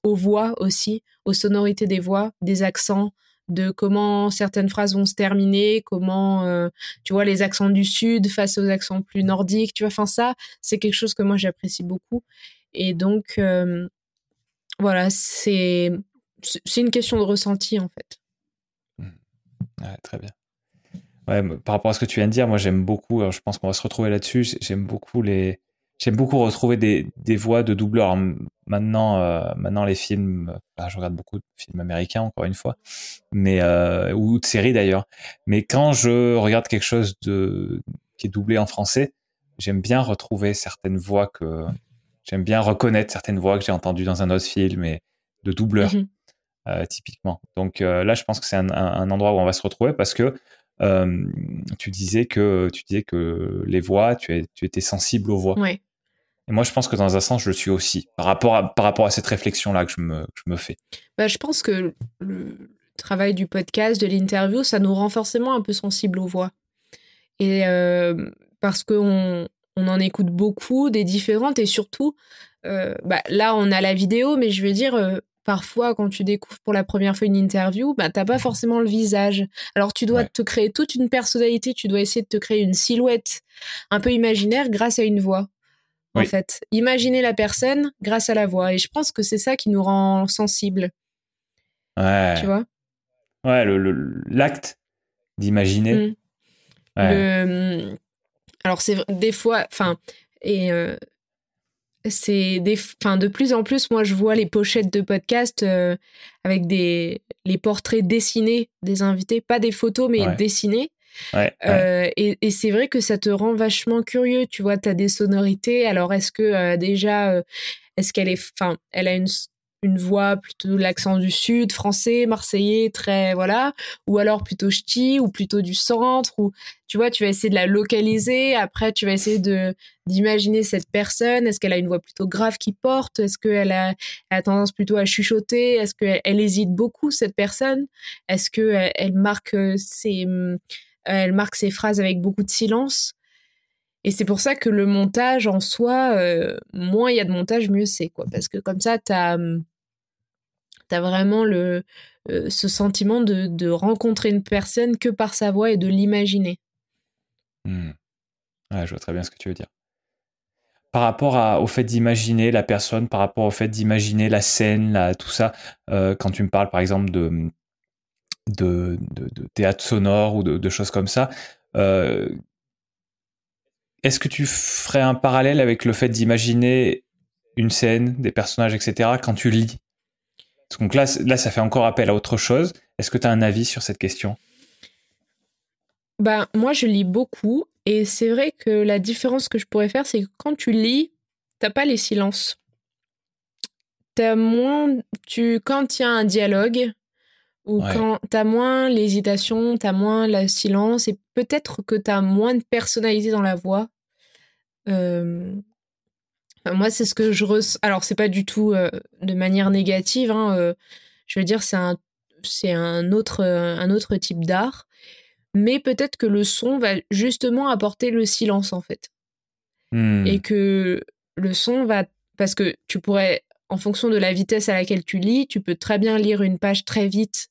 aux voix aussi, aux sonorités des voix, des accents, de comment certaines phrases vont se terminer, comment, euh, tu vois, les accents du sud face aux accents plus nordiques, tu vois, enfin ça, c'est quelque chose que moi j'apprécie beaucoup. Et donc, euh, voilà, c'est, c'est une question de ressenti en fait. Mmh. très bien. Ouais, par rapport à ce que tu viens de dire, moi j'aime beaucoup, je pense qu'on va se retrouver là-dessus, j'aime beaucoup les, J'aime beaucoup retrouver des, des, voix de doubleurs. Maintenant, euh, maintenant les films, bah, je regarde beaucoup de films américains encore une fois, mais euh, ou de séries d'ailleurs. Mais quand je regarde quelque chose de qui est doublé en français, j'aime bien retrouver certaines voix que j'aime bien reconnaître certaines voix que j'ai entendues dans un autre film et de doubleurs mhm. euh, typiquement. Donc euh, là, je pense que c'est un, un, endroit où on va se retrouver parce que euh, tu disais que tu disais que les voix, tu, es, tu étais sensible aux voix. Ouais. Et moi, je pense que dans un sens, je le suis aussi, par rapport à, par rapport à cette réflexion-là que je me, je me fais. Bah, je pense que le travail du podcast, de l'interview, ça nous rend forcément un peu sensible aux voix. Et euh, parce qu'on on en écoute beaucoup, des différentes, et surtout, euh, bah, là, on a la vidéo, mais je veux dire, euh, parfois, quand tu découvres pour la première fois une interview, bah, t'as pas forcément le visage. Alors, tu dois te créer toute une personnalité, tu dois essayer de te créer une silhouette un peu imaginaire grâce à une voix en fait. Imaginer la personne grâce à la voix. Et je pense que c'est ça qui nous rend sensibles. Ouais. Tu vois? Ouais, l'acte d'imaginer. Mmh. Alors, c'est des fois. Enfin, et. Euh, c'est des enfin de plus en plus moi je vois les pochettes de podcast euh, avec des les portraits dessinés des invités pas des photos mais dessinés euh, et, c'est vrai que ça te rend vachement curieux. Tu vois, tu as des sonorités. Alors, est-ce que euh, déjà, euh, est-ce qu'elle est. Enfin, elle a une, une voix plutôt l'accent du sud, français, marseillais, très. Voilà. Ou alors plutôt ch'ti, ou plutôt du centre. Ou, tu vois, tu vas essayer de la localiser. Après, tu vas essayer de d'imaginer cette personne. Est-ce qu'elle a une voix plutôt grave qui porte? Est-ce qu'elle a, a tendance plutôt à chuchoter? Est-ce qu'elle elle hésite beaucoup, cette personne? Est-ce qu'elle elle marque ses elle marque ses phrases avec beaucoup de silence. Et c'est pour ça que le montage en soi, euh, moins il y a de montage, mieux c'est. quoi. Parce que comme ça, tu as, as, vraiment le, euh, ce sentiment de, de, rencontrer une personne que par sa voix et de l'imaginer. Hmm. je vois très bien ce que tu veux dire. Par rapport au fait d'imaginer la personne, par rapport au fait d'imaginer la scène, tout ça, euh, quand tu me parles par exemple de, de, théâtre sonore ou de, choses comme ça. Euh, est-ce que tu ferais un parallèle avec le fait d'imaginer une scène, des personnages, etc., quand tu lis? Donc là, là, ça fait encore appel à autre chose. Est-ce que tu as un avis sur cette question? Ben, Moi, je lis beaucoup. Et c'est vrai que la différence que je pourrais faire, c'est que quand tu lis, t'as pas les silences. As moins, tu, quand il y a un dialogue, ou quand t'as moins l'hésitation, t'as moins le silence, et peut-être que t'as moins de personnalité dans la voix. Euh, moi, c'est ce que je ressens. Alors, c'est pas du tout euh, de manière négative. Hein, euh, je veux dire, c'est un, c'est un autre, un autre type d'art. Mais peut-être que le son va justement apporter le silence, en fait. Hmm. Et que le son va. Parce que tu pourrais en fonction de la vitesse à laquelle tu lis, tu peux très bien lire une page très vite,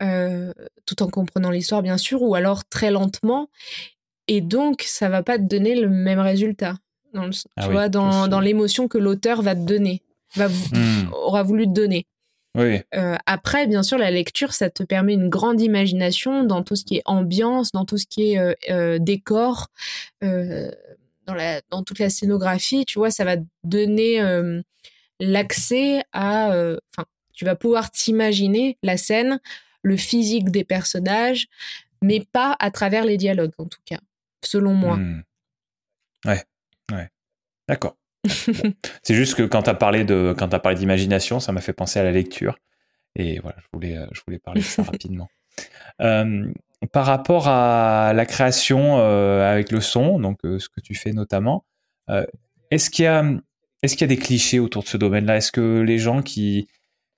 tout en comprenant l'histoire bien sûr, ou alors très lentement, et donc ça va pas te donner le même résultat. Dans ah tu vois, dans, dans l'émotion que l'auteur va te donner, va hmm. aura voulu te donner. Oui. après, bien sûr, la lecture, ça te permet une grande imagination dans tout ce qui est ambiance, dans tout ce qui est décor, dans, la, dans toute la scénographie. Tu vois, ça va te donner l'accès à. Enfin, tu vas pouvoir t'imaginer la scène, le physique des personnages, mais pas à travers les dialogues, en tout cas, selon moi. Mmh. Ouais, ouais. D'accord. c'est juste que quand tu as parlé de quand as parlé d'imagination, ça m'a fait penser à la lecture. Et voilà, je voulais, je voulais parler de ça rapidement. par rapport à la création euh, avec le son, donc euh, ce que tu fais notamment, euh, est-ce qu'il y a est-ce qu'il y a des clichés autour de ce domaine-là? Est-ce que les gens qui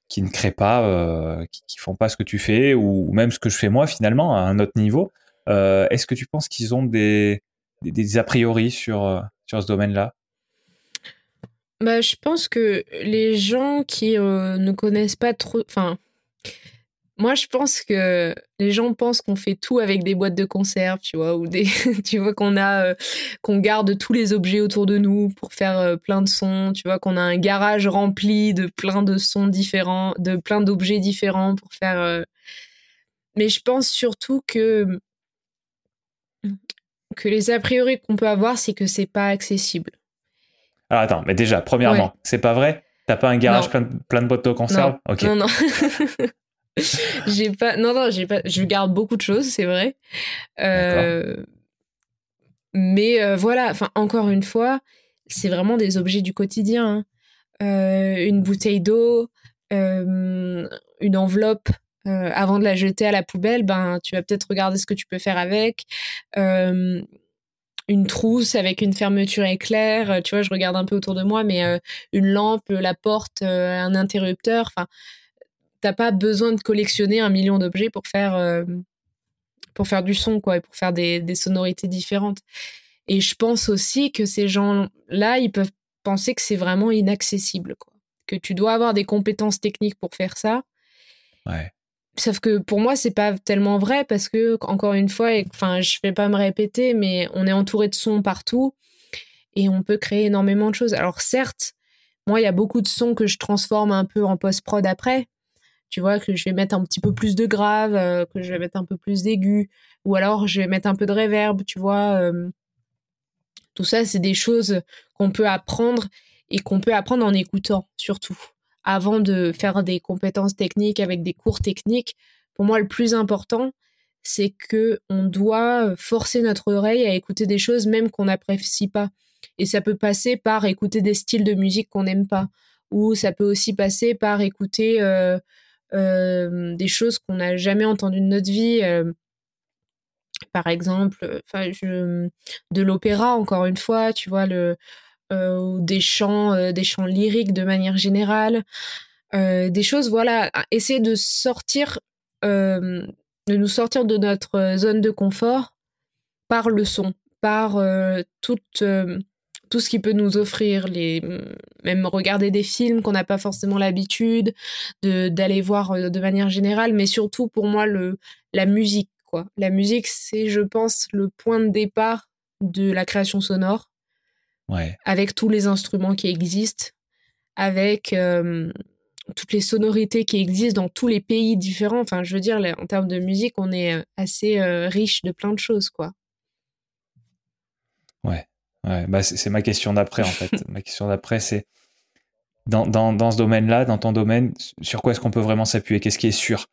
qui ne créent pas, qui, qui, font pas ce que tu fais, ou, même ce que je fais moi finalement à un autre niveau, est-ce que tu penses qu'ils ont des, des, a priori sur sur ce domaine-là? Bah, je pense que les gens qui ne connaissent pas trop, enfin, moi, je pense que les gens pensent qu'on fait tout avec des boîtes de conserve, tu vois, ou des, tu vois, qu'on a, euh, qu'on garde tous les objets autour de nous pour faire euh, plein de sons, tu vois, qu'on a un garage rempli de plein de sons différents, de plein d'objets différents pour faire. Euh, mais je pense surtout que que les a priori qu'on peut avoir, c'est que c'est pas accessible. Alors attends, mais déjà, premièrement, c'est pas vrai? T'as pas un garage plein de, plein de boîtes de conserve? Ok. Non, non. j'ai pas. Non, non, j'ai pas. Je garde beaucoup de choses, c'est vrai. Euh, mais euh, voilà. Enfin, encore une fois, c'est vraiment des objets du quotidien. Hein. Euh, une bouteille d'eau, une enveloppe. avant de la jeter à la poubelle, ben tu vas peut-être regarder ce que tu peux faire avec. une trousse avec une fermeture éclair, tu vois, je regarde un peu autour de moi, mais une lampe, la porte, un interrupteur, enfin, t'as pas besoin de collectionner un million d'objets pour faire euh, pour faire du son quoi et pour faire des, des, sonorités différentes. Et je pense aussi que ces gens là ils peuvent penser que c'est vraiment inaccessible quoi. Que tu dois avoir des compétences techniques pour faire ça. Ouais. sauf que pour moi c'est pas tellement vrai parce que encore une fois enfin je vais pas me répéter mais on est entouré de sons partout et on peut créer énormément de choses. Alors certes moi il y a beaucoup de sons que je transforme un peu en post prod après tu vois, que je vais mettre un petit peu plus de grave, euh, que je vais mettre un peu plus d'aigu, ou alors je vais mettre un peu de réverb, tu vois. Tout ça, c'est des choses qu'on peut apprendre et qu'on peut apprendre en écoutant, surtout. Avant de faire des compétences techniques avec des cours techniques, pour moi, le plus important, c'est que on doit forcer notre oreille à écouter des choses même qu'on n'apprécie pas. Et ça peut passer par écouter des styles de musique qu'on n'aime pas, ou ça peut aussi passer par écouter euh, des choses qu'on n'a jamais entendues de notre vie. Euh, par exemple, enfin, de l'opéra encore une fois, tu vois, le, euh, des chants, des chants lyriques de manière générale, des choses, voilà, essayer de sortir, de nous sortir de notre zone de confort par le son, par toute tout ce qui peut nous offrir, les, même regarder des films qu'on n'a pas forcément l'habitude d'aller voir euh, de manière générale, mais surtout pour moi le, la musique. Quoi. La musique, c'est, je pense, le point de départ de la création sonore, ouais. avec tous les instruments qui existent, avec euh, toutes les sonorités qui existent dans tous les pays différents. Enfin, je veux dire, en termes de musique, on est euh, assez riche de plein de choses, quoi. Ouais. Ouais, bah c'est ma question d'après en fait. ma question d'après c'est dans, dans, dans, ce domaine-là, dans ton domaine, sur quoi est-ce qu'on peut vraiment s'appuyer? Qu'est-ce qui est sûr?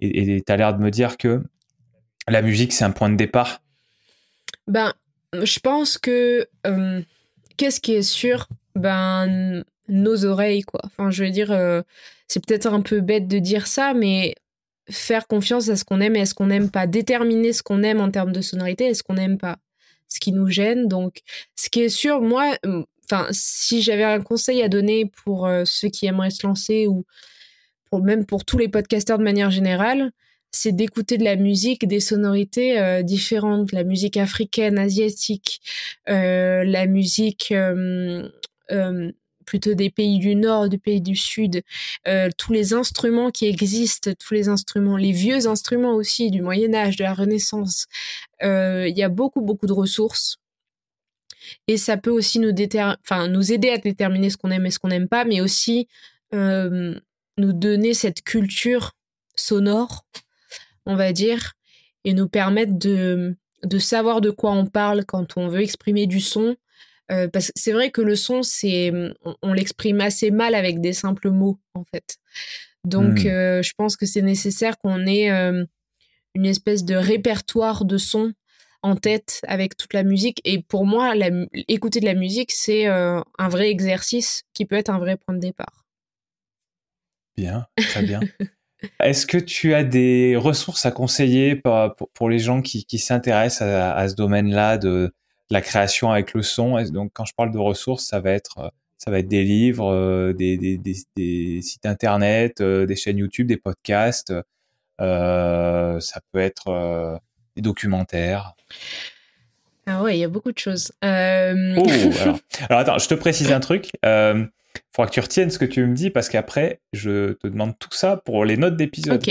Et tu as l'air de me dire que la musique, c'est un point de départ Ben, je pense que euh, qu'est-ce qui est sûr? Ben, nos oreilles, quoi. Enfin, je veux dire, euh, c'est peut-être un peu bête de dire ça, mais faire confiance à ce qu'on aime et à ce qu'on n'aime pas. Déterminer ce qu'on aime en termes de sonorité et ce qu'on n'aime pas ce qui nous gêne. Donc, ce qui est sûr, moi, enfin, si j'avais un conseil à donner pour euh, ceux qui aimeraient se lancer ou pour, même pour tous les podcasteurs de manière générale, c'est d'écouter de la musique, des sonorités euh, différentes, la musique africaine, asiatique, euh, la musique plutôt des pays du Nord, des pays du Sud, euh, tous les instruments qui existent, tous les instruments, les vieux instruments aussi du Moyen Âge, de la Renaissance. Euh, il y a beaucoup, beaucoup de ressources. Et ça peut aussi nous, aider à déterminer ce qu'on aime et ce qu'on n'aime pas, mais aussi euh, nous donner cette culture sonore, on va dire, et nous permettre de savoir de quoi on parle quand on veut exprimer du son. Euh, parce que c'est vrai que le son, c'est, on, l'exprime assez mal avec des simples mots, en fait. Donc, hmm. euh, je pense que c'est nécessaire qu'on ait euh, une espèce de répertoire de sons en tête avec toute la musique. Et pour moi, écouter de la musique, c'est un vrai exercice qui peut être un vrai point de départ. Bien, très bien. Est-ce que tu as des ressources à conseiller pour, les gens qui, s'intéressent à, ce domaine-là de la création avec le son Donc, quand je parle de ressources, ça va être, ça va être des livres, euh, des, sites internet, euh, des chaînes YouTube, des podcasts. Euh, ça peut être des documentaires. Ah ouais, il y a beaucoup de choses. Oh, alors. alors. attends, je te précise un truc il faudra que tu retiennes ce que tu me dis parce qu'après, je te demande tout ça pour les notes d'épisode.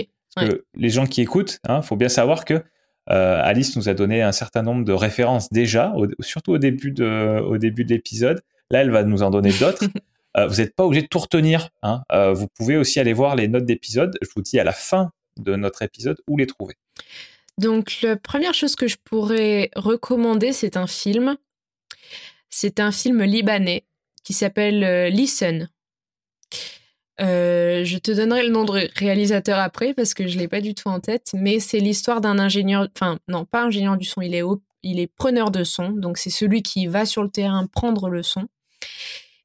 Les gens qui écoutent, il hein, faut bien savoir que euh, Alice nous a donné un certain nombre de références déjà, surtout au début de, au début de l'épisode. Là, elle va nous en donner d'autres. Euh, vous n'êtes pas obligé de tout retenir. Hein. Euh, vous pouvez aussi aller voir les notes d'épisode. Je vous dis à la fin de notre épisode où les trouver. Donc, la première chose que je pourrais recommander, c'est un film. C'est un film libanais qui s'appelle Listen. Euh, je te donnerai le nom de réalisateur après parce que je l'ai pas du tout en tête, mais c'est l'histoire d'un ingénieur, enfin non pas ingénieur du son, il est il est preneur de son, donc c'est celui qui va sur le terrain prendre le son,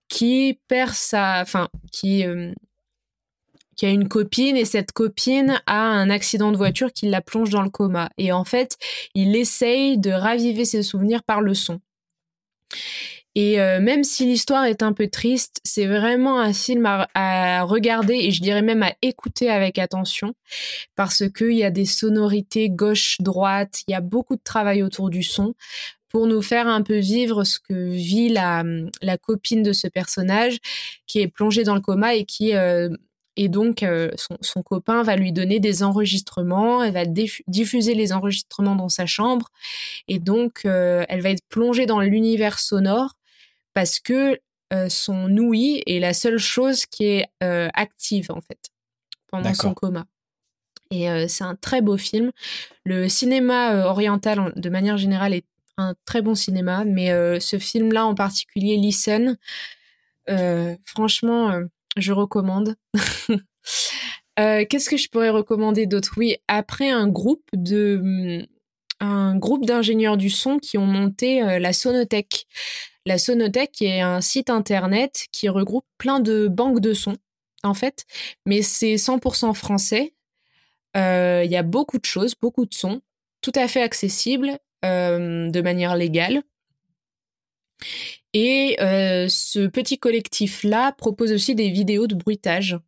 qui perd sa, enfin qui euh, qui a une copine et cette copine a un accident de voiture qui la plonge dans le coma et en fait il essaye de raviver ses souvenirs par le son. Et euh, même si l'histoire est un peu triste, c'est vraiment un film à, regarder et je dirais même à écouter avec attention parce qu'il y a des sonorités gauche-droite, il y a beaucoup de travail autour du son pour nous faire un peu vivre ce que vit la, la copine de ce personnage qui est plongée dans le coma et qui euh, et donc euh, son, son, copain va lui donner des enregistrements, elle va diffuser les enregistrements dans sa chambre et donc elle va être plongée dans l'univers sonore parce que son ouïe est la seule chose qui est active en fait pendant son coma. Et c'est un très beau film. Le cinéma oriental, de manière générale, est un très bon cinéma, mais ce film-là en particulier, Listen, franchement, je recommande. Qu'est-ce que je pourrais recommander d'autre? Oui, après un groupe de mmh, un groupe d'ingénieurs du son qui ont monté la Sonothèque. La Sonothèque est un site internet qui regroupe plein de banques de sons, en fait, mais c'est 100% français. Euh, il y a beaucoup de choses, beaucoup de sons, tout à fait accessibles euh, de manière légale. Et euh, ce petit collectif-là propose aussi des vidéos de bruitage.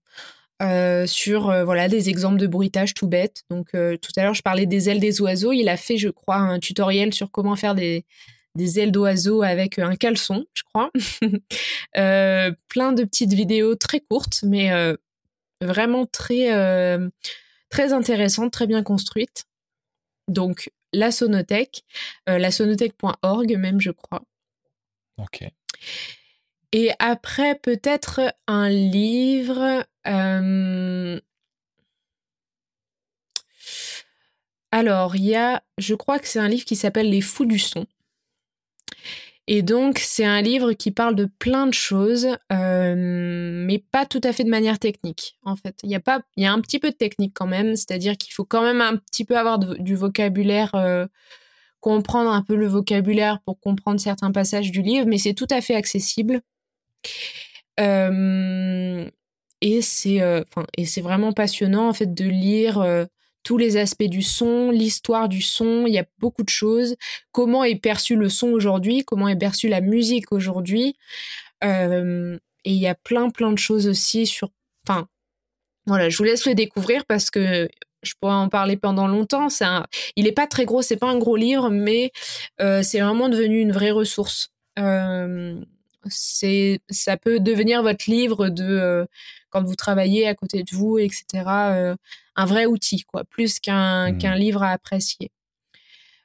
sur voilà des exemples de bruitage tout bête. Donc tout à l'heure je parlais des ailes des oiseaux. Il a fait je crois un tutoriel sur comment faire des, des ailes d'oiseau avec un caleçon, je crois. Euh, plein de petites vidéos très courtes, mais euh, vraiment très, euh, très intéressantes, très bien construites. Donc, la sonothèque, la sonothèque.org même, je crois. Ok. Et après, peut-être un livre. Alors, il y a, je crois que c'est un livre qui s'appelle Les Fous du son. Et donc, c'est un livre qui parle de plein de choses, euh, mais pas tout à fait de manière technique, en fait. Il y a y a un petit peu de technique quand même, c'est-à-dire qu'il faut quand même un petit peu avoir du vocabulaire, euh, comprendre un peu le vocabulaire pour comprendre certains passages du livre, mais c'est tout à fait accessible. Euh, et c'est, et c'est vraiment passionnant en fait de lire tous les aspects du son, l'histoire du son, il y a beaucoup de choses. Comment est perçu le son aujourd'hui, comment est perçue la musique aujourd'hui? Euh, et il y a plein, plein de choses aussi sur... Enfin, voilà, je vous laisse le découvrir parce que je pourrais en parler pendant longtemps. C'est un... Il n'est pas très gros, c'est pas un gros livre, mais euh, c'est vraiment devenu une vraie ressource. Euh, c'est ça peut devenir votre livre de quand vous travaillez à côté de vous, etc. un vrai outil, quoi, plus qu'un mmh. qu'un livre à apprécier.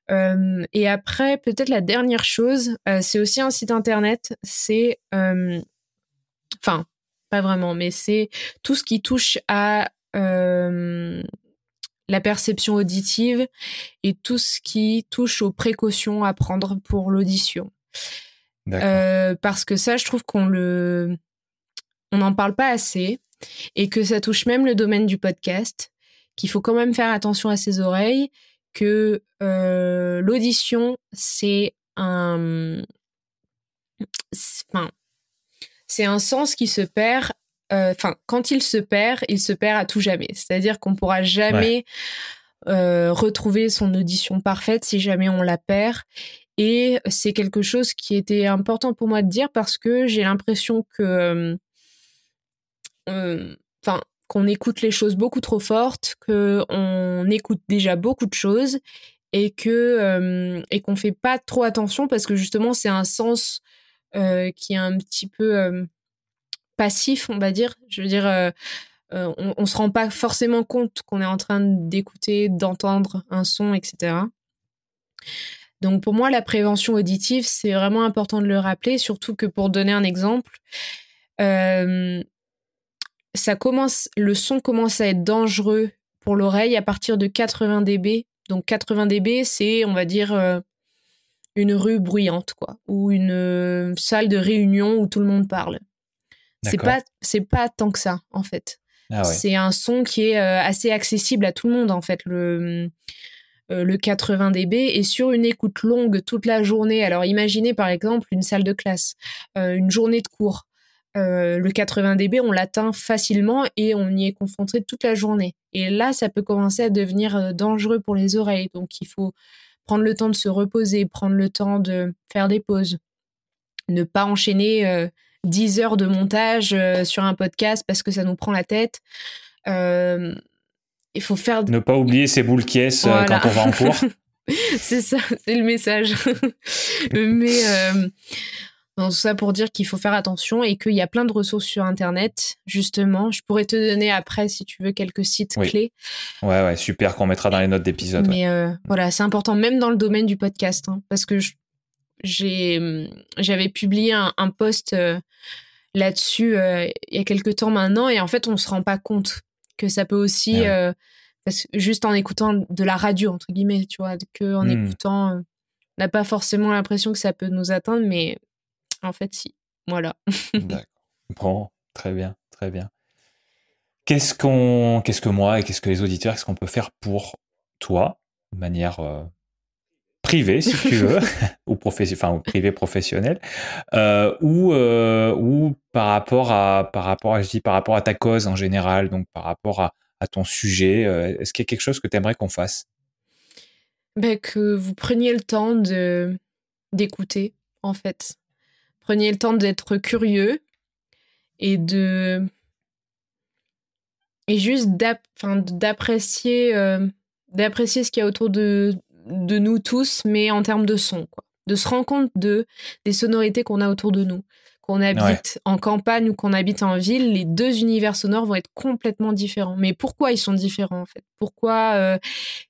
et après, peut-être la dernière chose, c'est aussi un site internet. C'est, enfin, pas vraiment, mais c'est tout ce qui touche à la perception auditive et tout ce qui touche aux précautions à prendre pour l'audition. Euh, parce que ça, je trouve qu'on le, on n'en parle pas assez et que ça touche même le domaine du podcast, qu'il faut quand même faire attention à ses oreilles, que euh, l'audition, c'est un, enfin, c'est un sens qui se perd euh, enfin, quand il se perd, il se perd à tout jamais. C'est-à-dire qu'on pourra jamais euh, retrouver son audition parfaite si jamais on la perd. Et c'est quelque chose qui était important pour moi de dire parce que j'ai l'impression que, enfin, qu'on écoute les choses beaucoup trop fortes, qu'on écoute déjà beaucoup de choses et que et qu'on fait pas trop attention parce que justement c'est un sens qui est un petit peu passif, on va dire. Je veux dire, euh, euh, on, on se rend pas forcément compte qu'on est en train d'écouter, d'entendre un son, etc. Donc pour moi, la prévention auditive, c'est vraiment important de le rappeler, surtout que pour donner un exemple, euh, ça commence, le son commence à être dangereux pour l'oreille à partir de 80 dB. Donc 80 dB, c'est, on va dire, une rue bruyante, quoi, ou une salle de réunion où tout le monde parle. C'est pas, c'est pas tant que ça, en fait. Ah c'est un son qui est euh, assez accessible à tout le monde, en fait, le, euh, le 80 dB. Et sur une écoute longue toute la journée, alors imaginez par exemple une salle de classe, euh, une journée de cours. Le 80 dB, on l'atteint facilement et on y est confronté toute la journée. Et là, ça peut commencer à devenir dangereux pour les oreilles. Donc, il faut prendre le temps de se reposer, prendre le temps de faire des pauses, ne pas enchaîner 10 heures de montage euh, sur un podcast parce que ça nous prend la tête. Euh, il faut faire. Ne pas oublier ses boules qui euh, quand on va en cours. c'est ça, c'est le message. Mais tout ça pour dire qu'il faut faire attention et qu'il y a plein de ressources sur Internet, justement. Je pourrais te donner après, si tu veux, quelques sites clés. Ouais, ouais, super, qu'on mettra dans les notes d'épisode. Mais voilà, c'est important, même dans le domaine du podcast, hein, parce que j'ai, j'avais publié un, un post euh, là-dessus euh, il y a quelques temps maintenant, et en fait, on se rend pas compte que ça peut aussi, euh, parce juste en écoutant de la radio, entre guillemets, tu vois, que en mmh. écoutant, on n'a pas forcément l'impression que ça peut nous atteindre, mais en fait, si. Voilà. D'accord. Bon, très bien, très bien. Qu'est-ce qu'on, qu'est-ce que moi et qu'est-ce que les auditeurs, qu'est-ce qu'on peut faire pour toi, de manière privé, si tu veux, ou, enfin, privé professionnel, euh, ou, euh, ou par rapport à, par rapport je dis par rapport à ta cause en général, donc par rapport à, ton sujet, euh, est-ce qu'il y a quelque chose que tu aimerais qu'on fasse? Ben, Que vous preniez le temps de d'écouter, en fait. Prenez le temps d'être curieux et de et juste d'apprécier d'apprécier ce qu'il y a autour de, de nous tous, mais en termes de son, quoi. De se rendre compte de, des sonorités qu'on a autour de nous. Qu'on habite en campagne ou qu'on habite en ville, les deux univers sonores vont être complètement différents. Mais pourquoi ils sont différents, en fait? Pourquoi euh,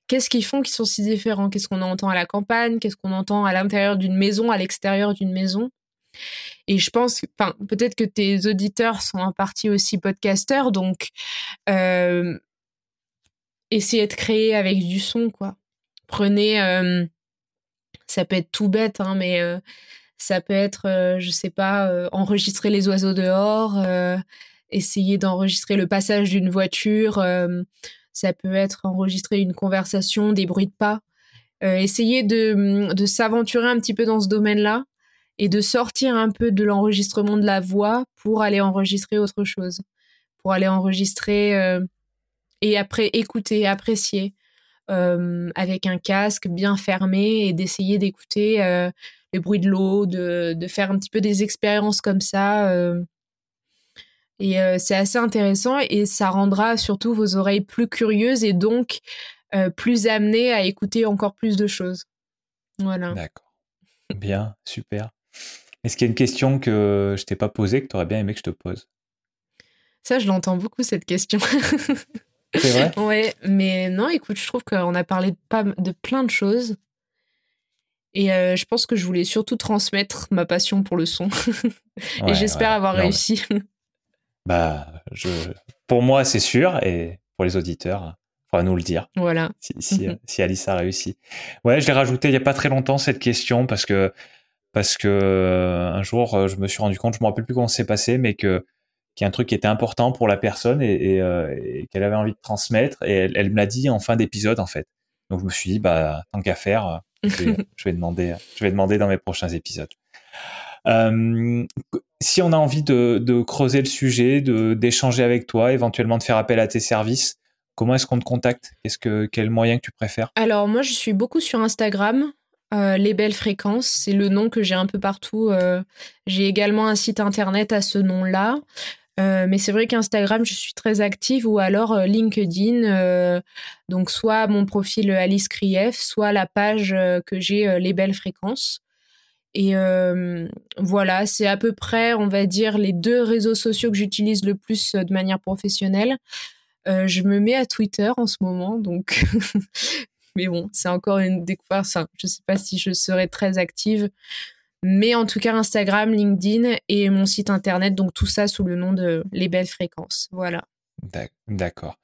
Qu'est-ce qu'ils font qui sont si différents? Qu'est-ce qu'on entend à la campagne? Qu'est-ce qu'on entend à l'intérieur d'une maison, à l'extérieur d'une maison? Et je pense, enfin, peut-être que tes auditeurs sont en partie aussi podcasteurs, donc euh, essayez de créer avec du son, quoi. Prenez, euh, ça peut être tout bête, hein, mais euh, ça peut être, je sais pas, enregistrer les oiseaux dehors, essayer d'enregistrer le passage d'une voiture, ça peut être enregistrer une conversation, des bruits de pas. essayer de, de s'aventurer un petit peu dans ce domaine-là et de sortir un peu de l'enregistrement de la voix pour aller enregistrer autre chose, pour aller enregistrer et après écouter, apprécier. Euh, avec un casque bien fermé et d'essayer d'écouter euh, les bruits de l'eau, de, de, faire un petit peu des expériences comme ça. Euh. et c'est assez intéressant et ça rendra surtout vos oreilles plus curieuses et donc plus amenées à écouter encore plus de choses. Voilà. D'accord. Bien, super. Est-ce qu'il y a une question que je t'ai pas posée que tu aurais bien aimé que je te pose? Ça, je l'entends beaucoup cette question. C'est vrai? Ouais, mais non, écoute, je trouve qu'on a parlé de, pas, de plein de choses. Et euh, je pense que je voulais surtout transmettre ma passion pour le son. et j'espère avoir réussi. Bah, je... pour moi, c'est sûr. Et pour les auditeurs, il faudra nous le dire. Voilà. Si, si, Alice a réussi. Ouais, je l'ai rajouté il n'y a pas très longtemps cette question parce que, parce que euh, un jour, euh, je me suis rendu compte, je ne me rappelle plus comment c'est passé, mais que qu'il y a un truc qui était important pour la personne et, qu'elle avait envie de transmettre. Et elle, elle me l'a dit en fin d'épisode, en fait. Donc je me suis dit, bah, tant qu'à faire, je vais, demander, je vais demander dans mes prochains épisodes. Euh, si on a envie de, creuser le sujet, de d'échanger avec toi, éventuellement de faire appel à tes services, comment est-ce qu'on te contacte? Qu'est-ce que quel moyen que tu préfères? Alors moi, je suis beaucoup sur Instagram. Euh, les belles fréquences, c'est le nom que j'ai un peu partout. Euh, j'ai également un site internet à ce nom-là. Euh, mais c'est vrai qu'Instagram, je suis très active ou alors LinkedIn. Donc soit mon profil Alice Krief, soit la page que j'ai Les Belles Fréquences. Et voilà, c'est à peu près, on va dire, les deux réseaux sociaux que j'utilise le plus de manière professionnelle. je me mets à Twitter en ce moment, donc. mais bon, c'est encore une découverte. je ne sais pas si je serai très active. Mais en tout cas, Instagram, LinkedIn et mon site internet, donc tout ça sous le nom de Les Belles Fréquences. Voilà. D'accord.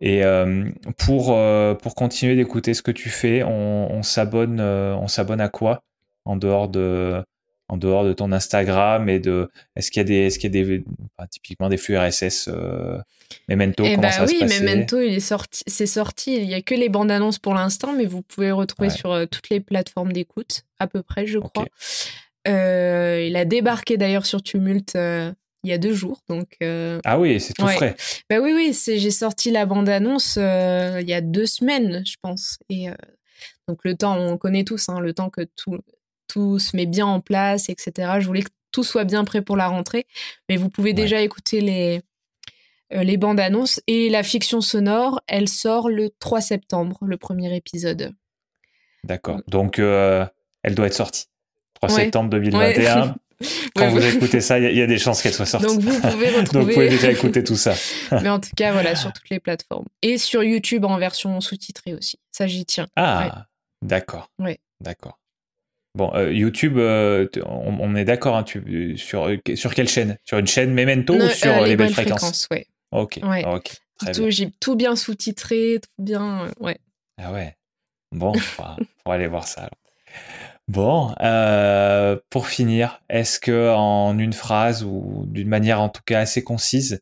Et euh, pour, euh, pour continuer d'écouter ce que tu fais, on, s'abonne euh, on s'abonne à quoi? En dehors de en dehors de ton Instagram et de est-ce qu'il y a des est-ce qu'il y a des typiquement des flux RSS Memento eh comment bah ça oui, se Memento il est sorti c'est sorti il y a que les bandes annonces pour l'instant mais vous pouvez retrouver sur toutes les plateformes d'écoute à peu près je crois. Euh, il a débarqué d'ailleurs sur Tumult euh, il y a deux jours. Donc, euh, ah oui, c'est tout frais. Bah oui, oui, j'ai sorti la bande-annonce il y a deux semaines, je pense. Et donc le temps, on connaît tous, hein, le temps que tout, tout se met bien en place, etc. Je voulais que tout soit bien prêt pour la rentrée. Mais vous pouvez déjà écouter les, les bandes annonces. Et la fiction sonore, elle sort le 3 septembre, le premier épisode. D'accord. Donc, elle doit être sortie. 3 septembre 2021. Quand vous écoutez ça, il y, a des chances qu'elle soit sortie. Donc vous pouvez retrouver. Donc vous pouvez déjà écouter tout ça. Mais en tout cas, voilà, sur toutes les plateformes. Et sur YouTube en version sous-titrée aussi. Ça, j'y tiens. Ah, d'accord. Oui. D'accord. Bon, euh, YouTube, euh, on, est d'accord hein, sur, sur quelle chaîne? Sur une chaîne Memento ou sur euh, les, belles fréquences, ouais. Ok, ok. J'ai tout bien sous-titré, tout bien, ouais. Ah ouais. Bon, on va aller voir ça alors. Bon, euh, pour finir, est-ce que en une phrase ou d'une manière en tout cas assez concise,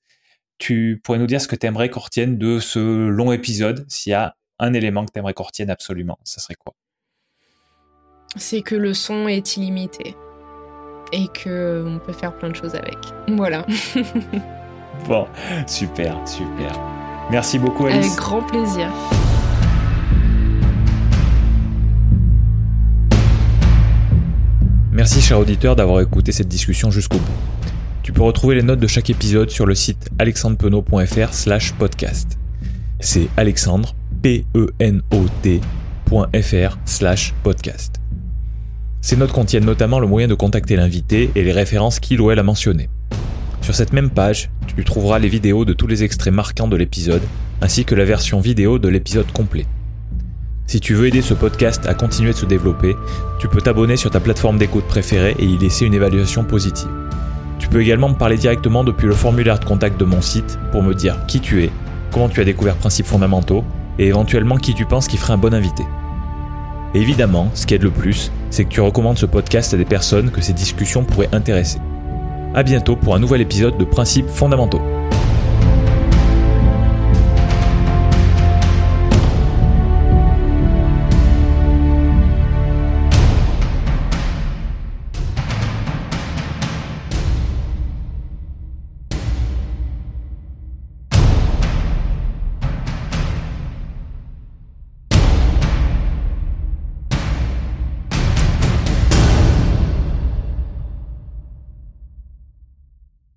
tu pourrais nous dire ce que tu aimerais qu'on retienne de ce long épisode S'il y a un élément que tu aimerais qu'on retienne absolument, ça serait quoi? C'est que le son est illimité et que on peut faire plein de choses avec. Voilà. bon, super, super. Merci beaucoup Alice. Avec grand plaisir. Merci cher auditeur d'avoir écouté cette discussion jusqu'au bout. Tu peux retrouver les notes de chaque épisode sur le site alexandrepenot.fr slash podcast. C'est alexandre, P-E-N-O-T.fr slash podcast. Ces notes contiennent notamment le moyen de contacter l'invité et les références qu'il ou elle a mentionnées. Sur cette même page, tu trouveras les vidéos de tous les extraits marquants de l'épisode, ainsi que la version vidéo de l'épisode complet. Si tu veux aider ce podcast à continuer de se développer, tu peux t'abonner sur ta plateforme d'écoute préférée et y laisser une évaluation positive. Tu peux également me parler directement depuis le formulaire de contact de mon site pour me dire qui tu es, comment tu as découvert Principes fondamentaux et éventuellement qui tu penses qui ferait un bon invité. Évidemment, ce qui aide le plus, c'est que tu recommandes ce podcast à des personnes que ces discussions pourraient intéresser. A bientôt pour un nouvel épisode de Principes fondamentaux.